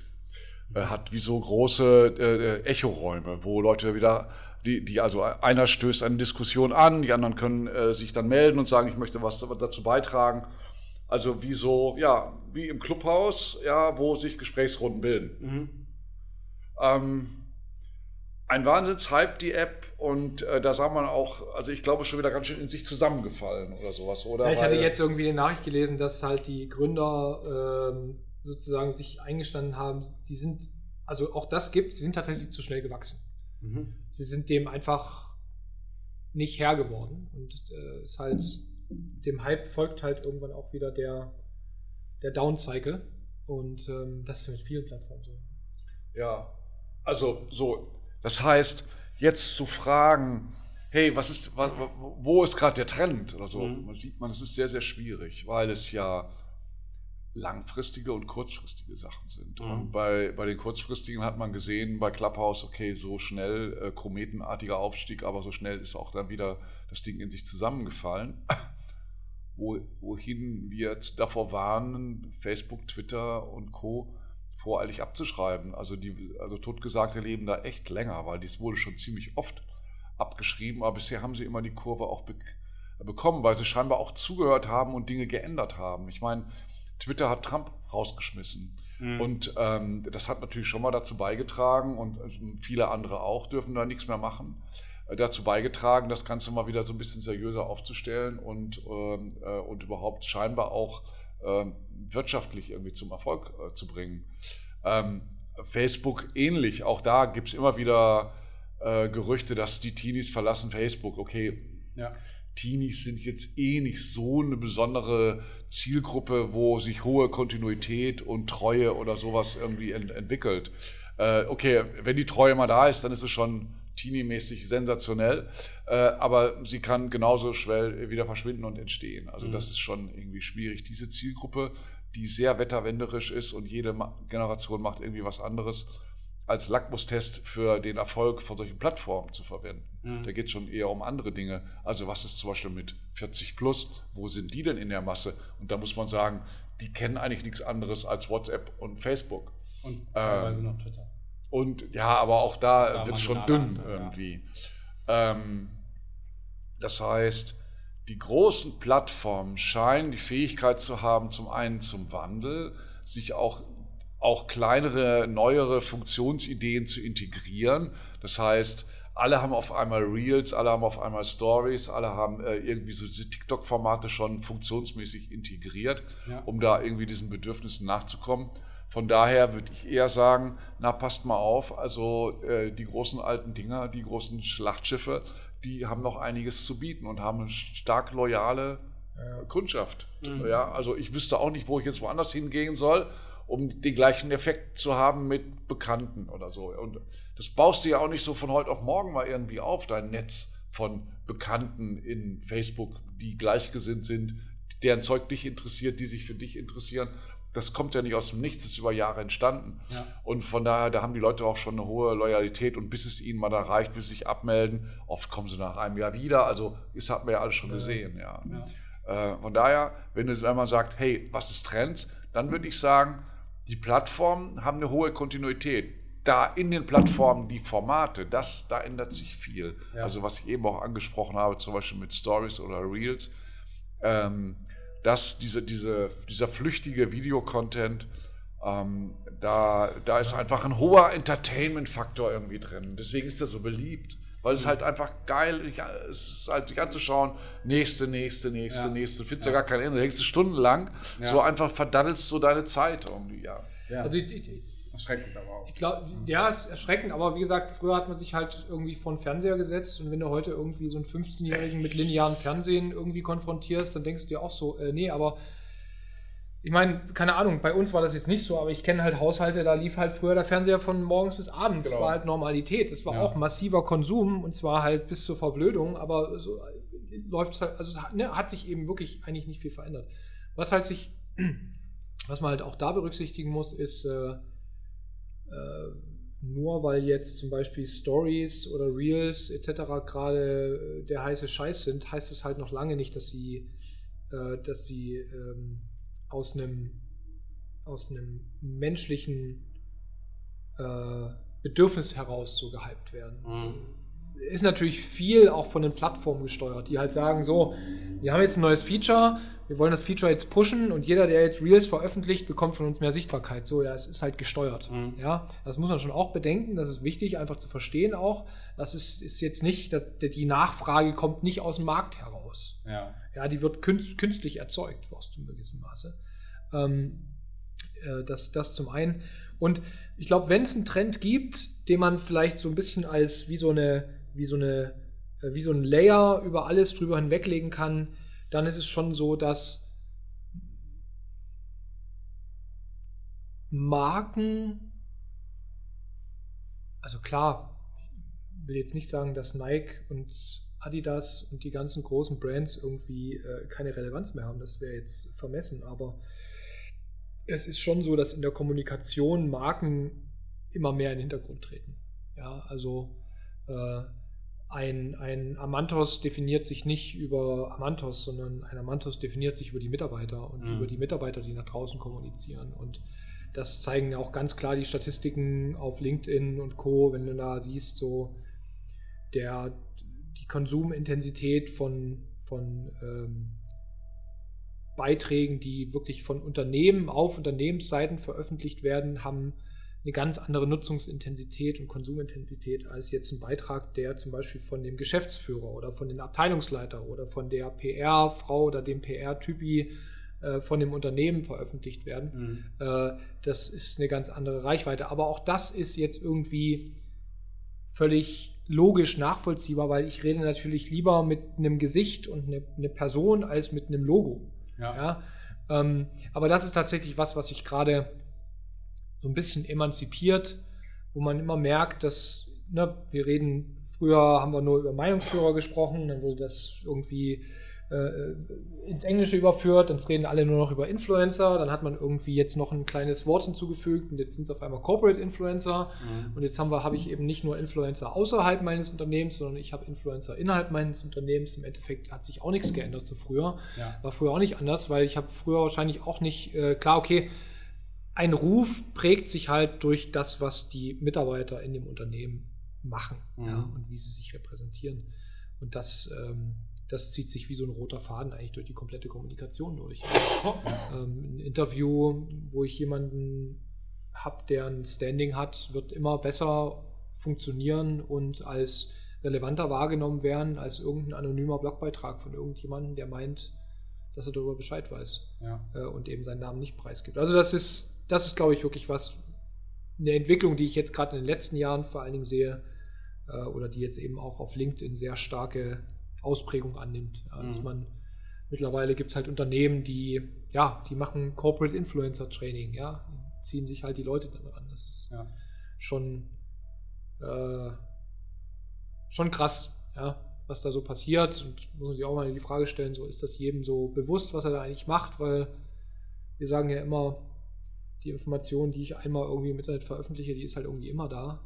äh, hat wie so große äh, Echoräume, wo Leute wieder, die, die also einer stößt eine Diskussion an, die anderen können äh, sich dann melden und sagen, ich möchte was dazu beitragen. Also wie so, ja, wie im Clubhaus, ja, wo sich Gesprächsrunden bilden. Ähm, ein Wahnsinnshype, die App, und äh, da sah man auch, also ich glaube, schon wieder ganz schön in sich zusammengefallen oder sowas, oder? Ja, ich hatte Weil- jetzt irgendwie eine Nachricht gelesen, dass halt die Gründer ähm, sozusagen sich eingestanden haben, die sind, also auch das gibt, sie sind tatsächlich zu schnell gewachsen. Mhm. Sie sind dem einfach nicht Herr geworden und äh, ist halt, dem Hype folgt halt irgendwann auch wieder der, der Down-Cycle und ähm, das ist mit vielen Plattformen so. Ja, also so, das heißt, jetzt zu fragen, hey, was ist, wo ist gerade der Trend oder so, Mhm. man sieht man, es ist sehr, sehr schwierig, weil es ja langfristige und kurzfristige Sachen sind. Mhm. Und bei, bei den kurzfristigen hat man gesehen, bei Clubhouse, okay, so schnell, äh, kometenartiger Aufstieg, aber so schnell ist auch dann wieder das Ding in sich zusammengefallen. Wo, wohin wir jetzt davor warnen, Facebook, Twitter und Co. voreilig abzuschreiben. Also die, also Totgesagte leben da echt länger, weil dies wurde schon ziemlich oft abgeschrieben, aber bisher haben sie immer die Kurve auch be bekommen, weil sie scheinbar auch zugehört haben und Dinge geändert haben. Ich meine, Twitter hat Trump rausgeschmissen. Mhm. Und ähm, das hat natürlich schon mal dazu beigetragen und äh, viele andere auch dürfen da nichts mehr machen. Äh, dazu beigetragen, das Ganze mal wieder so ein bisschen seriöser aufzustellen und, ähm, äh, und überhaupt scheinbar auch wirtschaftlich irgendwie zum Erfolg äh, zu bringen. Ähm, Facebook ähnlich, auch da gibt es immer wieder äh, Gerüchte, dass die Teenies verlassen Facebook. Okay, Ja. Teenies sind jetzt eh nicht so eine besondere Zielgruppe, wo sich hohe Kontinuität und Treue oder sowas irgendwie ent entwickelt. Äh, okay, wenn die Treue mal da ist, dann ist es schon Teenie-mäßig sensationell, äh, aber sie kann genauso schnell wieder verschwinden und entstehen. Also Mhm. das ist schon irgendwie schwierig. Diese Zielgruppe, die sehr wetterwenderisch ist und jede Ma Generation macht irgendwie was anderes, als Lackmustest für den Erfolg von solchen Plattformen zu verwenden. Mhm. Da geht es schon eher um andere Dinge. Also was ist zum Beispiel mit 40 plus? Wo sind die denn in der Masse? Und da muss man sagen, die kennen eigentlich nichts anderes als WhatsApp und Facebook. Und teilweise ähm, noch Twitter. Und ja, aber auch da, da wird es schon dünn andere, irgendwie. Ja. Ähm, das heißt, die großen Plattformen scheinen die Fähigkeit zu haben, zum einen zum Wandel, sich auch auch kleinere, neuere Funktionsideen zu integrieren. Das heißt, alle haben auf einmal Reels, alle haben auf einmal Stories, alle haben äh, irgendwie so diese TikTok-Formate schon funktionsmäßig integriert, ja. um da irgendwie diesen Bedürfnissen nachzukommen. Von daher würde ich eher sagen, na passt mal auf, also äh, die großen alten Dinger, die großen Schlachtschiffe, die haben noch einiges zu bieten und haben eine stark loyale ja. Kundschaft. Mhm. Ja, also ich wüsste auch nicht, wo ich jetzt woanders hingehen soll um den gleichen Effekt zu haben mit Bekannten oder so. Und das baust du ja auch nicht so von heute auf morgen mal irgendwie auf, dein Netz von Bekannten in Facebook, die gleichgesinnt sind, deren Zeug dich interessiert, die sich für dich interessieren. Das kommt ja nicht aus dem Nichts, das ist über Jahre entstanden. Ja. Und von daher, da haben die Leute auch schon eine hohe Loyalität und bis es ihnen mal erreicht, bis sie sich abmelden, oft kommen sie nach einem Jahr wieder. Also, das hat man ja alles schon gesehen. Ja. ja. Äh, von daher, wenn, es, wenn man sagt, hey, was ist Trends, dann würde ich sagen, die Plattformen haben eine hohe Kontinuität. Da in den Plattformen die Formate, das, da ändert sich viel. Ja. Also was ich eben auch angesprochen habe, zum Beispiel mit Stories oder Reels, ähm, dass diese, diese, dieser flüchtige Videocontent, ähm, da, da ist einfach ein hoher Entertainment-Faktor irgendwie drin. Deswegen ist er so beliebt. Weil es halt einfach geil es ist, halt sich anzuschauen, nächste, nächste, nächste, ja. nächste. Du findest ja. ja gar kein Ende. Da hängst du stundenlang, ja. so einfach verdaddelst du deine Zeit irgendwie, ja. ja. Also, ich, ich, erschreckend aber auch. Ich glaube, ja, es ist erschreckend, aber wie gesagt, früher hat man sich halt irgendwie vor den Fernseher gesetzt und wenn du heute irgendwie so einen 15-Jährigen mit linearen Fernsehen irgendwie konfrontierst, dann denkst du dir auch so, äh, nee, aber ich meine, keine Ahnung, bei uns war das jetzt nicht so, aber ich kenne halt Haushalte, da lief halt früher der Fernseher von morgens bis abends. Genau. Das war halt Normalität. Das war ja. auch massiver Konsum und zwar halt bis zur Verblödung, aber so läuft es halt, also ne, hat sich eben wirklich eigentlich nicht viel verändert. Was halt sich, was man halt auch da berücksichtigen muss, ist, äh, äh, nur weil jetzt zum Beispiel Stories oder Reels etc. gerade der heiße Scheiß sind, heißt es halt noch lange nicht, dass sie, äh, dass sie ähm, aus einem, aus einem menschlichen äh, Bedürfnis heraus so gehypt werden. Mhm. Ist natürlich viel auch von den Plattformen gesteuert, die halt sagen, so, wir haben jetzt ein neues Feature, wir wollen das Feature jetzt pushen und jeder, der jetzt Reels veröffentlicht, bekommt von uns mehr Sichtbarkeit. So, ja, es ist halt gesteuert. Mhm. Ja, das muss man schon auch bedenken, das ist wichtig, einfach zu verstehen auch. Das ist, ist jetzt nicht, die Nachfrage kommt nicht aus dem Markt heraus. Ja, ja die wird künstlich erzeugt, aus einem gewissen Maße. Ähm, äh, das, das zum einen. Und ich glaube, wenn es einen Trend gibt, den man vielleicht so ein bisschen als wie so eine, wie so eine, äh, wie so ein Layer über alles drüber hinweglegen kann, dann ist es schon so, dass Marken, also klar, ich will jetzt nicht sagen, dass Nike und Adidas und die ganzen großen Brands irgendwie äh, keine Relevanz mehr haben, das wäre jetzt vermessen, aber es ist schon so, dass in der Kommunikation Marken immer mehr in den Hintergrund treten. Ja, also äh, ein, ein Amantos definiert sich nicht über Amantos, sondern ein Amantos definiert sich über die Mitarbeiter und mhm. über die Mitarbeiter, die nach draußen kommunizieren. Und das zeigen auch ganz klar die Statistiken auf LinkedIn und Co., wenn du da siehst, so der, die Konsumintensität von, von ähm, Beiträgen, die wirklich von Unternehmen auf Unternehmensseiten veröffentlicht werden, haben eine ganz andere Nutzungsintensität und Konsumintensität als jetzt ein Beitrag, der zum Beispiel von dem Geschäftsführer oder von den Abteilungsleiter oder von der PR-Frau oder dem PR-Typi äh, von dem Unternehmen veröffentlicht werden. Mhm. Äh, das ist eine ganz andere Reichweite. Aber auch das ist jetzt irgendwie völlig logisch nachvollziehbar, weil ich rede natürlich lieber mit einem Gesicht und eine, eine Person als mit einem Logo. Ja. ja? Ähm, aber das ist tatsächlich was, was sich gerade so ein bisschen emanzipiert, wo man immer merkt, dass ne, wir reden, früher haben wir nur über Meinungsführer gesprochen, dann wurde das irgendwie äh, ins Englische überführt, dann reden alle nur noch über Influencer, dann hat man irgendwie jetzt noch ein kleines Wort hinzugefügt und jetzt sind es auf einmal Corporate Influencer mhm. und jetzt haben wir, habe ich eben nicht nur Influencer außerhalb meines Unternehmens, sondern ich habe Influencer innerhalb meines Unternehmens. Im Endeffekt hat sich auch nichts geändert zu früher. Ja. War früher auch nicht anders, weil ich habe früher wahrscheinlich auch nicht, äh, klar, okay, ein Ruf prägt sich halt durch das, was die Mitarbeiter in dem Unternehmen machen mhm. ja, und wie sie sich repräsentieren. Und das ähm, das zieht sich wie so ein roter Faden eigentlich durch die komplette Kommunikation durch. ähm, ein Interview, wo ich jemanden habe, der ein Standing hat, wird immer besser funktionieren und als relevanter wahrgenommen werden als irgendein anonymer Blogbeitrag von irgendjemandem, der meint, dass er darüber Bescheid weiß ja. äh, und eben seinen Namen nicht preisgibt. Also das ist, das ist, glaube ich, wirklich was, eine Entwicklung, die ich jetzt gerade in den letzten Jahren vor allen Dingen sehe äh, oder die jetzt eben auch auf LinkedIn sehr starke Ausprägung annimmt. Ja, dass mhm. man mittlerweile gibt es halt Unternehmen, die, ja, die machen Corporate Influencer Training, ja, ziehen sich halt die Leute dann ran. Das ist ja. schon, äh, schon krass, ja, was da so passiert. Und muss man sich auch mal die Frage stellen, so ist das jedem so bewusst, was er da eigentlich macht, weil wir sagen ja immer, die Information, die ich einmal irgendwie im Internet veröffentliche, die ist halt irgendwie immer da.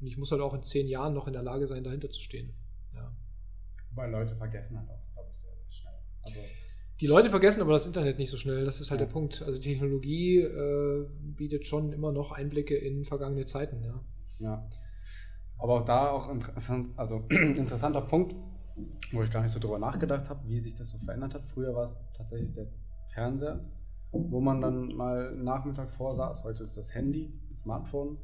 Und ich muss halt auch in zehn Jahren noch in der Lage sein, dahinter zu stehen. Weil Leute vergessen halt auch, glaube ich, sehr, sehr schnell. Also die Leute vergessen aber das Internet nicht so schnell. Das ist halt ja. der Punkt. Also Technologie äh, bietet schon immer noch Einblicke in vergangene Zeiten. Ja. ja. Aber auch da auch interessant, also interessanter Punkt, wo ich gar nicht so drüber nachgedacht habe, wie sich das so verändert hat. Früher war es tatsächlich der Fernseher, wo man dann mal Nachmittag vorsaß. Heute ist das Handy, das Smartphone.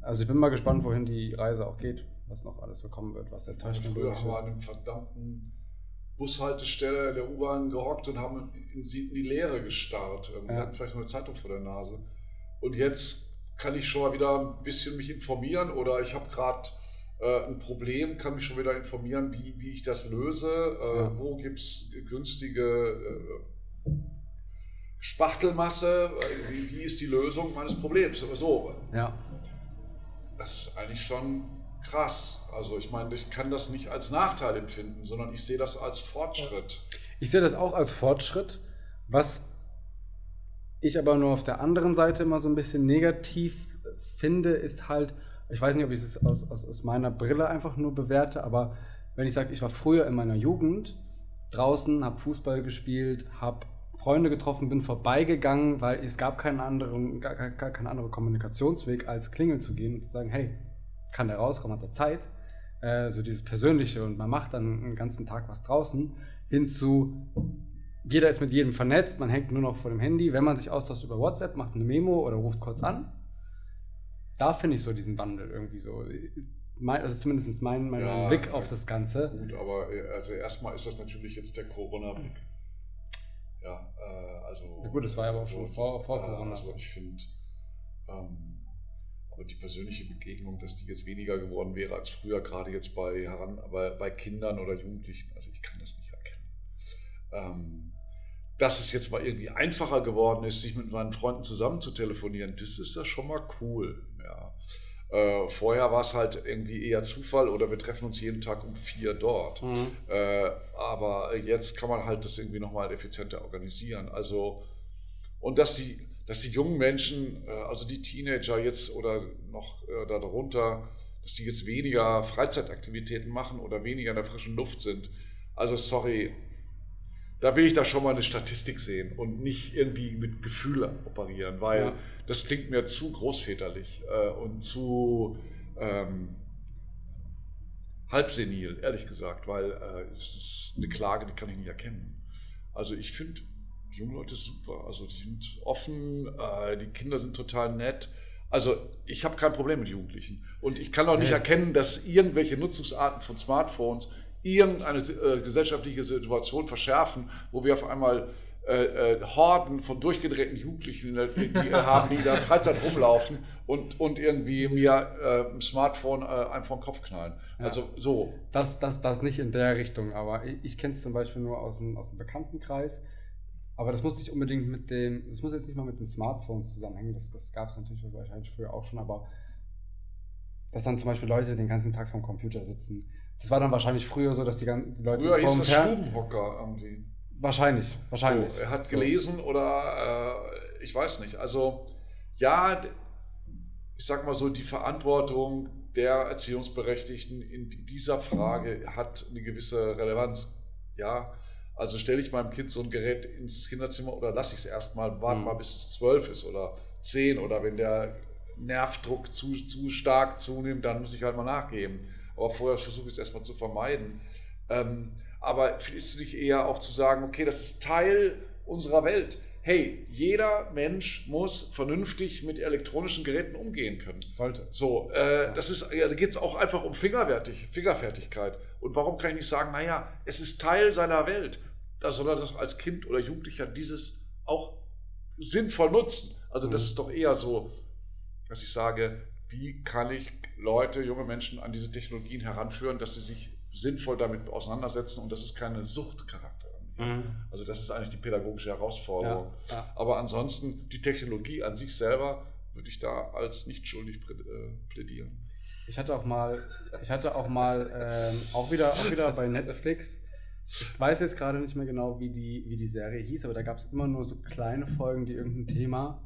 Also ich bin mal gespannt, wohin die Reise auch geht was noch alles so kommen wird, was der Technik Früher haben wir an einem verdammten Bushaltestelle der U-Bahn gehockt und haben in, die Leere gestarrt. Wir ja. hatten vielleicht noch eine Zeitung vor der Nase. Und jetzt kann ich schon mal wieder ein bisschen mich informieren oder ich habe gerade äh, ein Problem, kann mich schon wieder informieren, wie, wie ich das löse. Äh, ja. Wo gibt es günstige äh, Spachtelmasse? Wie, wie, ist die Lösung meines Problems? So. Ja. Das ist eigentlich schon krass. Also ich meine, ich kann das nicht als Nachteil empfinden, sondern ich sehe das als Fortschritt. Ich sehe das auch als Fortschritt, was ich aber nur auf der anderen Seite immer so ein bisschen negativ finde, ist halt, ich weiß nicht, ob ich es aus, aus, aus meiner Brille einfach nur bewerte, aber wenn ich sage, ich war früher in meiner Jugend draußen, habe Fußball gespielt, habe Freunde getroffen, bin vorbeigegangen, weil es gab keinen anderen, gar, gar keinen anderen Kommunikationsweg, als klingeln zu gehen und zu sagen, hey, kann der rauskommen, hat er Zeit. Äh, so dieses Persönliche und man macht dann einen ganzen Tag was draußen, hinzu, jeder ist mit jedem vernetzt, man hängt nur noch vor dem Handy. Wenn man sich austauscht über WhatsApp, macht eine Memo oder ruft kurz an. Da finde ich so diesen Wandel irgendwie so. Mein, also zumindest mein, mein ja, Blick auf das Ganze. Gut, aber äh, also erstmal ist das natürlich jetzt der Corona-Blick. Ja, äh, also. Ja gut, das war ja aber auch schon vor, vor Corona. Also ich finde, ähm, aber die persönliche Begegnung, dass die jetzt weniger geworden wäre als früher, gerade jetzt bei, heran, bei, bei Kindern oder Jugendlichen, also ich kann das nicht erkennen. Ähm, dass es jetzt mal irgendwie einfacher geworden ist, sich mit meinen Freunden zusammen zu telefonieren, das ist ja schon mal cool. Äh, vorher war es halt irgendwie eher Zufall oder wir treffen uns jeden Tag um vier dort. Mhm. Äh, aber jetzt kann man halt das irgendwie nochmal effizienter organisieren. Also, und dass die, dass die jungen Menschen, äh, also die Teenager jetzt oder noch äh, darunter, dass die jetzt weniger Freizeitaktivitäten machen oder weniger in der frischen Luft sind. Also sorry, da will ich da schon mal eine Statistik sehen und nicht irgendwie mit Gefühl operieren, weil ja. das klingt mir zu großväterlich äh, und zu ähm, halbsenil, ehrlich gesagt, weil äh, es ist eine Klage, die kann ich nicht erkennen. Also ich finde junge Leute super. Also die sind offen, äh, die Kinder sind total nett. Also ich habe kein Problem mit Jugendlichen. Und ich kann auch nicht erkennen, dass irgendwelche Nutzungsarten von Smartphones irgendeine äh, gesellschaftliche Situation verschärfen, wo wir auf einmal äh, äh, Horden von durchgedrehten Jugendlichen die, die haben, die da Freizeit rumlaufen und, und irgendwie mir äh, ein Smartphone äh, einfach vom Kopf knallen. Also ja. so. Das, das, das nicht in der Richtung, aber ich, ich kenne es zum Beispiel nur aus dem, aus dem Bekanntenkreis aber das muss nicht unbedingt mit dem, das muss jetzt nicht mal mit den Smartphones zusammenhängen, das, das gab es natürlich wahrscheinlich früher auch schon, aber dass dann zum Beispiel Leute den ganzen Tag vorm Computer sitzen Das war dann wahrscheinlich früher so, dass die ganzen Leute Früher hieß das Stubenhocker irgendwie. Wahrscheinlich, wahrscheinlich. So, er hat So. gelesen oder äh, ich weiß nicht. Also ja, ich sag mal so, die Verantwortung der Erziehungsberechtigten in dieser Frage hat eine gewisse Relevanz. Ja, also stelle ich meinem Kind so ein Gerät ins Kinderzimmer oder lasse ich es erstmal, warte Mhm. mal, bis es zwölf ist oder zehn oder wenn der Nervdruck zu, zu stark zunimmt, dann muss ich halt mal nachgeben. Aber vorher versuche ich es erstmal zu vermeiden. Ähm, aber ist es nicht eher auch zu sagen, okay, das ist Teil unserer Welt. Hey, jeder Mensch muss vernünftig mit elektronischen Geräten umgehen können. Sollte. So, äh, das ist, ja, da geht es auch einfach um Fingerfertig, Fingerfertigkeit. Und warum kann ich nicht sagen, naja, es ist Teil seiner Welt. Da soll er das als Kind oder Jugendlicher dieses auch sinnvoll nutzen. Also das Mhm. ist doch eher so, dass ich sage, wie kann ich Leute, junge Menschen an diese Technologien heranführen, dass sie sich sinnvoll damit auseinandersetzen und das ist keine Suchtcharakter. Mhm. Also das ist eigentlich die pädagogische Herausforderung. Ja, ja. Aber ansonsten die Technologie an sich selber würde ich da als nicht schuldig äh, plädieren. Ich hatte auch mal, ich hatte auch mal ähm, auch wieder, auch wieder bei Netflix. Ich weiß jetzt gerade nicht mehr genau, wie die, wie die Serie hieß, aber da gab es immer nur so kleine Folgen, die irgendein Thema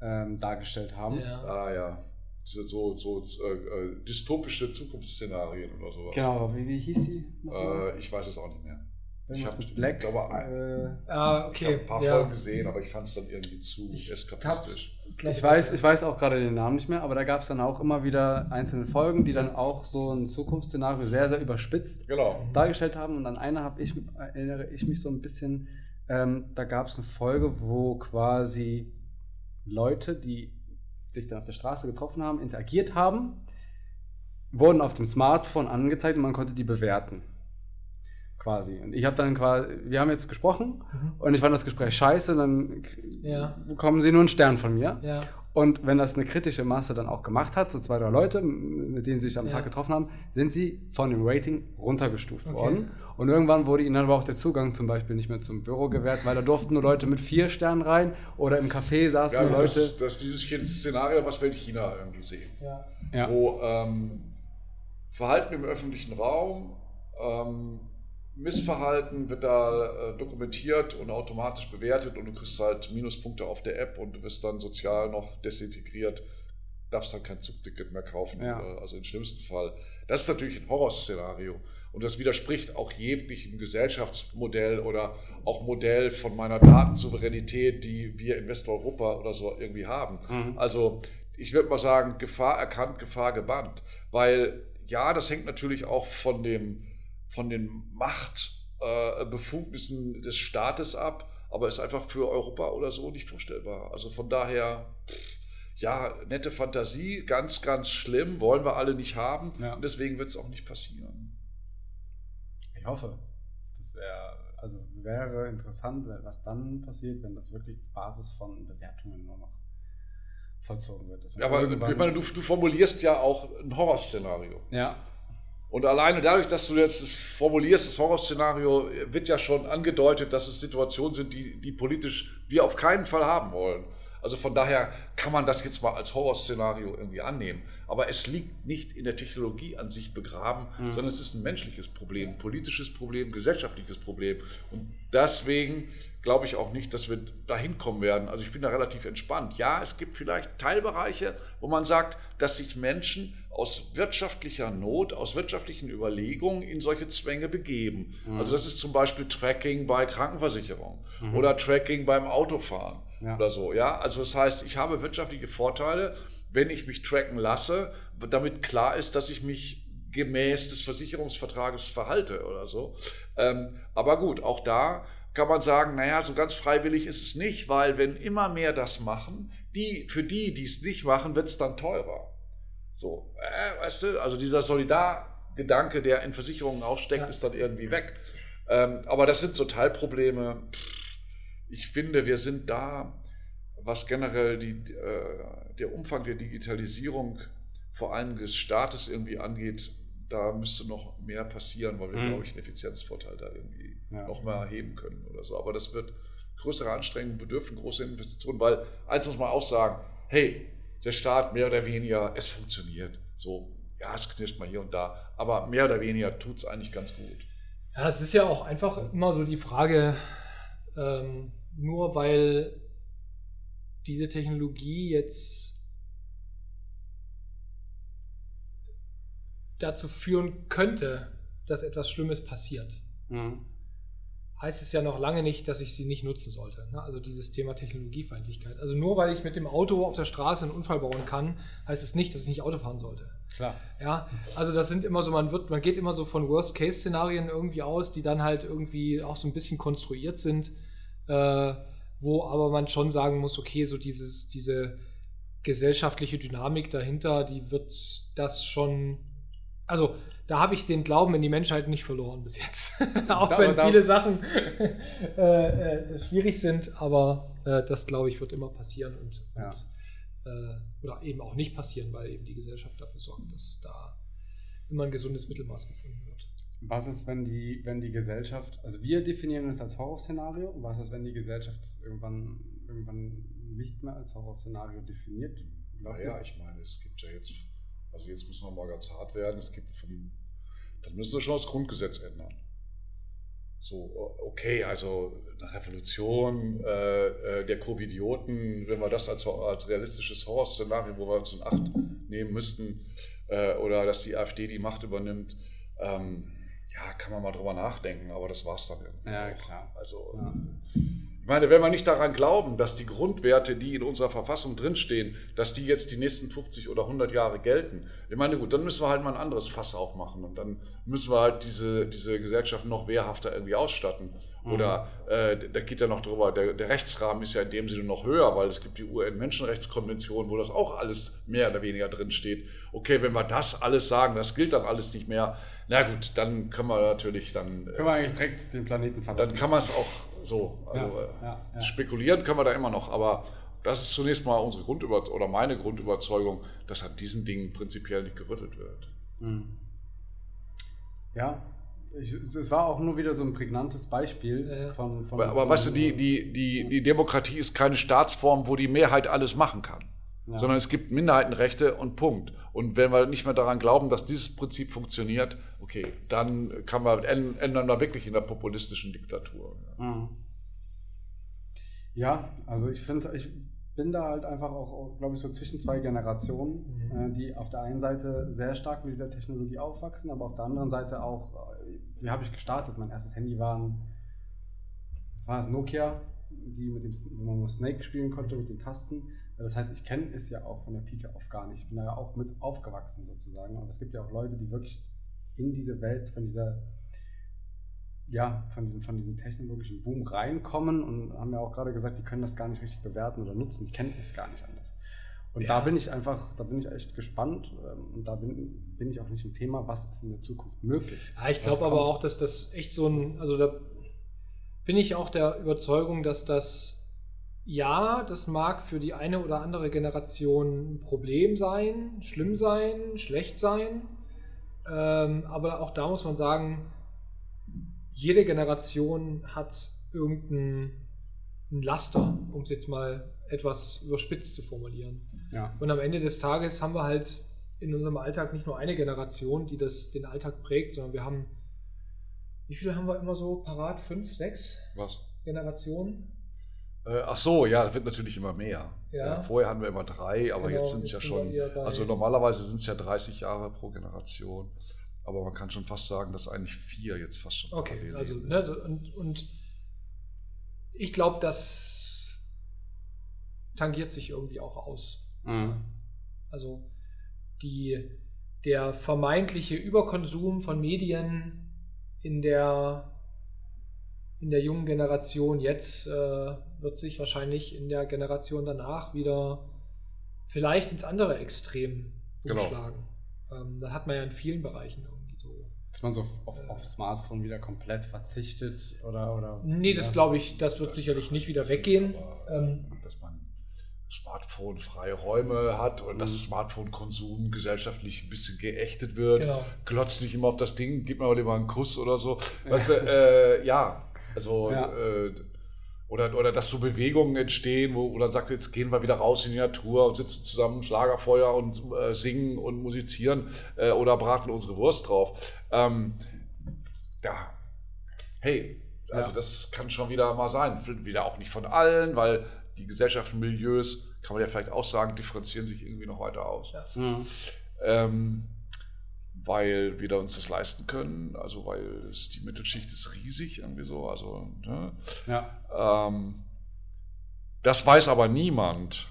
ähm, dargestellt haben. Ja. Ah ja, so, so, so äh, äh, dystopische Zukunftsszenarien oder sowas. Genau, wie, wie hieß sie? Äh, ich weiß es auch nicht mehr. Ich habe Black. glaube, ein- äh, Ah, ich okay. ein paar ja. Folgen gesehen, aber ich fand es dann irgendwie zu Ich eskapistisch. Ich weiß, ich weiß auch gerade den Namen nicht mehr, aber da gab es dann auch immer wieder einzelne Folgen, die dann auch so ein Zukunftsszenario sehr, sehr überspitzt Genau. dargestellt haben. Und an eine habe ich, erinnere ich mich so ein bisschen, ähm, da gab es eine Folge, wo quasi Leute, die sich dann auf der Straße getroffen haben, interagiert haben, wurden auf dem Smartphone angezeigt und man konnte die bewerten. Quasi. Und ich habe dann quasi, wir haben jetzt gesprochen Mhm. und ich fand das Gespräch scheiße, dann Ja. bekommen sie nur einen Stern von mir. Ja. Und wenn das eine kritische Masse dann auch gemacht hat, so zwei, drei Leute, mit denen sie sich am Ja. Tag getroffen haben, sind sie von dem Rating runtergestuft Okay. worden. Und irgendwann wurde ihnen dann aber auch der Zugang zum Beispiel nicht mehr zum Büro gewährt, weil da durften nur Leute mit vier Sternen rein oder im Café saßen Ja, nur das, Leute. ist- das ist dieses Szenario, was wir in China irgendwie sehen. Ja. Ja. wo ähm, Verhalten im öffentlichen Raum, ähm, Missverhalten wird da äh, dokumentiert und automatisch bewertet und du kriegst halt Minuspunkte auf der App und du wirst dann sozial noch desintegriert, darfst dann kein Zugticket mehr kaufen, Ja. äh, also im schlimmsten Fall. Das ist natürlich ein Horrorszenario und das widerspricht auch jeglichem Gesellschaftsmodell oder auch Modell von meiner Datensouveränität, die wir in Westeuropa oder so irgendwie haben. Mhm. Also ich würde mal sagen, Gefahr erkannt, Gefahr gebannt. Weil ja, das hängt natürlich auch von, dem, von den Machtbefugnissen äh, des Staates ab, aber ist einfach für Europa oder so nicht vorstellbar. Also von daher, pff, ja, nette Fantasie, ganz, ganz schlimm, wollen wir alle nicht haben Ja. und deswegen wird es auch nicht passieren. Ich hoffe. Das wäre, also wäre interessant, was dann passiert, wenn das wirklich auf Basis von Bewertungen nur noch vollzogen wird. Ja, aber ich meine, du, du formulierst ja auch ein Horrorszenario. ja, Und alleine dadurch, dass du jetzt das formulierst, das Horrorszenario, wird ja schon angedeutet, dass es Situationen sind, die, die politisch wir auf keinen Fall haben wollen. Also von daher kann man das jetzt mal als Horrorszenario irgendwie annehmen. Aber es liegt nicht in der Technologie an sich begraben, sondern es ist ein menschliches Problem, ein politisches Problem, gesellschaftliches Problem. Und deswegen glaube ich auch nicht, dass wir dahin kommen werden. Also ich bin da relativ entspannt. Ja, es gibt vielleicht Teilbereiche, wo man sagt, dass sich Menschen aus wirtschaftlicher Not, aus wirtschaftlichen Überlegungen in solche Zwänge begeben. Also das ist zum Beispiel Tracking bei Krankenversicherung oder Tracking beim Autofahren Ja. oder so. Ja, also das heißt, ich habe wirtschaftliche Vorteile, wenn ich mich tracken lasse, damit klar ist, dass ich mich gemäß des Versicherungsvertrages verhalte oder so. Ähm, aber gut, auch da kann man sagen, naja, so ganz freiwillig ist es nicht, weil wenn immer mehr das machen, die, für die, die es nicht machen, wird es dann teurer. So, äh, weißt du, also dieser Solidargedanke, der in Versicherungen auch steckt, Ja. ist dann irgendwie weg. Ähm, aber das sind so Teilprobleme. Ich finde, wir sind da, was generell die, äh, der Umfang der Digitalisierung vor allem des Staates irgendwie angeht, da müsste noch mehr passieren, weil wir, Mhm. glaube ich, einen Effizienzvorteil da irgendwie Ja. noch mal erheben können oder so. Aber das wird größere Anstrengungen bedürfen, große Investitionen, weil eins muss man auch sagen, hey, der Staat mehr oder weniger, es funktioniert. So, ja, es knirscht mal hier und da, aber mehr oder weniger tut es eigentlich ganz gut. Ja, es ist ja auch einfach immer so die Frage, ähm, nur weil diese Technologie jetzt dazu führen könnte, dass etwas Schlimmes passiert, mhm. heißt es ja noch lange nicht, dass ich sie nicht nutzen sollte. Ne? Also dieses Thema Technologiefeindlichkeit. Also nur weil ich mit dem Auto auf der Straße einen Unfall bauen kann, heißt es nicht, dass ich nicht Auto fahren sollte. Klar. Ja, also das sind immer so, man wird, man geht immer so von Worst-Case-Szenarien irgendwie aus, die dann halt irgendwie auch so ein bisschen konstruiert sind, äh, wo aber man schon sagen muss, okay, so dieses, diese gesellschaftliche Dynamik dahinter, die wird das schon also da habe ich den Glauben in die Menschheit nicht verloren bis jetzt. Auch da, wenn da, viele Sachen äh, äh, schwierig sind, aber äh, das glaube ich wird immer passieren und, ja. und äh, oder eben auch nicht passieren, weil eben die Gesellschaft dafür sorgt, dass da immer ein gesundes Mittelmaß gefunden wird. Was ist, wenn die, wenn die Gesellschaft, also wir definieren es als Horrorszenario, was ist, wenn die Gesellschaft irgendwann, irgendwann nicht mehr als Horrorszenario definiert? Naja, ich meine, es gibt ja jetzt also jetzt müssen wir mal ganz hart werden. Es gibt vom, dann müssen sie schon das Grundgesetz ändern. So, okay, also eine Revolution äh, äh der Covidioten, wenn wir das als, als realistisches Horrorszenario, wo wir uns in Acht nehmen müssten, äh, oder dass die AfD die Macht übernimmt, ähm, ja, kann man mal drüber nachdenken, aber das war es dann irgendwie. Ja, auch. klar. Also, ja. Ich meine, wenn wir nicht daran glauben, dass die Grundwerte, die in unserer Verfassung drinstehen, dass die jetzt die nächsten 50 oder 100 Jahre gelten, ich meine, gut, dann müssen wir halt mal ein anderes Fass aufmachen und dann müssen wir halt diese, diese Gesellschaft noch wehrhafter irgendwie ausstatten. Mhm. Oder äh, da geht ja noch drüber, der, der Rechtsrahmen ist ja in dem Sinne noch höher, weil es gibt die UN-Menschenrechtskonvention, wo das auch alles mehr oder weniger drinsteht. Okay, wenn wir das alles sagen, das gilt dann alles nicht mehr, na gut, dann können wir natürlich dann. Können wir eigentlich direkt den Planeten verlassen. Dann kann man es auch so. Also ja, ja, ja. Spekulieren können wir da immer noch, aber das ist zunächst mal unsere Grundüber oder meine Grundüberzeugung, dass an diesen Dingen prinzipiell nicht gerüttelt wird. Mhm. Ja, ich, es war auch nur wieder so ein prägnantes Beispiel von. von aber, aber von, weißt du, die, die, die, die Demokratie ist keine Staatsform, wo die Mehrheit alles machen kann. Ja. Sondern es gibt Minderheitenrechte und Punkt. Und wenn wir nicht mehr daran glauben, dass dieses Prinzip funktioniert, okay, dann kann man ändern wir wirklich in der populistischen Diktatur. Ja, mhm. ja also ich finde, ich bin da halt einfach auch, glaube ich, so zwischen zwei Generationen, mhm. äh, die auf der einen Seite sehr stark mit dieser Technologie aufwachsen, aber auf der anderen Seite auch, äh, wie habe ich gestartet? Mein erstes Handy war ein, was war das, Nokia, die mit dem, wo man nur Snake spielen konnte mit den Tasten. Das heißt, ich kenne es ja auch von der Pike auf gar nicht. Ich bin da ja auch mit aufgewachsen sozusagen. Und es gibt ja auch Leute, die wirklich in diese Welt von dieser, ja, von diesem, von diesem technologischen Boom reinkommen und haben ja auch gerade gesagt, die können das gar nicht richtig bewerten oder nutzen. Die kennen es gar nicht anders. Und ja. da bin ich einfach, da bin ich echt gespannt ähm, und da bin, bin ich auch nicht im Thema, was ist in der Zukunft möglich. Ja, ich glaube aber auch, dass das echt so ein, also da bin ich auch der Überzeugung, dass das, ja, das mag für die eine oder andere Generation ein Problem sein, schlimm sein, schlecht sein. Ähm, aber auch da muss man sagen, jede Generation hat irgendein Laster, um es jetzt mal etwas überspitzt zu formulieren. Ja. Und am Ende des Tages haben wir halt in unserem Alltag nicht nur eine Generation, die das den Alltag prägt, sondern wir haben wie viele haben wir immer so parat? Fünf, sechs? Was? Generationen? Äh, ach so, ja, das wird natürlich immer mehr. Ja. ja vorher hatten wir immer drei, aber genau, jetzt sind es ja schon, also normalerweise sind es ja 30 Jahre pro Generation. Aber man kann schon fast sagen, dass eigentlich vier jetzt fast schon Okay, also, ne, und, und ich glaube, das tangiert sich irgendwie auch aus. Mhm. Also die, der vermeintliche Überkonsum von Medien in der, in der jungen Generation jetzt äh, wird sich wahrscheinlich in der Generation danach wieder vielleicht ins andere Extrem genau. umschlagen. Genau. Ähm, das hat man ja in vielen Bereichen irgendwie so. Dass man so auf, äh, auf Smartphone wieder komplett verzichtet oder. oder nee, das glaube ich, das wird das sicherlich nicht wieder weggehen. Aber, ähm, dass man Smartphone-freie Räume hat und mhm. dass Smartphone-Konsum gesellschaftlich ein bisschen geächtet wird. Genau. Glotzt nicht immer auf das Ding, gib mir mal lieber einen Kuss oder so. Weißt du, äh, ja, also ja. Äh, oder, oder dass so Bewegungen entstehen, wo, wo dann sagt, jetzt gehen wir wieder raus in die Natur und sitzen zusammen Schlagerfeuer und äh, singen und musizieren äh, oder braten unsere Wurst drauf. Ähm, ja, hey, also ja. das kann schon wieder mal sein. Wieder auch nicht von allen, weil die Gesellschaftsmilieus, kann man ja vielleicht auch sagen, differenzieren sich irgendwie noch weiter aus. Ja. Mhm. Ähm, weil wir uns das leisten können, also weil es, die Mittelschicht ist riesig, irgendwie so. Also, ne? ja. Ähm, das weiß aber niemand.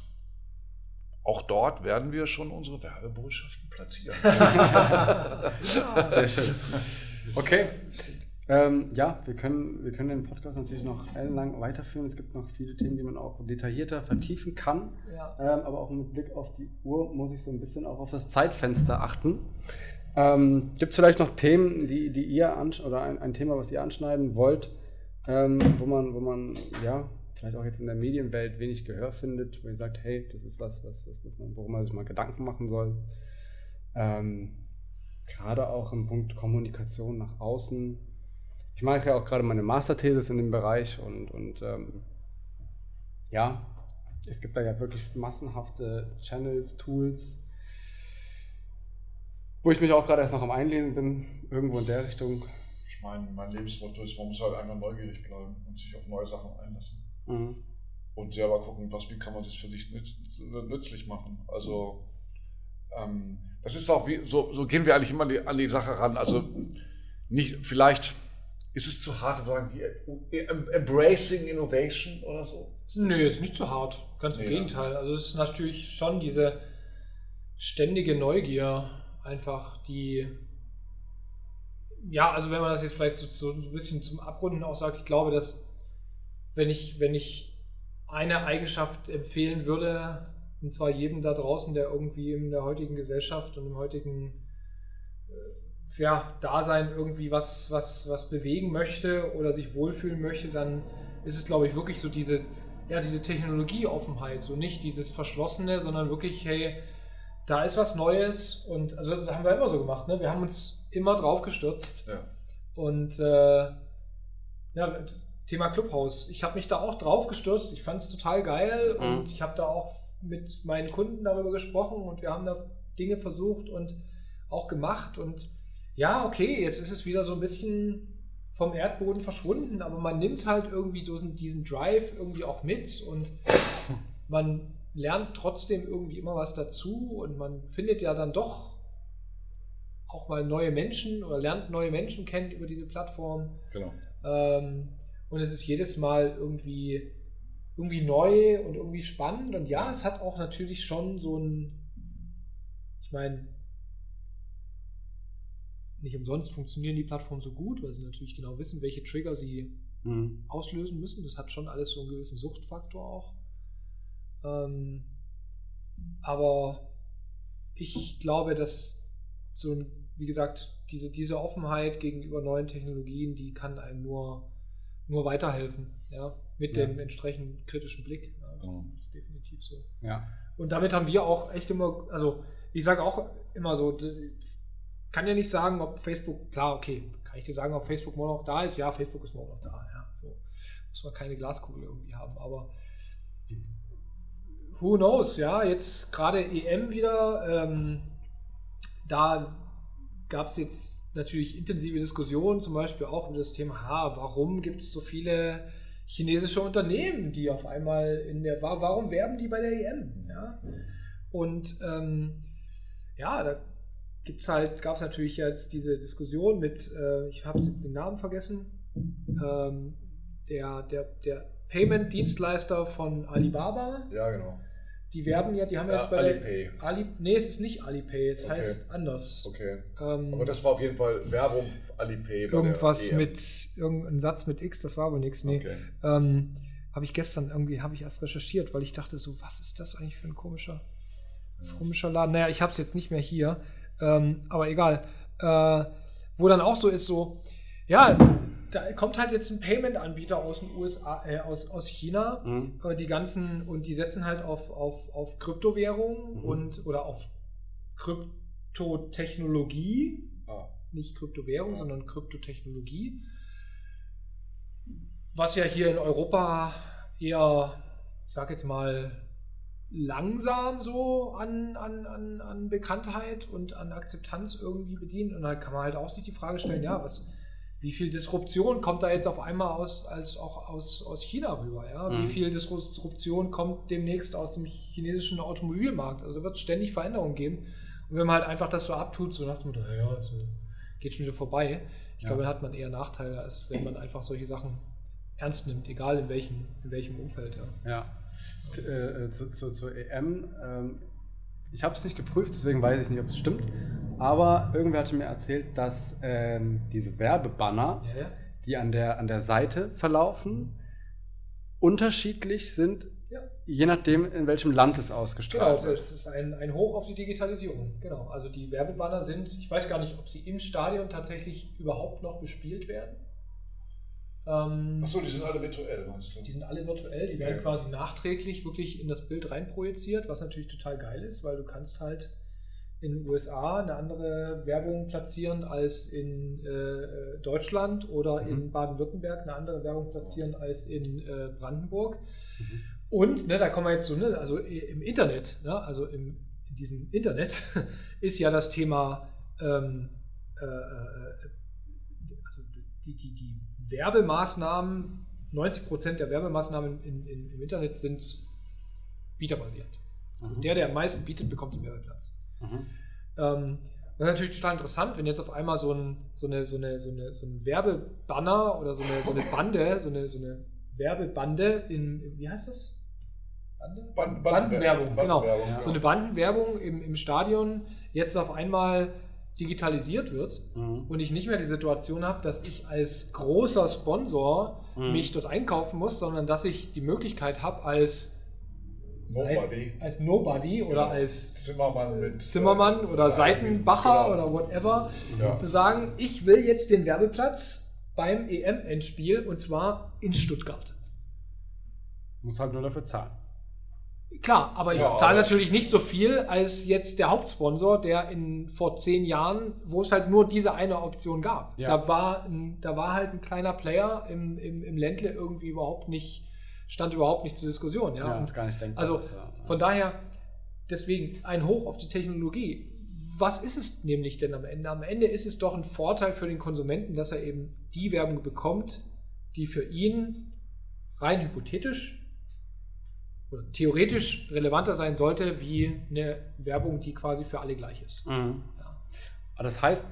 Auch dort werden wir schon unsere Werbebotschaften platzieren. Sehr schön. Okay. Ähm, ja, wir können, wir können den Podcast natürlich noch ellenlang weiterführen. Es gibt noch viele Themen, die man auch detaillierter vertiefen kann. Ja. Ähm, aber auch mit Blick auf die Uhr muss ich so ein bisschen auch auf das Zeitfenster achten. Ähm, gibt es vielleicht noch Themen, die, die ihr oder ein, ein, Thema, was ihr anschneiden wollt, ähm, wo man, wo man, ja, vielleicht auch jetzt in der Medienwelt wenig Gehör findet, wo ihr sagt, hey, das ist was, was, was, was man, worum man sich mal Gedanken machen soll. Ähm, gerade auch im Punkt Kommunikation nach außen ich mache ja auch gerade meine Masterthesis in dem Bereich und, und ähm, ja, es gibt da ja wirklich massenhafte Channels, Tools, wo ich mich auch gerade erst noch am Einlehnen bin, irgendwo in der Richtung. Ich meine, mein Lebensmotto ist, man muss halt einfach neugierig bleiben und sich auf neue Sachen einlassen. Mhm. Und selber gucken, was, wie kann man das für sich nütz, nützlich machen. Also, ähm, das ist auch wie, so, so gehen wir eigentlich immer die, an die Sache ran. Also, nicht, vielleicht ist es zu hart zu sagen, Embracing Innovation oder so? Ist Nö, ist nicht zu hart. Ganz im nee, Gegenteil. Also es ist natürlich schon diese ständige Neugier, einfach die. Ja, also wenn man das jetzt vielleicht so, so ein bisschen zum Abrunden auch sagt, ich glaube, dass wenn ich, wenn ich eine Eigenschaft empfehlen würde, und zwar jedem da draußen, der irgendwie in der heutigen Gesellschaft und im heutigen äh, ja, Dasein irgendwie was, was, was bewegen möchte oder sich wohlfühlen möchte, dann ist es, glaube ich, wirklich so diese, ja, diese Technologieoffenheit, so nicht dieses Verschlossene, sondern wirklich, hey, da ist was Neues und also das haben wir immer so gemacht, ne? Wir haben uns immer drauf gestürzt. Ja. Und äh, ja, Thema Clubhaus. Ich habe mich da auch drauf gestürzt. Ich fand es total geil mhm. und ich habe da auch mit meinen Kunden darüber gesprochen und wir haben da Dinge versucht und auch gemacht und ja, okay, jetzt ist es wieder so ein bisschen vom Erdboden verschwunden, aber man nimmt halt irgendwie diesen, diesen Drive irgendwie auch mit und man lernt trotzdem irgendwie immer was dazu und man findet ja dann doch auch mal neue Menschen oder lernt neue Menschen kennen über diese Plattform. Genau. Ähm, und es ist jedes Mal irgendwie, irgendwie neu und irgendwie spannend. Und ja, es hat auch natürlich schon so ein, ich meine, nicht umsonst funktionieren die Plattformen so gut, weil sie natürlich genau wissen, welche Trigger sie mhm. auslösen müssen. Das hat schon alles so einen gewissen Suchtfaktor auch. Ähm, aber ich glaube, dass so, wie gesagt, diese, diese Offenheit gegenüber neuen Technologien, die kann einem nur, nur weiterhelfen, ja, mit ja. dem entsprechend kritischen Blick. Ja, mhm. Das ist definitiv so. Ja. Und damit haben wir auch echt immer, also ich sage auch immer so, kann ja nicht sagen, ob Facebook, klar, okay, kann ich dir sagen, ob Facebook morgen noch da ist? Ja, Facebook ist morgen noch da, ja, so. Muss man keine Glaskugel irgendwie haben, aber who knows, ja, jetzt gerade EM wieder, ähm, da gab es jetzt natürlich intensive Diskussionen, zum Beispiel auch über das Thema, ha, warum gibt es so viele chinesische Unternehmen, die auf einmal in der, warum werben die bei der EM, ja, und ähm, ja, da gibt's halt, gab es natürlich jetzt diese Diskussion mit, äh, ich habe den Namen vergessen, ähm, der, der, der Payment-Dienstleister von Alibaba. Ja, genau. Die werden ja, die haben ja, jetzt bei Alipay. der Ali, nee, es ist nicht Alipay, es okay. heißt anders. Okay. Ähm, aber das war auf jeden Fall Werbung Alipay. Irgendwas mit, irgendein Satz mit X, das war wohl nichts. Nee. Okay. Ähm, habe ich gestern irgendwie, habe ich erst recherchiert, weil ich dachte so, was ist das eigentlich für ein komischer, komischer Laden? Naja, ich habe es jetzt nicht mehr hier. Ähm, aber egal. Äh, wo dann auch so ist, so, ja, da kommt halt jetzt ein Payment-Anbieter aus den USA, äh, aus, aus China, mhm. äh, die ganzen, und die setzen halt auf, auf, auf Kryptowährungen mhm. und oder auf Kryptotechnologie. Ah. Nicht Kryptowährung, ja. sondern Kryptotechnologie. was ja hier in Europa eher, ich sag jetzt mal, langsam so an, an, an, an Bekanntheit und an Akzeptanz irgendwie bedient. Und da kann man halt auch sich die Frage stellen, ja, was, wie viel Disruption kommt da jetzt auf einmal aus, als auch aus, aus China rüber? Ja? Mhm. Wie viel Disruption kommt demnächst aus dem chinesischen Automobilmarkt? Also wird es ständig Veränderungen geben. Und wenn man halt einfach das so abtut, so nach dem Motto, ja, also geht schon wieder vorbei, ich ja. glaube, dann hat man eher Nachteile, als wenn man einfach solche Sachen ernst nimmt, egal in welchem, in welchem Umfeld. Ja. ja. Äh, äh, zu, zu, zur EM. Ähm, ich habe es nicht geprüft, deswegen weiß ich nicht, ob es stimmt. Aber irgendwer hatte mir erzählt, dass ähm, diese Werbebanner, ja, ja. die an der, an der Seite verlaufen, unterschiedlich sind, ja. je nachdem, in welchem Land es ausgestrahlt genau, wird. Genau, das ist ein, ein Hoch auf die Digitalisierung. Genau, also die Werbebanner sind, ich weiß gar nicht, ob sie im Stadion tatsächlich überhaupt noch bespielt werden. Ähm, Achso, die sind alle virtuell, meinst du? Die sind alle virtuell, die okay. werden quasi nachträglich wirklich in das Bild reinprojiziert, was natürlich total geil ist, weil du kannst halt in den USA eine andere Werbung platzieren als in äh, Deutschland oder mhm. in Baden-Württemberg eine andere Werbung platzieren als in äh, Brandenburg. Mhm. Und, ne, da kommen wir jetzt so, ne, also im Internet, ne, also im, in diesem Internet ist ja das Thema, ähm, äh, äh also die, die Werbemaßnahmen, 90 Prozent der Werbemaßnahmen in, in, im Internet sind bieterbasiert. Also mhm. der, der am meisten bietet, bekommt den Werbeplatz. Mhm. Ähm, das ist natürlich total interessant, wenn jetzt auf einmal so ein, so eine, so eine, so eine, so ein Werbebanner oder so eine, so eine Bande, so eine, so eine Werbebande in, wie heißt das? Bande? Band, Bandenwerbung, genau. Bandenwerbung, genau. So eine Bandenwerbung im, im Stadion jetzt auf einmal digitalisiert wird mhm. und ich nicht mehr die Situation habe, dass ich als großer Sponsor mhm. mich dort einkaufen muss, sondern dass ich die Möglichkeit habe, als Nobody. als Nobody oder genau. als Zimmermann, mit, Zimmermann äh, oder Seitenbacher genau. oder whatever, ja. zu sagen, ich will jetzt den Werbeplatz beim EM-Endspiel und zwar in Stuttgart. Muss halt nur dafür zahlen. Klar, aber ich ja, zahle natürlich nicht so viel als jetzt der Hauptsponsor, der in vor zehn Jahren, wo es halt nur diese eine Option gab. Ja. Da, war ein, da war halt ein kleiner Player im, im, im Ländle irgendwie überhaupt nicht, stand überhaupt nicht zur Diskussion. Ja, ja Und, gar nicht denkbar. Also ist, ja. von daher, deswegen ein Hoch auf die Technologie. Was ist es nämlich denn am Ende? Am Ende ist es doch ein Vorteil für den Konsumenten, dass er eben die Werbung bekommt, die für ihn rein hypothetisch theoretisch relevanter sein sollte wie eine Werbung, die quasi für alle gleich ist. Mhm. Ja. Aber das heißt,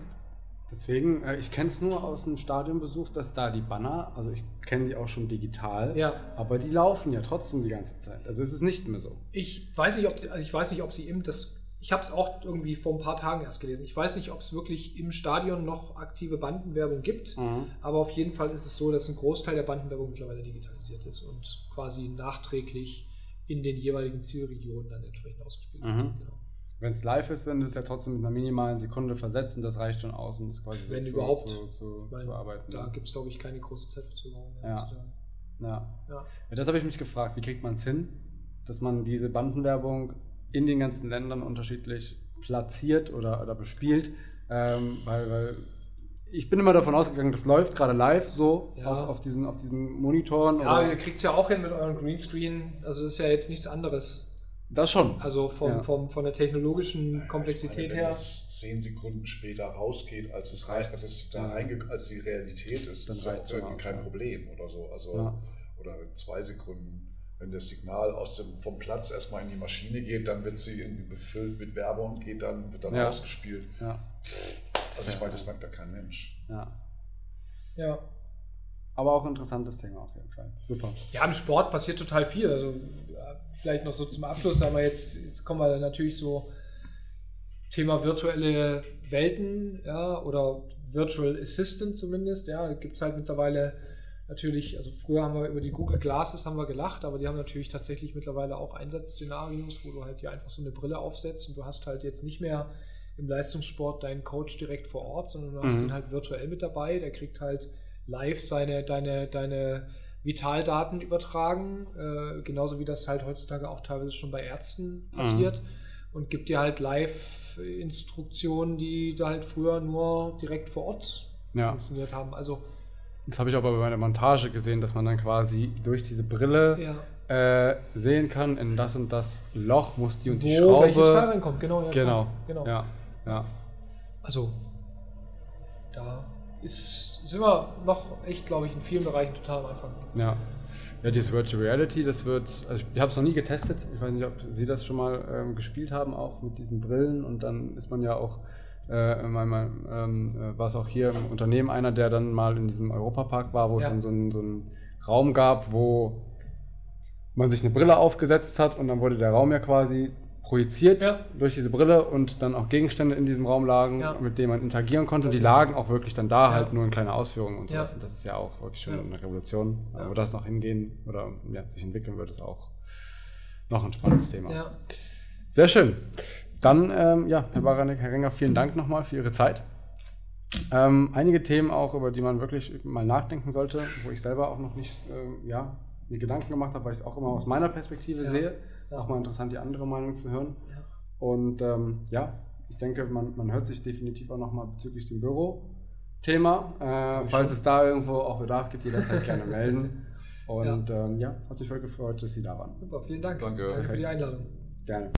deswegen, äh, ich kenne es nur aus dem Stadionbesuch, dass da die Banner, also ich kenne die auch schon digital, ja. aber die laufen ja trotzdem die ganze Zeit. Also ist es nicht mehr so. Ich weiß nicht, ob sie, also ich weiß nicht, ob sie eben das. Ich habe es auch irgendwie vor ein paar Tagen erst gelesen. Ich weiß nicht, ob es wirklich im Stadion noch aktive Bandenwerbung gibt, mhm. aber auf jeden Fall ist es so, dass ein Großteil der Bandenwerbung mittlerweile digitalisiert ist und quasi nachträglich in den jeweiligen Zielregionen dann entsprechend ausgespielt mhm. wird. Genau. Wenn es live ist, dann ist es ja trotzdem mit einer minimalen Sekunde versetzt und das reicht schon aus, um das quasi Wenn so überhaupt, zu, zu, meine, zu bearbeiten. Da gibt es, glaube ich, keine große Zeitverzögerung. Ja. Ja. ja. ja. Das habe ich mich gefragt, wie kriegt man es hin, dass man diese Bandenwerbung in den ganzen Ländern unterschiedlich platziert oder, oder bespielt, ähm, weil, weil ich bin immer davon ausgegangen, das läuft gerade live so ja. auf, auf, diesen, auf diesen Monitoren. Ja, oder? ihr kriegt es ja auch hin mit eurem Greenscreen. Also das ist ja jetzt nichts anderes. Das schon. Also vom, ja. vom, von der technologischen Komplexität meine, wenn her. Wenn das zehn Sekunden später rausgeht, als es reicht, als es da reinge als die Realität ist, dann ist das irgendwie kein Problem oder so. Also ja. oder zwei Sekunden. Wenn das Signal aus dem, vom Platz erstmal in die Maschine geht, dann wird sie irgendwie befüllt mit Werbung und geht dann, wird dann ausgespielt. Ja. Also ich meine, das merkt da kein Mensch. Ja. Ja. Aber auch ein interessantes Thema auf jeden Fall. Super. Ja, im Sport passiert total viel. Also vielleicht noch so zum Abschluss, da wir jetzt, jetzt kommen wir natürlich so Thema virtuelle Welten, ja, oder Virtual Assistant zumindest, ja, gibt es halt mittlerweile natürlich, also früher haben wir über die Google Glasses haben wir gelacht, aber die haben natürlich tatsächlich mittlerweile auch Einsatzszenarios, wo du halt dir einfach so eine Brille aufsetzt und du hast halt jetzt nicht mehr im Leistungssport deinen Coach direkt vor Ort, sondern du hast mhm. ihn halt virtuell mit dabei. Der kriegt halt live seine, deine, deine Vitaldaten übertragen, äh, genauso wie das halt heutzutage auch teilweise schon bei Ärzten passiert mhm. und gibt dir halt live Instruktionen, die da halt früher nur direkt vor Ort ja. funktioniert haben. Also das habe ich aber bei der Montage gesehen, dass man dann quasi durch diese Brille Ja. äh, sehen kann, in das und das Loch muss die und die Wo welches Teil Schraube. reinkommt, genau. Ja, Genau. genau. Ja, ja. Also, da ist, sind wir noch echt, glaube ich, in vielen Bereichen total am Anfang. Ja. Ja, dieses Virtual Reality, das wird, also ich habe es noch nie getestet. Ich weiß nicht, ob Sie das schon mal ähm, gespielt haben, auch mit diesen Brillen. Und dann ist man ja auch, äh, manchmal ähm, äh, war es auch hier im Unternehmen einer, der dann mal in diesem Europapark war, wo es Ja. dann so einen, so einen Raum gab, wo man sich eine Brille aufgesetzt hat und dann wurde der Raum ja quasi projiziert Ja. durch diese Brille und dann auch Gegenstände in diesem Raum lagen, Ja. mit denen man interagieren konnte. Und die lagen auch wirklich dann da, Ja. halt nur in kleine Ausführungen und sowas. Und das ist ja auch wirklich schon eine Revolution. Wo das noch hingehen oder sich entwickeln wird, ist auch noch ein spannendes Thema. Sehr schön. Dann, ähm, ja, Herr Baranek, Herr Renger, vielen Dank nochmal für Ihre Zeit. Ähm, einige Themen auch, über die man wirklich mal nachdenken sollte, wo ich selber auch noch nicht ähm, ja, mir Gedanken gemacht habe, weil ich es auch immer aus meiner Perspektive sehe. Auch mal interessant, die andere Meinung zu hören. Ja. Und ähm, ja, ich denke, man, man hört sich definitiv auch nochmal bezüglich dem Büro-Thema. Äh, falls es da irgendwo auch Bedarf gibt, jederzeit gerne melden. Und ja. Ähm, ja, hat mich voll gefreut, dass Sie da waren. Super, vielen Dank. Danke. Danke für die Einladung. Gerne.